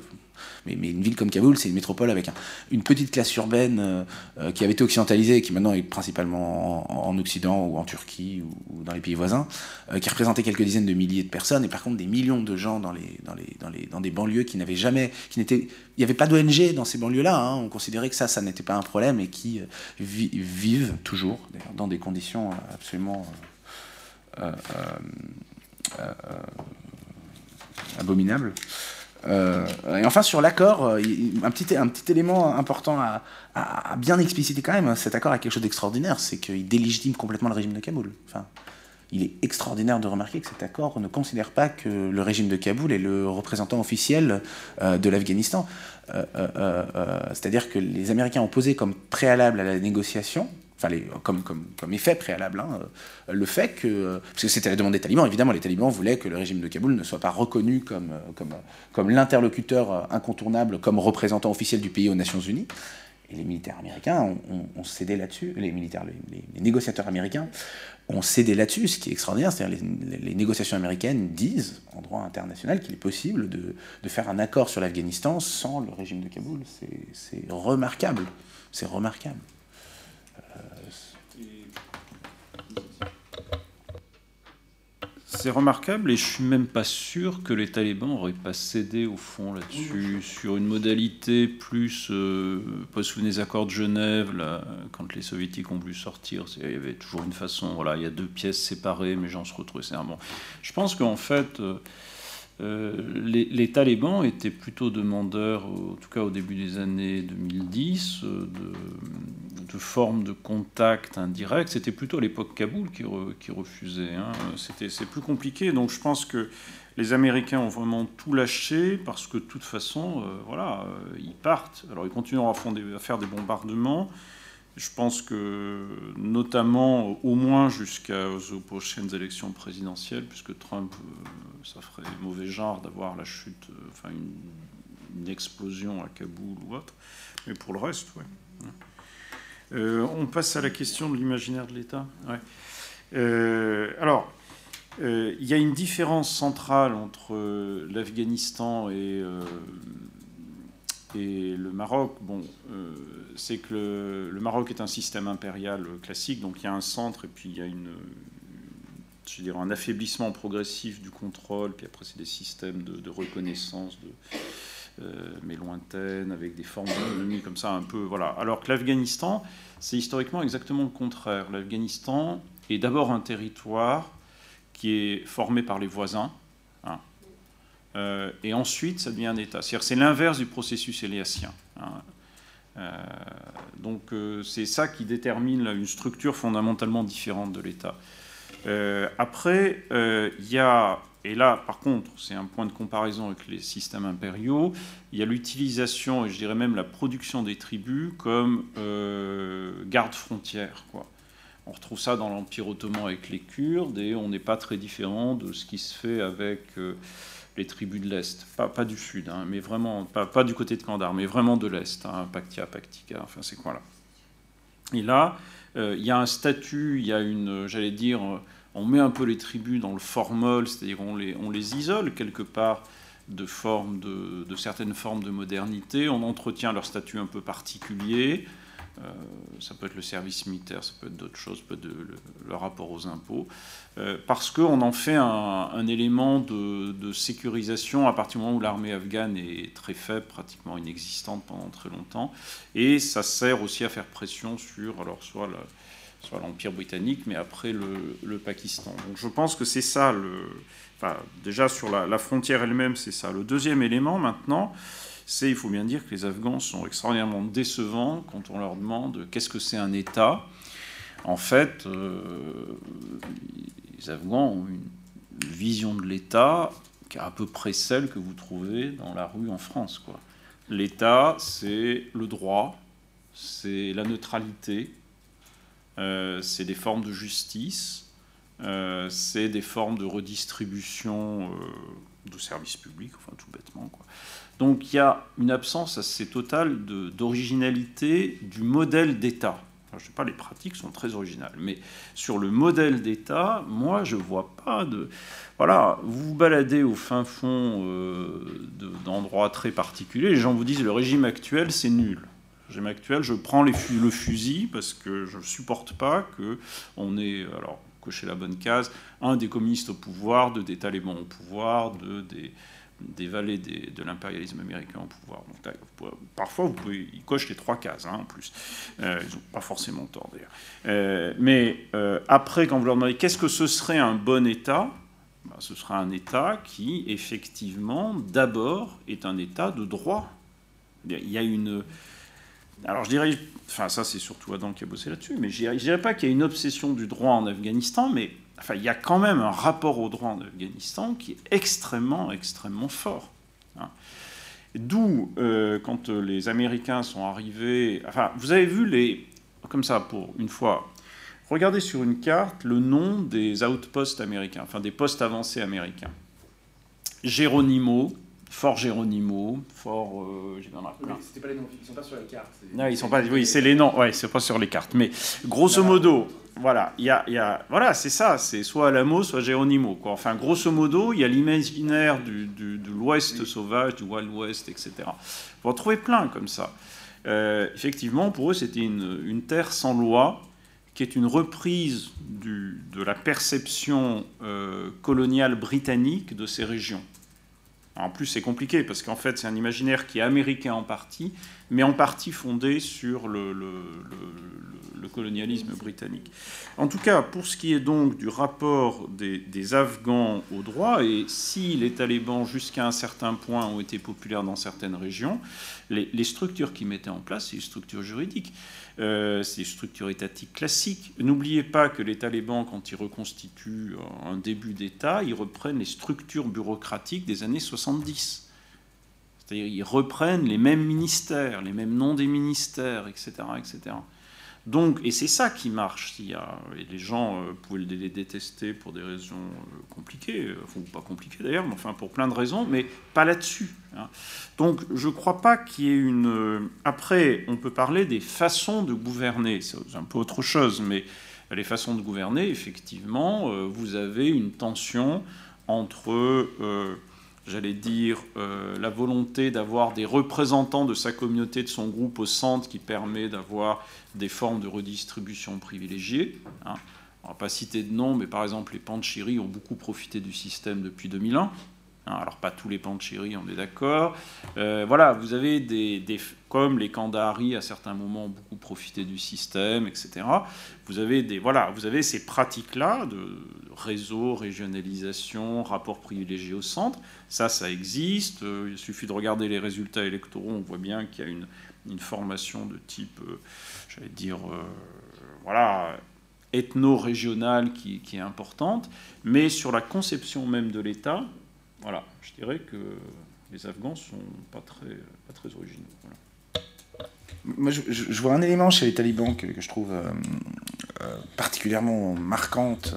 S3: mais, une ville comme Kaboul, c'est une métropole avec une petite classe urbaine euh, euh, qui avait été occidentalisée et qui maintenant est principalement en, Occident ou en Turquie ou, dans les pays voisins, euh, qui représentait quelques dizaines de milliers de personnes et par contre des millions de gens dans, les, dans, les, dans, les, dans des banlieues qui n'avaient jamais, qui n'étaient, il n'y avait pas d'ONG dans ces banlieues-là. Hein. on considérait que ça, ça n'était pas un problème et qui vivent toujours dans des conditions absolument abominables. Euh, et enfin, sur l'accord, euh, un petit, un petit élément important à, bien expliciter quand même, hein, cet accord a quelque chose d'extraordinaire, c'est qu'il délégitime complètement le régime de Kaboul. Enfin, il est extraordinaire de remarquer que cet accord ne considère pas que le régime de Kaboul est le représentant officiel euh, de l'Afghanistan. C'est-à-dire que les Américains ont posé comme préalable à la négociation enfin comme, effet préalable, hein, le fait que, parce que c'était la demande des talibans, évidemment les talibans voulaient que le régime de Kaboul ne soit pas reconnu comme, comme, comme l'interlocuteur incontournable, comme représentant officiel du pays aux Nations Unies. Et les militaires américains ont, cédé là-dessus, les, négociateurs américains ont cédé là-dessus, ce qui est extraordinaire, c'est-à-dire les, les, négociations américaines disent, en droit international, qu'il est possible de, de, faire un accord sur l'Afghanistan sans le régime de Kaboul. C'est remarquable, c'est remarquable.
S2: C'est remarquable et je suis même pas sûr que les talibans n'auraient pas cédé au fond là-dessus, sur une modalité plus. Euh, pas sous les accords de Genève, quand les soviétiques ont voulu sortir, il y avait toujours une façon, voilà, il y a deux pièces séparées, mais gens se un bon. Je pense qu'en fait. Euh, euh, les, talibans étaient plutôt demandeurs, en tout cas au début des années 2010, euh, de, formes de contact indirect. C'était plutôt à l'époque Kaboul qui, refusait. Hein. c'est plus compliqué. Donc je pense que les Américains ont vraiment tout lâché parce que de toute façon, euh, voilà, ils partent. Alors ils continueront à faire des bombardements. Je pense que, notamment, au moins jusqu'aux prochaines élections présidentielles, puisque Trump, euh, ça ferait mauvais genre d'avoir la chute, euh, enfin une, explosion à Kaboul ou autre. Mais pour le reste, oui. Euh, on passe à la question de l'imaginaire de l'État. alors, il y a une différence centrale entre l'Afghanistan et et le Maroc, bon, c'est que le, Maroc est un système impérial classique, donc il y a un centre et puis il y a un affaiblissement progressif du contrôle, puis après c'est des systèmes de, reconnaissance, de, euh, mais lointaines, avec des formes d'autonomie comme ça, un peu, voilà. Alors que l'Afghanistan, c'est historiquement exactement le contraire. L'Afghanistan est d'abord un territoire qui est formé par les voisins, euh, et ensuite, ça devient un État. C'est l'inverse du processus éliassien. Hein. Euh, donc euh, c'est ça qui détermine une structure fondamentalement différente de l'État. après, il y a, et là par contre c'est un point de comparaison avec les systèmes impériaux, il y a l'utilisation et je dirais même la production des tribus comme garde-frontière. On retrouve ça dans l'Empire ottoman avec les Kurdes et on n'est pas très différent de ce qui se fait avec les tribus de l'Est, pas, du Sud, hein, mais vraiment, pas, du côté de Kandar, mais vraiment de l'Est, hein, Paktia, Paktika, enfin c'est quoi là Et là, euh, il y a un statut, il y a une, j'allais dire, on met un peu les tribus dans le formol, c'est-à-dire on les, on les isole quelque part de, de, certaines formes de modernité, on entretient leur statut un peu particulier, euh, ça peut être le service militaire, ça peut être d'autres choses, peut être le, rapport aux impôts, euh, parce qu'on en fait un, élément de, sécurisation à partir du moment où l'armée afghane est très faible, pratiquement inexistante pendant très longtemps, et ça sert aussi à faire pression sur alors soit l'Empire britannique, mais après le, Pakistan. Donc je pense que c'est ça, déjà sur la frontière elle-même, c'est ça. Le deuxième élément maintenant, c'est, il faut bien dire, que les Afghans sont extraordinairement décevants quand on leur demande qu'est-ce que c'est un État. En fait, euh, les Afghans ont une vision de l'État qui est à peu près celle que vous trouvez dans la rue en France. L'État, c'est le droit, c'est la neutralité, euh, c'est des formes de justice, euh, c'est des formes de redistribution de services publics, enfin tout bêtement. Quoi. Donc il y a une absence assez totale d'originalité du modèle d'État. je ne sais pas, les pratiques sont très originales, mais sur le modèle d'État, moi, je vois pas de... Voilà, vous vous baladez au fin fond euh, d'endroits très particuliers, les gens vous disent le régime actuel, c'est nul. Régime actuel, je prends le fusil parce que je ne supporte pas qu'on ait... Alors, cocher la bonne case, un des communistes au pouvoir, deux des talibans au pouvoir, deux des des de l'impérialisme américain au pouvoir. parfois, vous pouvez, ils cochent les trois cases hein, en plus. Euh, ils n'ont pas forcément tort d'ailleurs. Euh, mais euh, après, quand vous leur demandez qu'est-ce que ce serait un bon État, ben, ce sera un État qui, effectivement, d'abord est un État de droit. Il y a une. Alors je dirais, enfin ça c'est surtout Adam qui a bossé là-dessus, mais je dirais pas qu'il y a une obsession du droit en Afghanistan, mais enfin, il y a quand même un rapport au droit en Afghanistan qui est extrêmement, extrêmement fort. Hein. D'où, euh, quand les Américains sont arrivés, enfin, vous avez vu les, comme ça, pour une fois, regardez sur une carte le nom des outposts américains, enfin des postes avancés américains. Geronimo, Fort Geronimo, Fort. Euh,
S3: C'était pas les noms, ils sont pas sur les cartes.
S2: Non, ils sont pas. Oui, c'est les noms. Ouais, c'est pas sur les cartes. Mais grosso modo, voilà, il y a, y a, voilà, c'est ça. C'est soit Alamo, soit Geronimo. Quoi. Enfin, grosso modo, il y a l'imaginaire du, du, de l'Ouest sauvage, du Wild West, etc. Vous en trouvez plein comme ça. Euh, effectivement, pour eux, c'était une, une, terre sans loi, qui est une reprise du, de la perception euh, coloniale britannique de ces régions. En plus, c'est compliqué parce qu'en fait, c'est un imaginaire qui est américain en partie, mais en partie fondé sur le, colonialisme britannique. En tout cas, pour ce qui est donc du rapport des, Afghans au droit, et si les talibans, jusqu'à un certain point, ont été populaires dans certaines régions, les, les structures qu'ils mettaient en place, c'est les structures juridiques. Euh, c'est une structure étatique classique. N'oubliez pas que les talibans, quand ils reconstituent un début d'État, ils reprennent les structures bureaucratiques des années 70. C'est-à-dire ils reprennent les mêmes ministères, les mêmes noms des ministères, etc. etc. Donc, et c'est ça qui marche. Y a, les gens euh, pouvaient les détester pour des raisons euh, compliquées, euh, ou pas compliquées d'ailleurs, mais enfin pour plein de raisons, mais pas là-dessus. Hein. Donc, je ne crois pas qu'il y ait une. Après, on peut parler des façons de gouverner. C'est un peu autre chose, mais les façons de gouverner, effectivement, vous avez une tension entre. J'allais dire, euh, la volonté d'avoir des représentants de sa communauté, de son groupe au centre, qui permet d'avoir des formes de redistribution privilégiées. Hein. On ne va pas citer de nom, mais par exemple, les Panchiri ont beaucoup profité du système depuis 2001. Hein, alors pas tous les Panchiri, on est d'accord. Euh, voilà, vous avez des, comme les Kandahari à certains moments ont beaucoup profité du système, etc. Vous avez des, voilà, vous avez ces pratiques-là de réseau, régionalisation, rapport privilégié au centre. Ça, ça existe. Il suffit de regarder les résultats électoraux, on voit bien qu'il y a une, formation de type, euh, j'allais dire, euh, voilà ethno-régionale qui, est importante, mais sur la conception même de l'État, voilà, je dirais que les Afghans sont pas très, pas très originaux.
S3: Moi, je, vois un élément chez les talibans que, je trouve euh, euh, particulièrement marquante,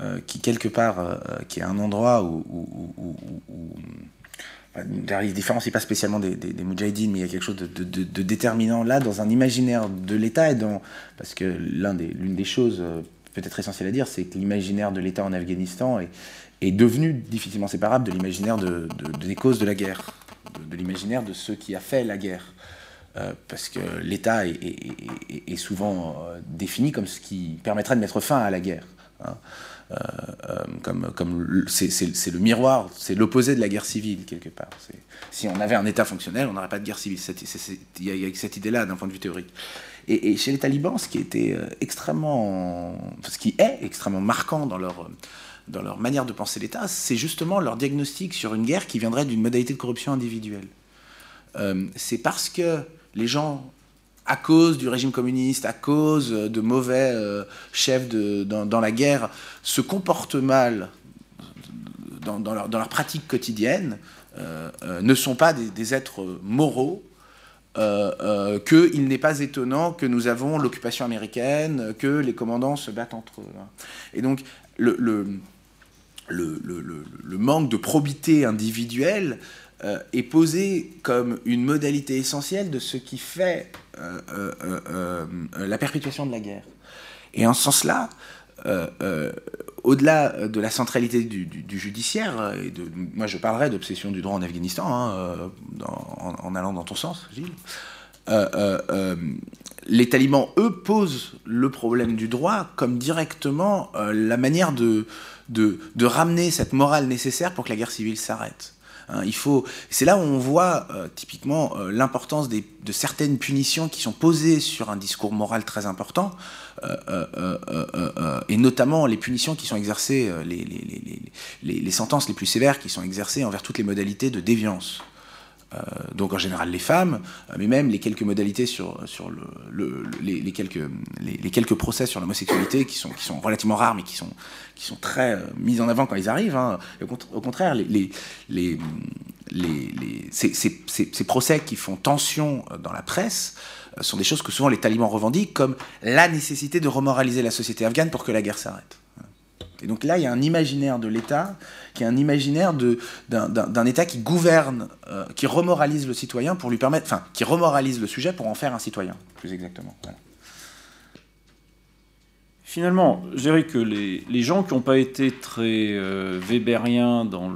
S3: euh, qui quelque part, qui est un endroit où, où, où, où différencie pas spécialement des, des, mais il y a quelque chose de, déterminant là dans un imaginaire de l'État et dans parce que l'une des, choses peut-être essentielles à dire, c'est que l'imaginaire de l'État en Afghanistan est, est devenu difficilement séparable de l'imaginaire de, de, de, des causes de la guerre, de, de l'imaginaire de ce qui a fait la guerre. Euh, parce que l'État est, souvent euh, défini comme ce qui permettrait de mettre fin à la guerre. Hein. Euh, comme c'est le miroir, c'est l'opposé de la guerre civile quelque part. Si on avait un État fonctionnel, on n'aurait pas de guerre civile. Il y, a cette idée-là d'un point de vue théorique. Et, chez les talibans, ce qui était extrêmement, ce qui est extrêmement marquant dans leur manière de penser l'État, c'est justement leur diagnostic sur une guerre qui viendrait d'une modalité de corruption individuelle. C'est parce que les gens, à cause du régime communiste, à cause de mauvais euh, chefs dans, la guerre, se comportent mal dans, leur, pratique quotidienne, euh, euh, ne sont pas des, êtres moraux, euh, qu'il n'est pas étonnant que nous avons l'occupation américaine, que les commandants se battent entre eux. Et donc, le, manque de probité individuelle euh, est posé comme une modalité essentielle de ce qui fait euh, euh, la perpétuation de la guerre. Et en ce sens-là, au-delà de la centralité du, judiciaire, et moi je parlerai d'obsession du droit en Afghanistan, hein, en, allant dans ton sens, Gilles, les talibans, eux, posent le problème du droit comme directement la manière de ramener cette morale nécessaire pour que la guerre civile s'arrête. Hein, il faut, c'est là où on voit euh, typiquement euh, l'importance de certaines punitions qui sont posées sur un discours moral très important, euh, et notamment les punitions qui sont exercées, les, sentences les plus sévères qui sont exercées envers toutes les modalités de déviance. Euh, donc en général les femmes, euh, mais même les quelques modalités sur, sur le, le, les, quelques, les, quelques procès sur l'homosexualité qui sont, qui sont relativement rares mais qui sont, qui sont très euh, mis en avant quand ils arrivent. Hein. Au, contraire, les, les, les, ces, ces, ces, procès qui font tension dans la presse sont des choses que souvent les talibans revendiquent comme la nécessité de remoraliser la société afghane pour que la guerre s'arrête. Et donc là, il y a un imaginaire de l'État, qui est un imaginaire d'un État qui gouverne, euh, qui remoralise le citoyen pour lui permettre, enfin, qui remoralise le sujet pour en faire un citoyen, plus exactement.
S2: Finalement, je dirais que les, gens qui n'ont pas été très euh, weberiens dans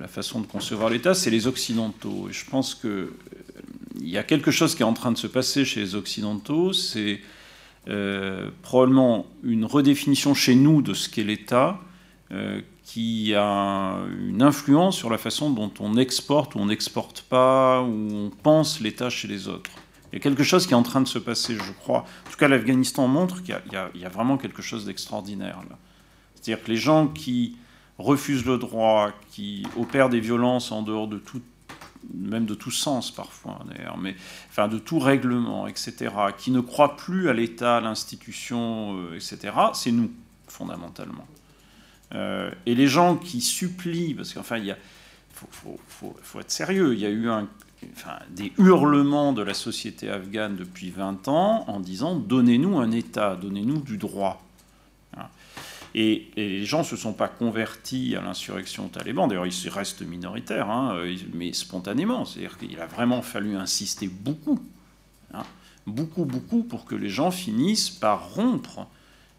S2: la façon de concevoir l'État, c'est les Occidentaux. Et je pense qu'il euh, y a quelque chose qui est en train de se passer chez les Occidentaux, c'est probablement une redéfinition chez nous de ce qu'est l'État, euh, qui a une influence sur la façon dont on exporte ou on n'exporte pas, ou on pense l'État chez les autres. Il y a quelque chose qui est en train de se passer, je crois. En tout cas, l'Afghanistan montre qu'il y, a vraiment quelque chose d'extraordinaire. C'est-à-dire que les gens qui refusent le droit, qui opèrent des violences en dehors de toute même de tout sens parfois d'ailleurs, mais enfin de tout règlement, etc., qui ne croient plus à l'État, à l'institution, euh, etc., c'est nous, fondamentalement. Euh, et les gens qui supplient, parce qu'enfin, il faut, faut, être sérieux, il y a eu enfin, des hurlements de la société afghane depuis 20 ans en disant donnez-nous un État, donnez-nous du droit. Et, les gens ne se sont pas convertis à l'insurrection taliban. D'ailleurs, ils restent minoritaires, hein, mais spontanément. C'est-à-dire qu'il a vraiment fallu insister beaucoup, hein, beaucoup, beaucoup, pour que les gens finissent par rompre.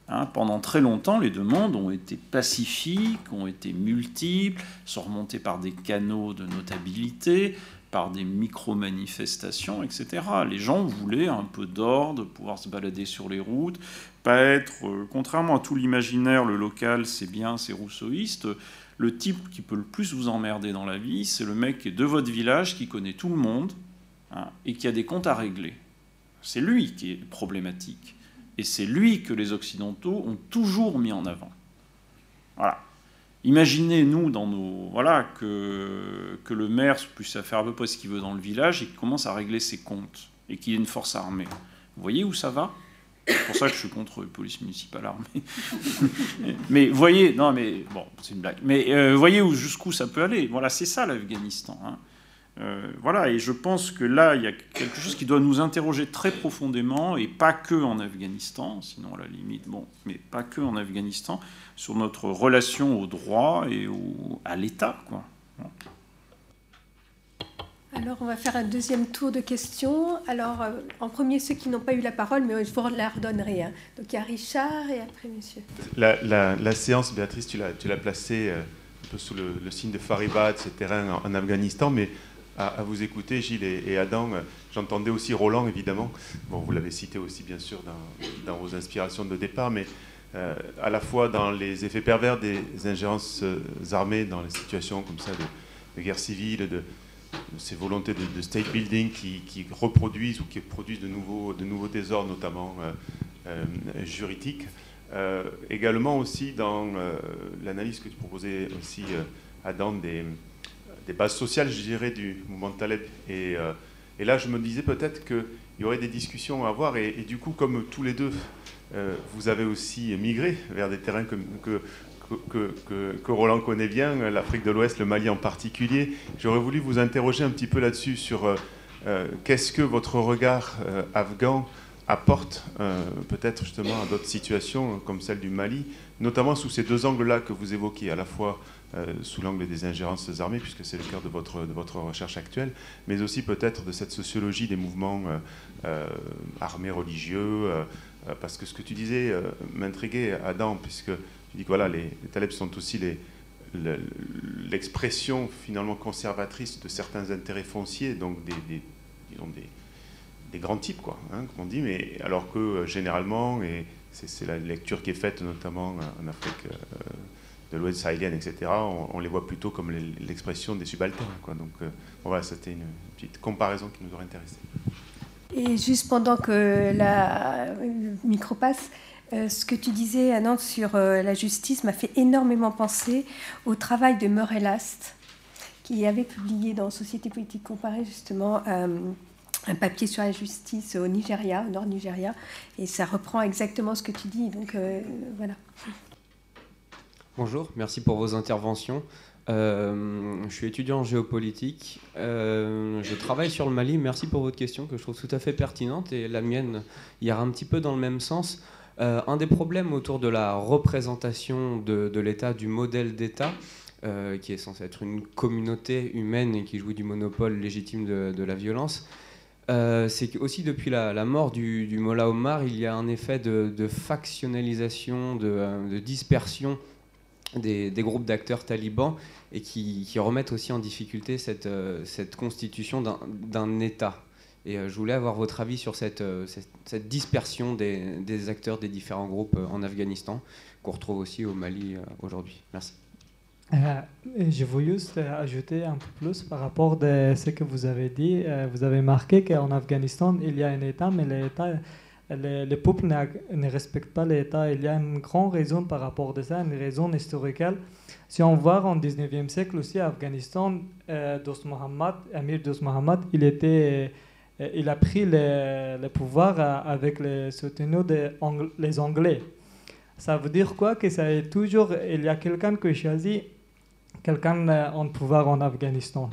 S2: Hein. Pendant très longtemps, les demandes ont été pacifiques, ont été multiples, sont remontées par des canaux de notabilité, par des micro-manifestations, etc. Les gens voulaient un peu d'ordre, pouvoir se balader sur les routes, pas être, euh, contrairement à tout l'imaginaire, le local, c'est bien, c'est rousseauiste. Le type qui peut le plus vous emmerder dans la vie, c'est le mec de votre village, qui connaît tout le monde hein, et qui a des comptes à régler. C'est lui qui est problématique. Et c'est lui que les Occidentaux ont toujours mis en avant. Voilà. Imaginez, nous, dans nos. Voilà, que, que le maire puisse faire à peu près ce qu'il veut dans le village et qu'il commence à régler ses comptes et qu'il ait une force armée. Vous voyez où ça va? C'est pour ça que je suis contre police municipale armée. [LAUGHS] mais voyez, non, mais bon, c'est une blague. Mais euh, voyez où, jusqu'où ça peut aller? Voilà, c'est ça l'Afghanistan. Hein. Euh, voilà, et je pense que là, il y a quelque chose qui doit nous interroger très profondément, et pas que en Afghanistan, sinon à la limite, bon, mais pas que en Afghanistan, sur notre relation au droit et à l'État, quoi.
S1: Alors, on va faire un deuxième tour de questions. Alors, euh, en premier, ceux qui n'ont pas eu la parole, mais je vous la redonnerai. Hein. Donc, il y a Richard et après, monsieur.
S7: La, séance, Béatrice, tu l'as placée euh, un peu sous le, signe de Fariba, de ces terrains en, Afghanistan, mais à, vous écouter, Gilles et, Adam, euh, j'entendais aussi Roland, évidemment. Bon, vous l'avez cité aussi, bien sûr, dans, vos inspirations de départ, mais à la fois dans les effets pervers des ingérences armées, dans les situations comme ça de, de guerre civile, de ces volontés de, state building qui, reproduisent ou qui produisent de nouveaux, de nouveaux désordres, notamment euh, euh, juridiques. Euh, également aussi dans l'analyse que tu proposais aussi, Adam, des, des, bases sociales, je dirais, du mouvement de Taleb. Et, et là, je me disais peut-être qu'il y aurait des discussions à avoir. Et, du coup, comme tous les deux, vous avez aussi migré vers des terrains que, que que, Roland connaît bien, l'Afrique de l'Ouest, le Mali en particulier. J'aurais voulu vous interroger un petit peu là-dessus sur euh, euh, qu'est-ce que votre regard euh, afghan apporte peut-être justement à d'autres situations comme celle du Mali, notamment sous ces deux angles-là que vous évoquez, à la fois sous l'angle des ingérences armées, puisque c'est le cœur de votre, de votre recherche actuelle, mais aussi peut-être de cette sociologie des mouvements armés religieux, parce que ce que tu disais m'intriguait, Adam, puisque tu dis que voilà, les, talibs sont aussi l'expression finalement conservatrice de certains intérêts fonciers, donc des, des, des, grands types, quoi, hein, comme on dit, mais alors que euh, généralement, et c'est la lecture qui est faite notamment en Afrique euh, de l'Ouest sahélienne, etc., on, les voit plutôt comme l'expression des subalternes. Donc euh, voilà, c'était une petite comparaison qui nous aurait intéressé.
S1: Et juste pendant que la micro passe, euh, ce que tu disais, Anand, sur euh, la justice m'a fait énormément penser au travail de Murray Last, qui avait publié dans Société politique comparée justement un papier sur la justice au Nigeria, au nord Nigeria, et ça reprend exactement ce que tu dis. Donc voilà.
S8: Bonjour, merci pour vos interventions. Euh, je suis étudiant en géopolitique. Euh, je travaille sur le Mali. Merci pour votre question que je trouve tout à fait pertinente et la mienne ira un petit peu dans le même sens. Euh, un des problèmes autour de la représentation de, l'État, du modèle d'État, qui est censé être une communauté humaine et qui joue du monopole légitime de, la violence, c'est qu'aussi depuis la, mort du, du Mollah Omar, il y a un effet de, factionnalisation, de, dispersion des, groupes d'acteurs talibans et qui, remettent aussi en difficulté cette, euh, constitution d'un État. Et euh, je voulais avoir votre avis sur cette, euh, dispersion des, acteurs des différents groupes en Afghanistan, qu'on retrouve aussi au Mali aujourd'hui. Merci.
S5: je veux juste ajouter un peu plus par rapport à ce que vous avez dit. vous avez marqué qu'en Afghanistan, il y a un État, mais l'État les, les peuples ne, respectent pas l'État. Il y a une grande raison par rapport à ça, une raison historique. Si on voit en 19e siècle aussi, Afghanistan, euh, Dost Mohammed, Amir Dost Mohammed, il, était, euh, il a pris le, pouvoir euh, avec le soutien des les Anglais. Ça veut dire quoi? Que ça est toujours, il y a quelqu'un qui choisit quelqu'un en pouvoir en Afghanistan.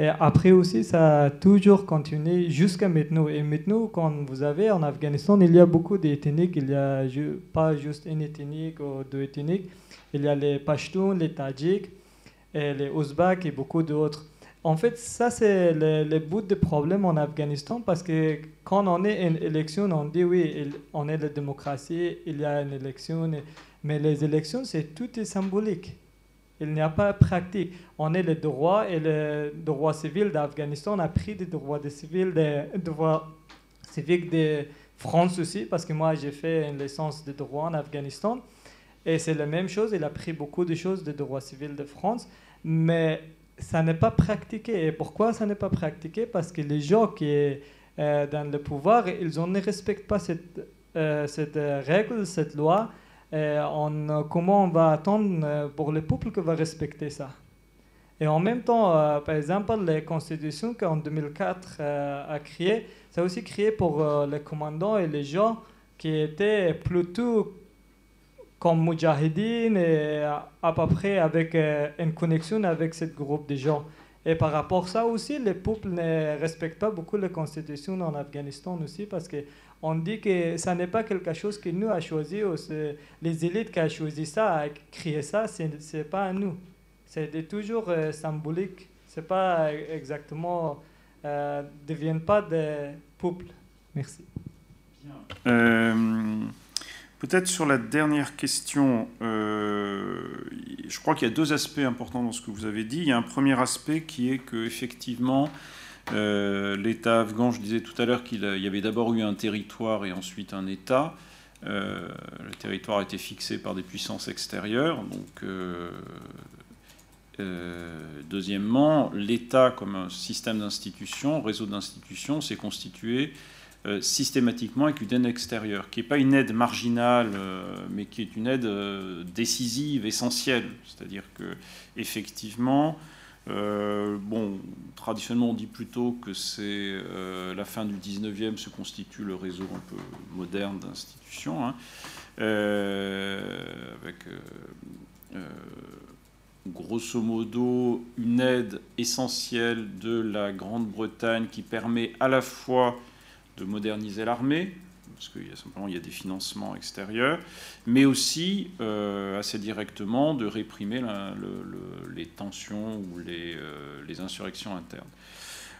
S5: Et après aussi, ça a toujours continué jusqu'à maintenant. Et maintenant, quand vous avez en Afghanistan, il y a beaucoup d'ethniques. Il n'y a pas juste une ethnique ou deux ethniques. Il y a les Pashtuns, les Tadjiks, les Ouzbeks et beaucoup d'autres. En fait, ça, c'est le, bout du problème en Afghanistan parce que quand on est une élection, on dit oui, on est la démocratie, il y a une élection. Mais les élections, c'est tout symbolique. Il n'y a pas de pratique. On est les droits et le droit civil d'Afghanistan. On a pris des droits civils, des droits civiques de France aussi, parce que moi j'ai fait une licence de droit en Afghanistan. Et c'est la même chose, il a pris beaucoup de choses de droit civil de France, mais ça n'est pas pratiqué. Et pourquoi ça n'est pas pratiqué? Parce que les gens qui sont euh, dans le pouvoir, ils ne respectent pas cette, euh, cette règle, cette loi. Euh, on, comment on va attendre euh, pour le peuple qui va respecter ça. Et en même temps, euh, par exemple, les constitutions qu'en 2004 a créées, ça a aussi créé pour les commandants et les gens qui étaient plutôt comme Mujahideen et à peu près avec une connexion avec ce groupe de gens. Et par rapport à ça aussi, les peuples ne respectent pas beaucoup les constitutions en Afghanistan aussi parce que on dit que ça n'est pas quelque chose que nous avons choisi, ou les élites qui ont choisi ça, qui créé ça, ce n'est pas à nous. C'est toujours euh, symbolique. Ce n'est pas exactement. Euh, ne deviennent pas des peuples. Merci.
S2: Euh, peut-être sur la dernière question, je crois qu'il y a deux aspects importants dans ce que vous avez dit. Il y a un premier aspect qui est que effectivement, euh, L'État afghan, je disais tout à l'heure qu'il y avait d'abord eu un territoire et ensuite un État. Euh, le territoire a été fixé par des puissances extérieures. Donc, euh, deuxièmement, l'État comme un système d'institutions, réseau d'institutions, s'est constitué systématiquement avec une aide extérieure, qui n'est pas une aide marginale, mais qui est une aide décisive, essentielle. C'est-à-dire que effectivement, euh, bon, traditionnellement, on dit plutôt que c'est euh, la fin du 19e se constitue le réseau un peu moderne d'institutions, hein. euh, avec grosso modo une aide essentielle de la Grande-Bretagne qui permet à la fois de moderniser l'armée, parce qu'il y a simplement il y a des financements extérieurs, mais aussi euh, assez directement de réprimer les tensions ou les, euh, insurrections internes.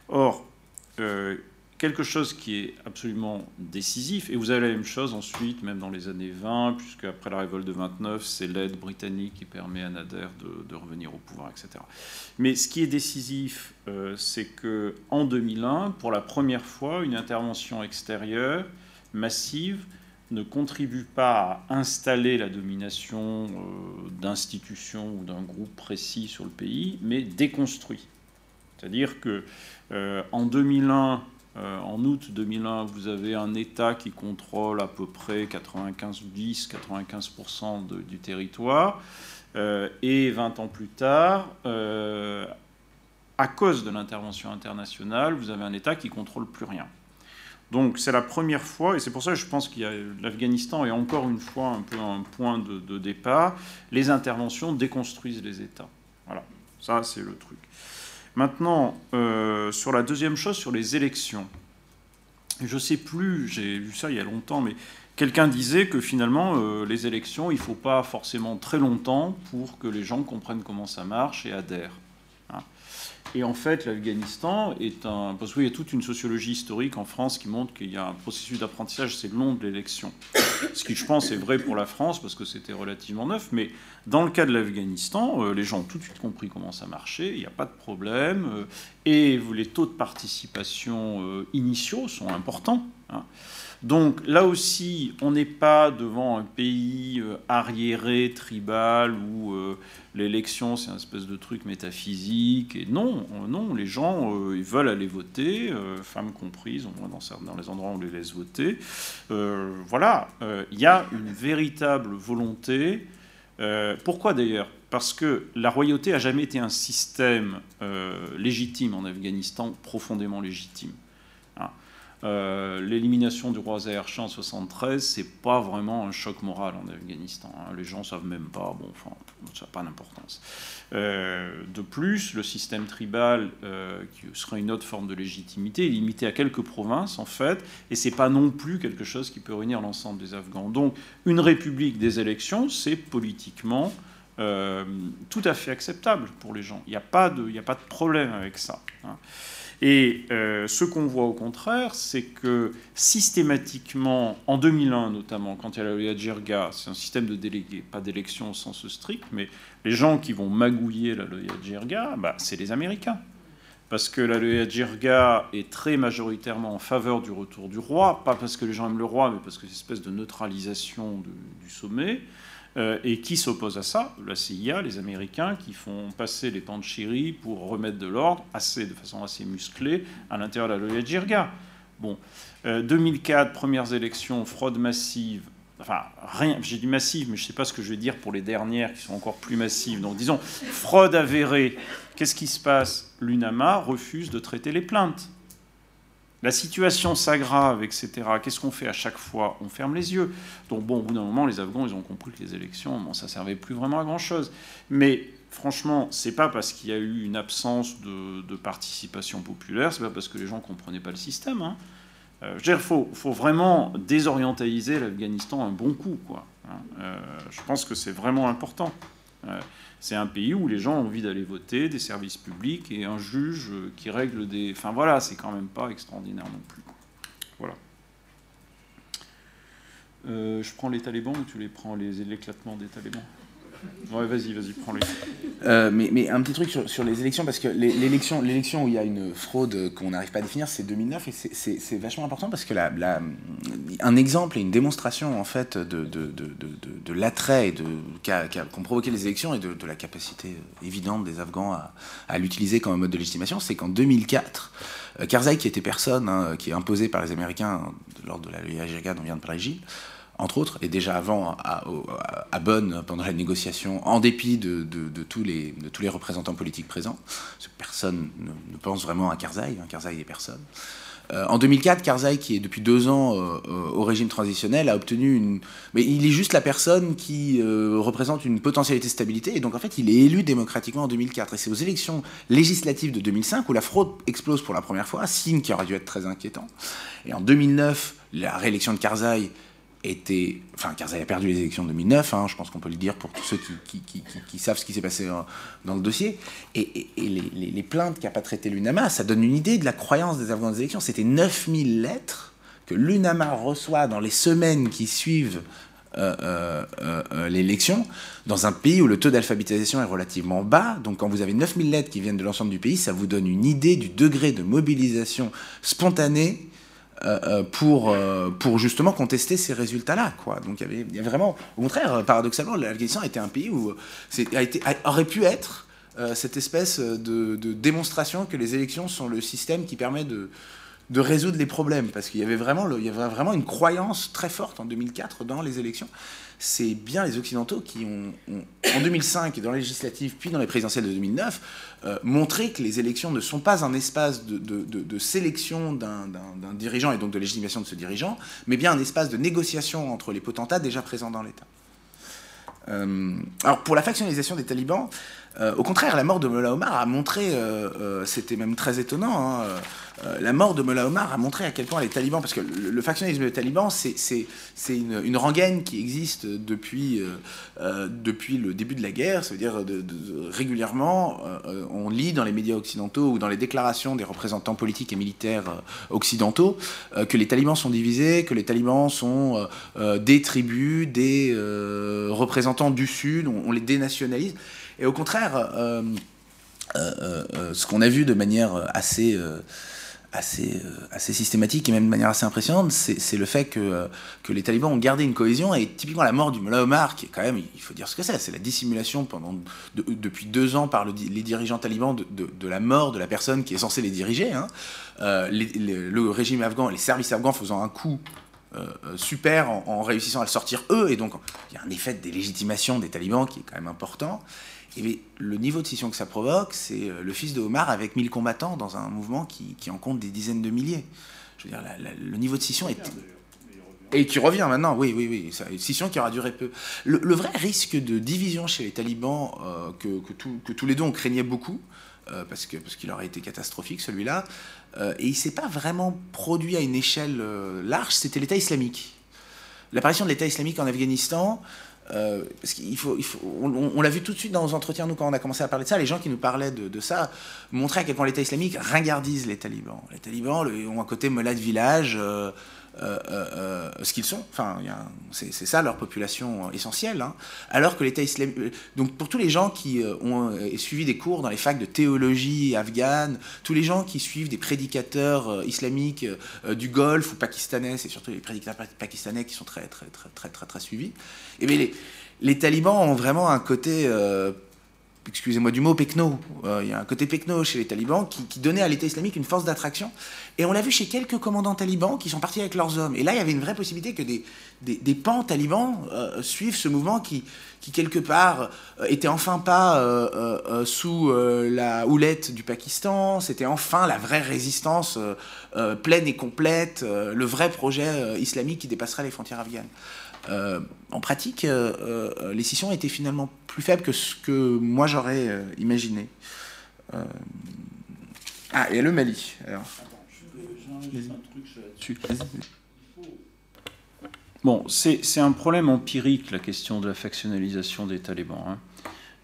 S2: Or, euh, quelque chose qui est absolument décisif, et vous avez la même chose ensuite, même dans les années 20, puisque après la révolte de 29, c'est l'aide britannique qui permet à Nader de, de, revenir au pouvoir, etc. Mais ce qui est décisif, c'est que en 2001, pour la première fois, une intervention extérieure massive ne contribue pas à installer la domination euh, d'institutions ou d'un groupe précis sur le pays, mais déconstruit. C'est-à-dire que euh, en 2001, euh, en août 2001, vous avez un État qui contrôle à peu près 95 ou 10, 95% du territoire, et 20 ans plus tard, à cause de l'intervention internationale, vous avez un État qui contrôle plus rien. Donc c'est la première fois, et c'est pour ça que je pense que l'Afghanistan est encore une fois un peu un point de, départ. Les interventions déconstruisent les États. Voilà, ça c'est le truc. Maintenant, euh, sur la deuxième chose, sur les élections. Je ne sais plus, j'ai vu ça il y a longtemps, mais quelqu'un disait que finalement, euh, les élections, il ne faut pas forcément très longtemps pour que les gens comprennent comment ça marche et adhèrent. Et en fait, l'Afghanistan est un. Parce qu'il y a toute une sociologie historique en France qui montre qu'il y a un processus d'apprentissage, c'est long de l'élection. Ce qui, je pense, est vrai pour la France parce que c'était relativement neuf. Mais dans le cas de l'Afghanistan, euh, les gens ont tout de suite compris comment ça marchait, il n'y a pas de problème. Euh, et les taux de participation euh, initiaux sont importants. Hein. Donc là aussi, on n'est pas devant un pays euh, arriéré, tribal, où euh, l'élection c'est un espèce de truc métaphysique. Et non, euh, non, les gens veulent aller voter, femmes comprises, au moins dans, dans, les endroits où on les laisse voter. voilà, il y a une véritable volonté. pourquoi d'ailleurs? Parce que la royauté a jamais été un système légitime en Afghanistan, profondément légitime. Euh, l'élimination du roi Zahir Shah en 73, c'est pas vraiment un choc moral en Afghanistan. Hein. Les gens savent même pas. Bon, enfin, ça n'a pas d'importance. Euh, de plus, le système tribal, euh, qui sera une autre forme de légitimité, est limité à quelques provinces en fait, et c'est pas non plus quelque chose qui peut réunir l'ensemble des Afghans. Donc, une république des élections, c'est politiquement tout à fait acceptable pour les gens. Il n'y a, pas de, a pas de problème avec ça. Hein. Et euh, ce qu'on voit au contraire, c'est que systématiquement, en 2001 notamment, quand il y a la loi Jirga, c'est un système de délégués, pas d'élection au sens strict, mais les gens qui vont magouiller la loi Jirga, bah, c'est les Américains. Parce que la loi Jirga est très majoritairement en faveur du retour du roi, pas parce que les gens aiment le roi, mais parce que c'est une espèce de neutralisation du sommet. Euh, et qui s'oppose à ça La CIA, les Américains, qui font passer les chéri pour remettre de l'ordre assez, de façon assez musclée à l'intérieur de la loi Jirga. Bon, 2004, euh, premières élections, fraude massive. Enfin, rien, j'ai dit massive, mais je ne sais pas ce que je vais dire pour les dernières qui sont encore plus massives. Donc, disons, fraude avérée. Qu'est-ce qui se passe? L'UNAMA refuse de traiter les plaintes. La situation s'aggrave, etc. Qu'est-ce qu'on fait à chaque fois? On ferme les yeux. Donc bon, au bout d'un moment, les Afghans, ils ont compris que les élections, bon, ça servait plus vraiment à grand-chose. Mais franchement, c'est pas parce qu'il y a eu une absence de, participation populaire, c'est pas parce que les gens comprenaient pas le système. Hein. Euh, je veux dire, faut, faut vraiment désorientaliser l'Afghanistan un bon coup, quoi. Hein. Euh, je pense que c'est vraiment important. Euh, c'est un pays où les gens ont envie d'aller voter, des services publics et un juge qui règle des. Enfin voilà, c'est quand même pas extraordinaire non plus. Voilà. Euh, je prends les talibans ou tu les prends les l'éclatement des talibans? Ouais, vas-y, vas-y, prends-les.
S3: Euh, mais, mais, un petit truc sur, les élections, parce que l'élection, l'élection où il y a une fraude qu'on n'arrive pas à définir, c'est 2009, et c'est vachement important parce que la, un exemple et une démonstration en fait de, de, de, de l'attrait qu'ont provoqué les élections et de, la capacité évidente des Afghans à, à l'utiliser comme un mode de légitimation, c'est qu'en 2004, euh, Karzai, qui était personne, hein, qui est imposé par les Américains lors de la loi dont vient de parler Gilles, entre autres, et déjà avant à, Bonn pendant la négociation, en dépit de, tous, les, représentants politiques présents. personne ne, pense vraiment à Karzai, hein, Karzai est personne. Euh, en 2004, Karzai, qui est depuis deux ans euh, euh, au régime transitionnel, a obtenu une. Mais il est juste la personne qui représente une potentialité de stabilité, et donc en fait, il est élu démocratiquement en 2004. Et c'est aux élections législatives de 2005 où la fraude explose pour la première fois, signe qui aurait dû être très inquiétant. Et en 2009, la réélection de Karzai était. Enfin, Karzai a perdu les élections de 2009, hein, je pense qu'on peut le dire pour tous ceux qui, savent ce qui s'est passé euh, dans le dossier. Et, les, plaintes qu'a pas traité l'UNAMA, ça donne une idée de la croyance des Afghans des élections. C'était 9000 lettres que l'UNAMA reçoit dans les semaines qui suivent euh, euh, l'élection, dans un pays où le taux d'alphabétisation est relativement bas. Donc quand vous avez 9000 lettres qui viennent de l'ensemble du pays, ça vous donne une idée du degré de mobilisation spontanée euh, euh, pour, euh, pour justement contester ces résultats-là. Donc il y, avait, vraiment, au contraire, paradoxalement, l'Afghanistan était un pays où a été, aurait pu être cette espèce de, démonstration que les élections sont le système qui permet de, de résoudre les problèmes, parce qu'il y avait vraiment, y avait vraiment une croyance très forte en 2004 dans les élections. C'est bien les Occidentaux qui ont, en 2005, dans les législatives, puis dans les présidentielles de 2009, euh, montré que les élections ne sont pas un espace de, sélection d'un dirigeant et donc de légitimation de ce dirigeant, mais bien un espace de négociation entre les potentats déjà présents dans l'État. Euh, alors pour la factionnalisation des talibans, euh, au contraire, la mort de Mullah Omar a montré, c'était même très étonnant, hein, la mort de Mullah Omar a montré à quel point les talibans, parce que le, factionnalisme des talibans, c'est une, une, rengaine qui existe depuis, depuis le début de la guerre, ça veut dire régulièrement, on lit dans les médias occidentaux ou dans les déclarations des représentants politiques et militaires occidentaux que les talibans sont divisés, que les talibans sont des tribus, des représentants du Sud, on, les dénationalise. Et au contraire, euh, euh, euh, ce qu'on a vu de manière assez, assez, assez systématique et même de manière assez impressionnante, c'est le fait que, que les talibans ont gardé une cohésion et typiquement la mort du Mullah Omar, qui est quand même, il faut dire ce que c'est, c'est la dissimulation pendant, depuis deux ans par les dirigeants talibans de, la mort de la personne qui est censée les diriger. Hein. le régime afghan, les services afghans faisant un coup euh, euh, super en, réussissant à le sortir eux, et donc il y a un effet de délégitimation des talibans qui est quand même important. Et le niveau de scission que ça provoque, c'est euh, le fils de Omar avec 1000 combattants dans un mouvement qui, en compte des dizaines de milliers. Je veux dire, le niveau de scission est... Et qui revient maintenant, oui, oui, oui. C'est une scission qui aura duré peu. Le, vrai risque de division chez les talibans, que, que, tous les deux on craignait beaucoup, parce qu'il parce qu'il aurait été catastrophique celui-là, euh, et il ne s'est pas vraiment produit à une échelle euh, large, c'était l'État islamique. L'apparition de l'État islamique en Afghanistan, euh, faut, il faut, on, l'a vu tout de suite dans nos entretiens, nous, quand on a commencé à parler de ça, les gens qui nous parlaient de, ça montraient à quel point l'État islamique ringardise les talibans. Les talibans ont un côté melat de village, euh, euh, euh, ce qu'ils sont. Enfin, c'est ça leur population essentielle. Hein. Alors que l'État islamique. Donc, pour tous les gens qui ont suivi des cours dans les facs de théologie afghane, tous les gens qui suivent des prédicateurs islamiques du Golfe ou pakistanais, c'est surtout les prédicateurs pakistanais qui sont très, très, très, très, très, très, suivis, et eh bien les talibans ont vraiment un côté excusez-moi du mot, pecno. Euh, il y a un côté pecno chez les talibans qui, donnait à l'État islamique une force d'attraction. Et on l'a vu chez quelques commandants talibans qui sont partis avec leurs hommes. Et là, il y avait une vraie possibilité que des, des, pans talibans euh, suivent ce mouvement qui, qui quelque part, euh, était enfin pas sous la houlette du Pakistan. C'était enfin la vraie résistance pleine et complète, le vrai projet islamique qui dépasserait les frontières afghanes. Euh, en pratique, euh, euh, les scissions étaient finalement plus faibles que ce que moi j'aurais imaginé. Ah, et le Mali.
S2: Bon, c'est un problème empirique, la question de la factionnalisation des talibans.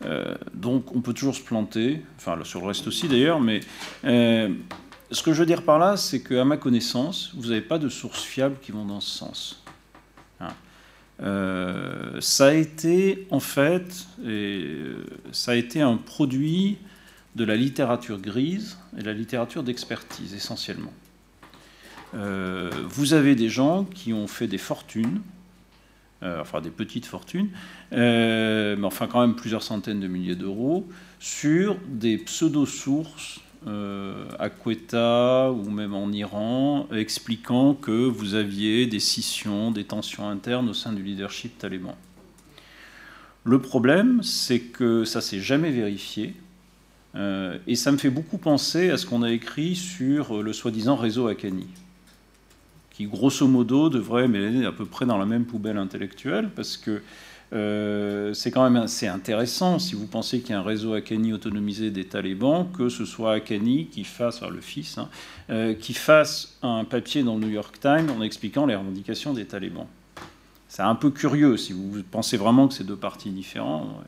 S2: Hein. donc on peut toujours se planter, enfin sur le reste aussi d'ailleurs, mais ce que je veux dire par là, c'est qu'à ma connaissance, vous n'avez pas de sources fiables qui vont dans ce sens. Euh, ça a été en fait, euh, ça a été un produit de la littérature grise et la littérature d'expertise essentiellement. Euh, vous avez des gens qui ont fait des fortunes, enfin des petites fortunes, mais enfin quand même plusieurs centaines de milliers d'euros, sur des pseudo-sources à Quetta ou même en Iran, expliquant que vous aviez des scissions, des tensions internes au sein du leadership taliban. Le problème, c'est que ça s'est jamais vérifié. Euh, et ça me fait beaucoup penser à ce qu'on a écrit sur le soi-disant réseau Akani, qui grosso modo devrait mêler à peu près dans la même poubelle intellectuelle, parce que euh, c'est quand même assez intéressant si vous pensez qu'il y a un réseau Akani autonomisé des talibans, que ce soit Akani qui fasse, le fils, hein, euh, qui fasse un papier dans le New York Times en expliquant les revendications des talibans. C'est un peu curieux si vous pensez vraiment que c'est deux partis différents.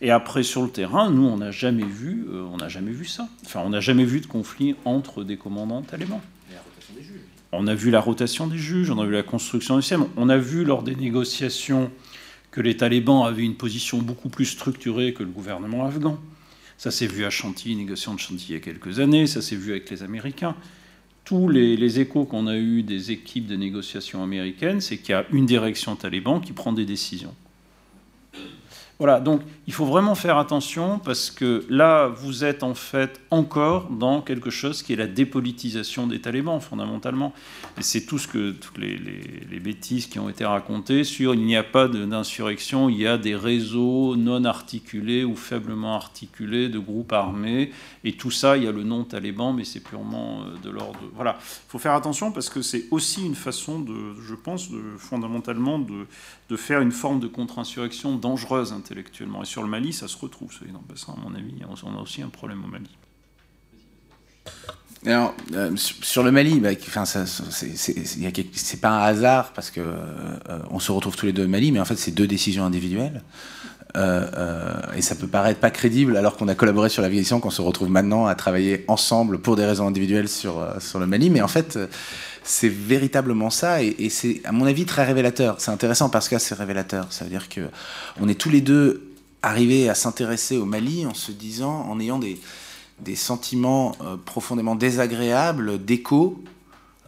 S2: Et après, sur le terrain, nous, on n'a jamais vu, euh, on n'a jamais vu ça. Enfin, on n'a jamais vu de conflit entre des commandants talibans. On a vu la rotation des juges, on a vu la construction du système, on a vu lors des négociations que les talibans avaient une position beaucoup plus structurée que le gouvernement afghan. Ça s'est vu à Chantilly, négociation de Chantilly il y a quelques années, ça s'est vu avec les Américains. Tous les, échos qu'on a eus des équipes de négociation américaines, c'est qu'il y a une direction taliban qui prend des décisions. Voilà, donc il faut vraiment faire attention parce que là, vous êtes en fait encore dans quelque chose qui est la dépolitisation des talibans, fondamentalement. Et c'est tout ce que toutes les, bêtises qui ont été racontées sur il n'y a pas d'insurrection, il y a des réseaux non articulés ou faiblement articulés de groupes armés. Et tout ça, il y a le nom taliban, mais c'est purement euh, de l'ordre. Voilà, il faut faire attention parce que c'est aussi une façon de, je pense, fondamentalement de, de faire une forme de contre-insurrection dangereuse Et sur le Mali, ça se retrouve, ça, à mon avis. On a aussi un problème au Mali.
S3: Alors, euh, sur le Mali, bah, c'est pas un hasard parce que euh, on se retrouve tous les deux au Mali, mais en fait, c'est deux décisions individuelles. Euh, et ça peut paraître pas crédible alors qu'on a collaboré sur l'Afghanistan, qu'on se retrouve maintenant à travailler ensemble pour des raisons individuelles sur, sur le Mali. Mais en fait, c'est véritablement ça, et, c'est à mon avis très révélateur. C'est intéressant parce que c'est révélateur. Ça veut dire que on est tous les deux arrivés à s'intéresser au Mali en se disant, en ayant des, des sentiments euh, profondément désagréables d'écho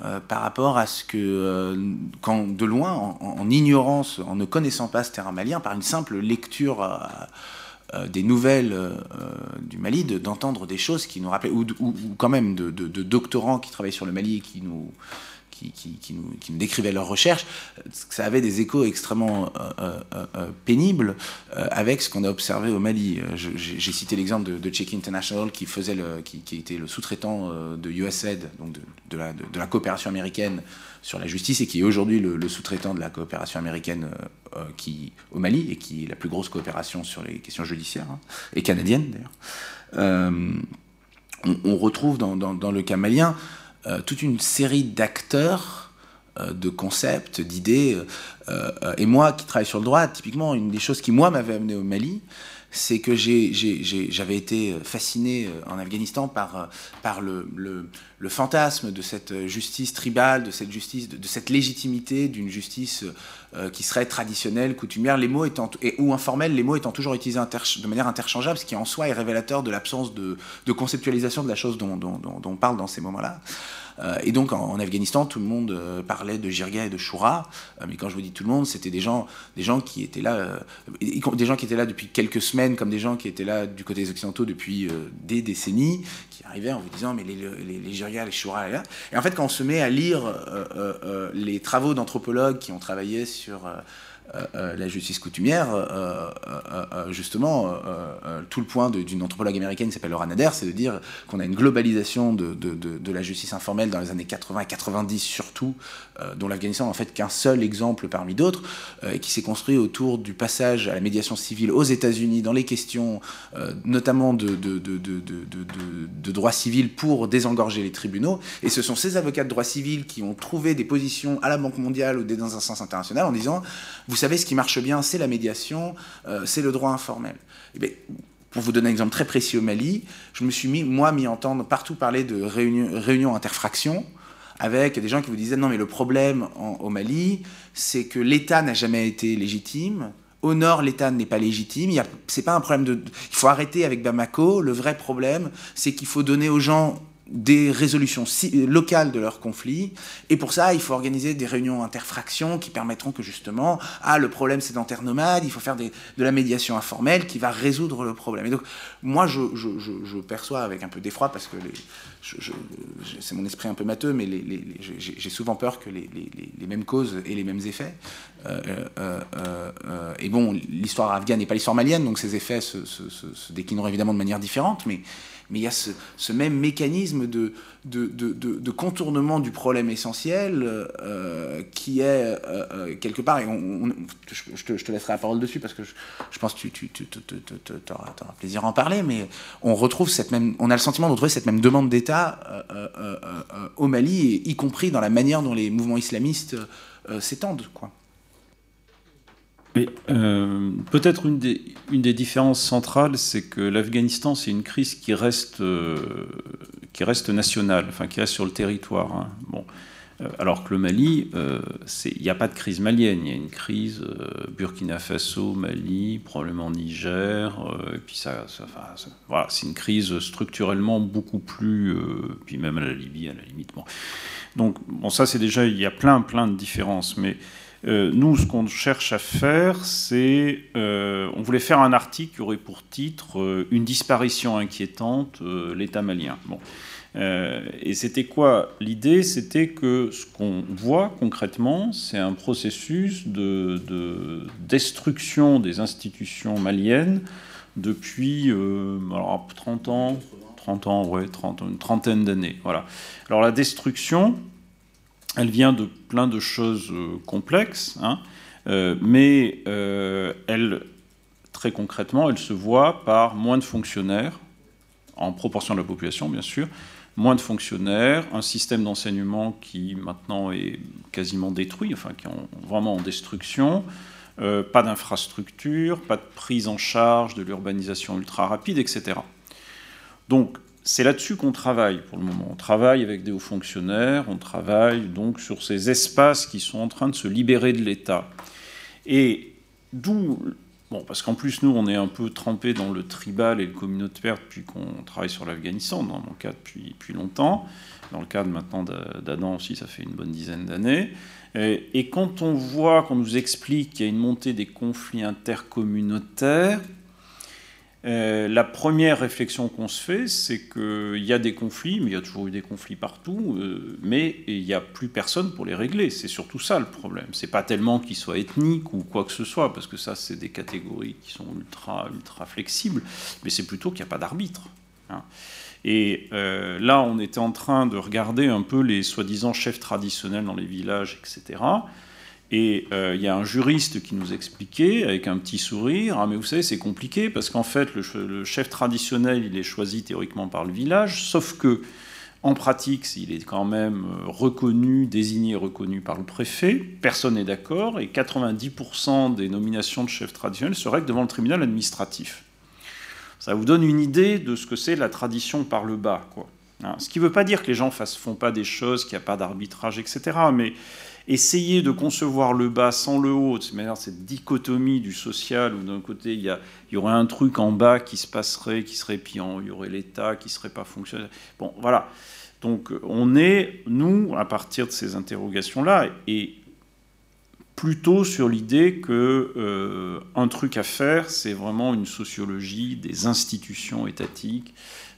S3: euh, par rapport à ce que, euh, quand de loin, en, ignorance, en ne connaissant pas ce terrain malien, par une simple lecture des nouvelles du Mali, d'entendre des choses qui nous rappelaient, ou, ou, quand même de, de, doctorants qui travaillent sur le Mali et qui nous, qui, nous, décrivaient leurs recherches, ça avait des échos extrêmement euh, euh, euh, pénibles avec ce qu'on a observé au Mali. J'ai cité l'exemple de, de Check International qui, était le sous-traitant de USAID, donc de, la, coopération américaine sur la justice, et qui est aujourd'hui le, sous-traitant de la coopération américaine au Mali, et qui est la plus grosse coopération sur les questions judiciaires, hein, et canadienne d'ailleurs. On, retrouve dans, dans, le cas malien euh, toute une série d'acteurs, euh, de concepts, d'idées. Euh, et moi, qui travaille sur le droit, typiquement, une des choses qui, moi, m'avait amené au Mali, c'est que j'avais été fasciné en Afghanistan par, par le, fantasme de cette justice tribale, de cette justice, de, cette légitimité d'une justice qui serait traditionnelle, coutumière, les mots étant, et, ou informelle, les mots étant toujours utilisés de manière interchangeable, ce qui en soi est révélateur de l'absence de, conceptualisation de la chose dont on parle dans ces moments-là. Euh, et donc en, Afghanistan, tout le monde euh, parlait de Jirga et de Shura. Euh, mais quand je vous dis tout le monde, c'était des gens, des gens qui étaient là, des gens qui étaient là depuis quelques semaines, comme des gens qui étaient là du côté des occidentaux depuis des décennies, qui arrivaient en vous disant mais les, les, les Jirga, les Shura, et, là. et en fait quand on se met à lire les travaux d'anthropologues qui ont travaillé sur euh, euh, la justice coutumière, euh, justement, tout le point d'une anthropologue américaine qui s'appelle Laura Nader, c'est de dire qu'on a une globalisation de, de, de, la justice informelle dans les années 80 et 90 surtout, dont l'Afghanistan en fait qu'un seul exemple parmi d'autres, et qui s'est construit autour du passage à la médiation civile aux États-Unis dans les questions notamment de, de, droit civil pour désengorger les tribunaux. Et ce sont ces avocats de droit civil qui ont trouvé des positions à la Banque mondiale ou dans un sens international en disant, vous savez, ce qui marche bien, c'est la médiation, euh, c'est le droit informel. Eh pour vous donner un exemple très précis au Mali, je me suis mis, moi, mis entendre partout parler de réunions réunion interfractions avec des gens qui vous disaient non mais le problème au Mali, c'est que l'État n'a jamais été légitime. Au nord, l'État n'est pas légitime. C'est pas un problème de. Il faut arrêter avec Bamako. Le vrai problème, c'est qu'il faut donner aux gens des résolutions locales de leurs conflits. Et pour ça, il faut organiser des réunions interfractions qui permettront que justement, ah, le problème sédentaire nomade, il faut faire de la médiation informelle qui va résoudre le problème. Et donc, moi, je, je, perçois avec un peu d'effroi, parce que c'est mon esprit un peu matheux, mais j'ai souvent peur que les, mêmes causes aient les mêmes effets. Euh, euh, euh, et bon, l'histoire afghane n'est pas l'histoire malienne, donc ces effets se, se, se déclineront évidemment de manière différente, mais mais il y a ce, même mécanisme de, de, contournement du problème essentiel euh, qui est euh, euh, quelque part, et je, te, laisserai la parole dessus parce que je, pense que tu, tu, auras, plaisir à en parler, mais on retrouve cette même, on a le sentiment de retrouver cette même demande d'État au Mali, y compris dans la manière dont les mouvements islamistes s'étendent.
S2: Euh, peut-être une des, différences centrales, c'est que l'Afghanistan, c'est une crise qui reste, euh, nationale, enfin qui reste sur le territoire. Hein. Bon. Euh, alors que le Mali, il n'y a pas de crise malienne, il y a une crise Burkina Faso, Mali, probablement Niger, et puis ça, voilà, c'est une crise structurellement beaucoup plus, puis même à la Libye à la limite. Donc bon, ça c'est déjà, il y a plein plein de différences, mais Euh, nous, ce qu'on cherche à faire, c'est. Euh, on voulait faire un article qui aurait pour titre euh, Une disparition inquiétante, l'État malien. Bon. et c'était quoi L'idée, c'était que ce qu'on voit concrètement, c'est un processus de, de, destruction des institutions maliennes depuis alors, 30 ans, 30 ans, ouais, 30, une trentaine d'années. Voilà. Alors la destruction, elle vient de plein de choses euh, complexes, hein, euh, mais euh, elle, très concrètement, elle se voit par moins de fonctionnaires, en proportion de la population, bien sûr, moins de fonctionnaires, un système d'enseignement qui maintenant est quasiment détruit, enfin qui est vraiment en destruction, pas d'infrastructure, pas de prise en charge de l'urbanisation ultra rapide, etc. Donc c'est là-dessus qu'on travaille pour le moment. On travaille avec des hauts fonctionnaires, on travaille donc sur ces espaces qui sont en train de se libérer de l'État. Et d'où, bon, parce qu'en plus nous on est un peu trempé dans le tribal et le communautaire depuis qu'on travaille sur l'Afghanistan, dans mon cas depuis, depuis longtemps, dans le cadre maintenant d'Adam aussi ça fait une bonne dizaine d'années. Et, et quand on voit, qu'on nous explique qu'il y a une montée des conflits intercommunautaires, euh, la première réflexion qu'on se fait, c'est qu'il y a des conflits, mais il y a toujours eu des conflits partout, euh, mais il n'y a plus personne pour les régler. C'est surtout ça le problème. C'est pas tellement qu'ils soient ethniques ou quoi que ce soit, parce que ça, c'est des catégories qui sont ultra, ultra flexibles, mais c'est plutôt qu'il n'y a pas d'arbitre. Hein. Et euh, là, on était en train de regarder un peu les soi-disant chefs traditionnels dans les villages, etc. Et euh, il y a un juriste qui nous expliquait, avec un petit sourire, ah mais vous savez, c'est compliqué, parce qu'en fait, le, chef traditionnel, il est choisi théoriquement par le village, sauf que, en pratique, il est quand même euh, reconnu, désigné, reconnu par le préfet, personne n'est d'accord, et 90% des nominations de chefs traditionnels se règlent devant le tribunal administratif. Ça vous donne une idée de ce que c'est la tradition par le bas, quoi. Hein, ce qui ne veut pas dire que les gens ne font pas des choses, qu'il n'y a pas d'arbitrage, etc., mais essayer de concevoir le bas sans le haut, de cette dichotomie du social, où d'un côté il y, aurait un truc en bas qui se passerait, qui serait, puis il y aurait l'État qui serait pas fonctionnel. Bon, voilà. Donc on est, nous, à partir de ces interrogations-là, et plutôt sur l'idée que euh, un truc à faire, c'est vraiment une sociologie des institutions étatiques,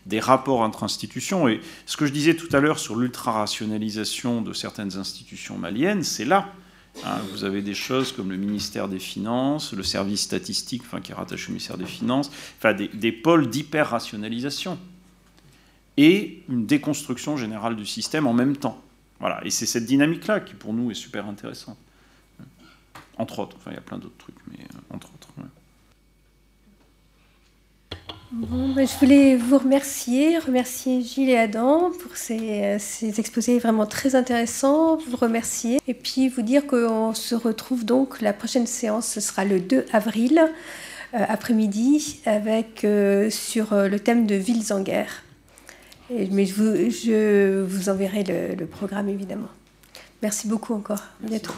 S2: des rapports entre institutions. Et ce que je disais tout à l'heure sur l'ultra-rationalisation de certaines institutions maliennes, c'est là. Hein. vous avez des choses comme le ministère des Finances, le service statistique, enfin, qui est rattaché au ministère des Finances, enfin, des, des pôles d'hyper-rationalisation et une déconstruction générale du système en même temps. Voilà. Et c'est cette dynamique-là qui, pour nous, est super intéressante. Entre autres. Enfin, il y a plein d'autres trucs, mais euh, entre autres.
S1: Ben, je voulais vous remercier, remercier Gilles et Adam pour ces, exposés vraiment très intéressants, vous remercier et puis vous dire qu'on se retrouve donc, la prochaine séance, ce sera le 2 avril euh, après-midi avec, euh, sur euh, le thème de villes en guerre. Et, mais je vous, je vous enverrai le, programme évidemment. Merci beaucoup encore. À bientôt.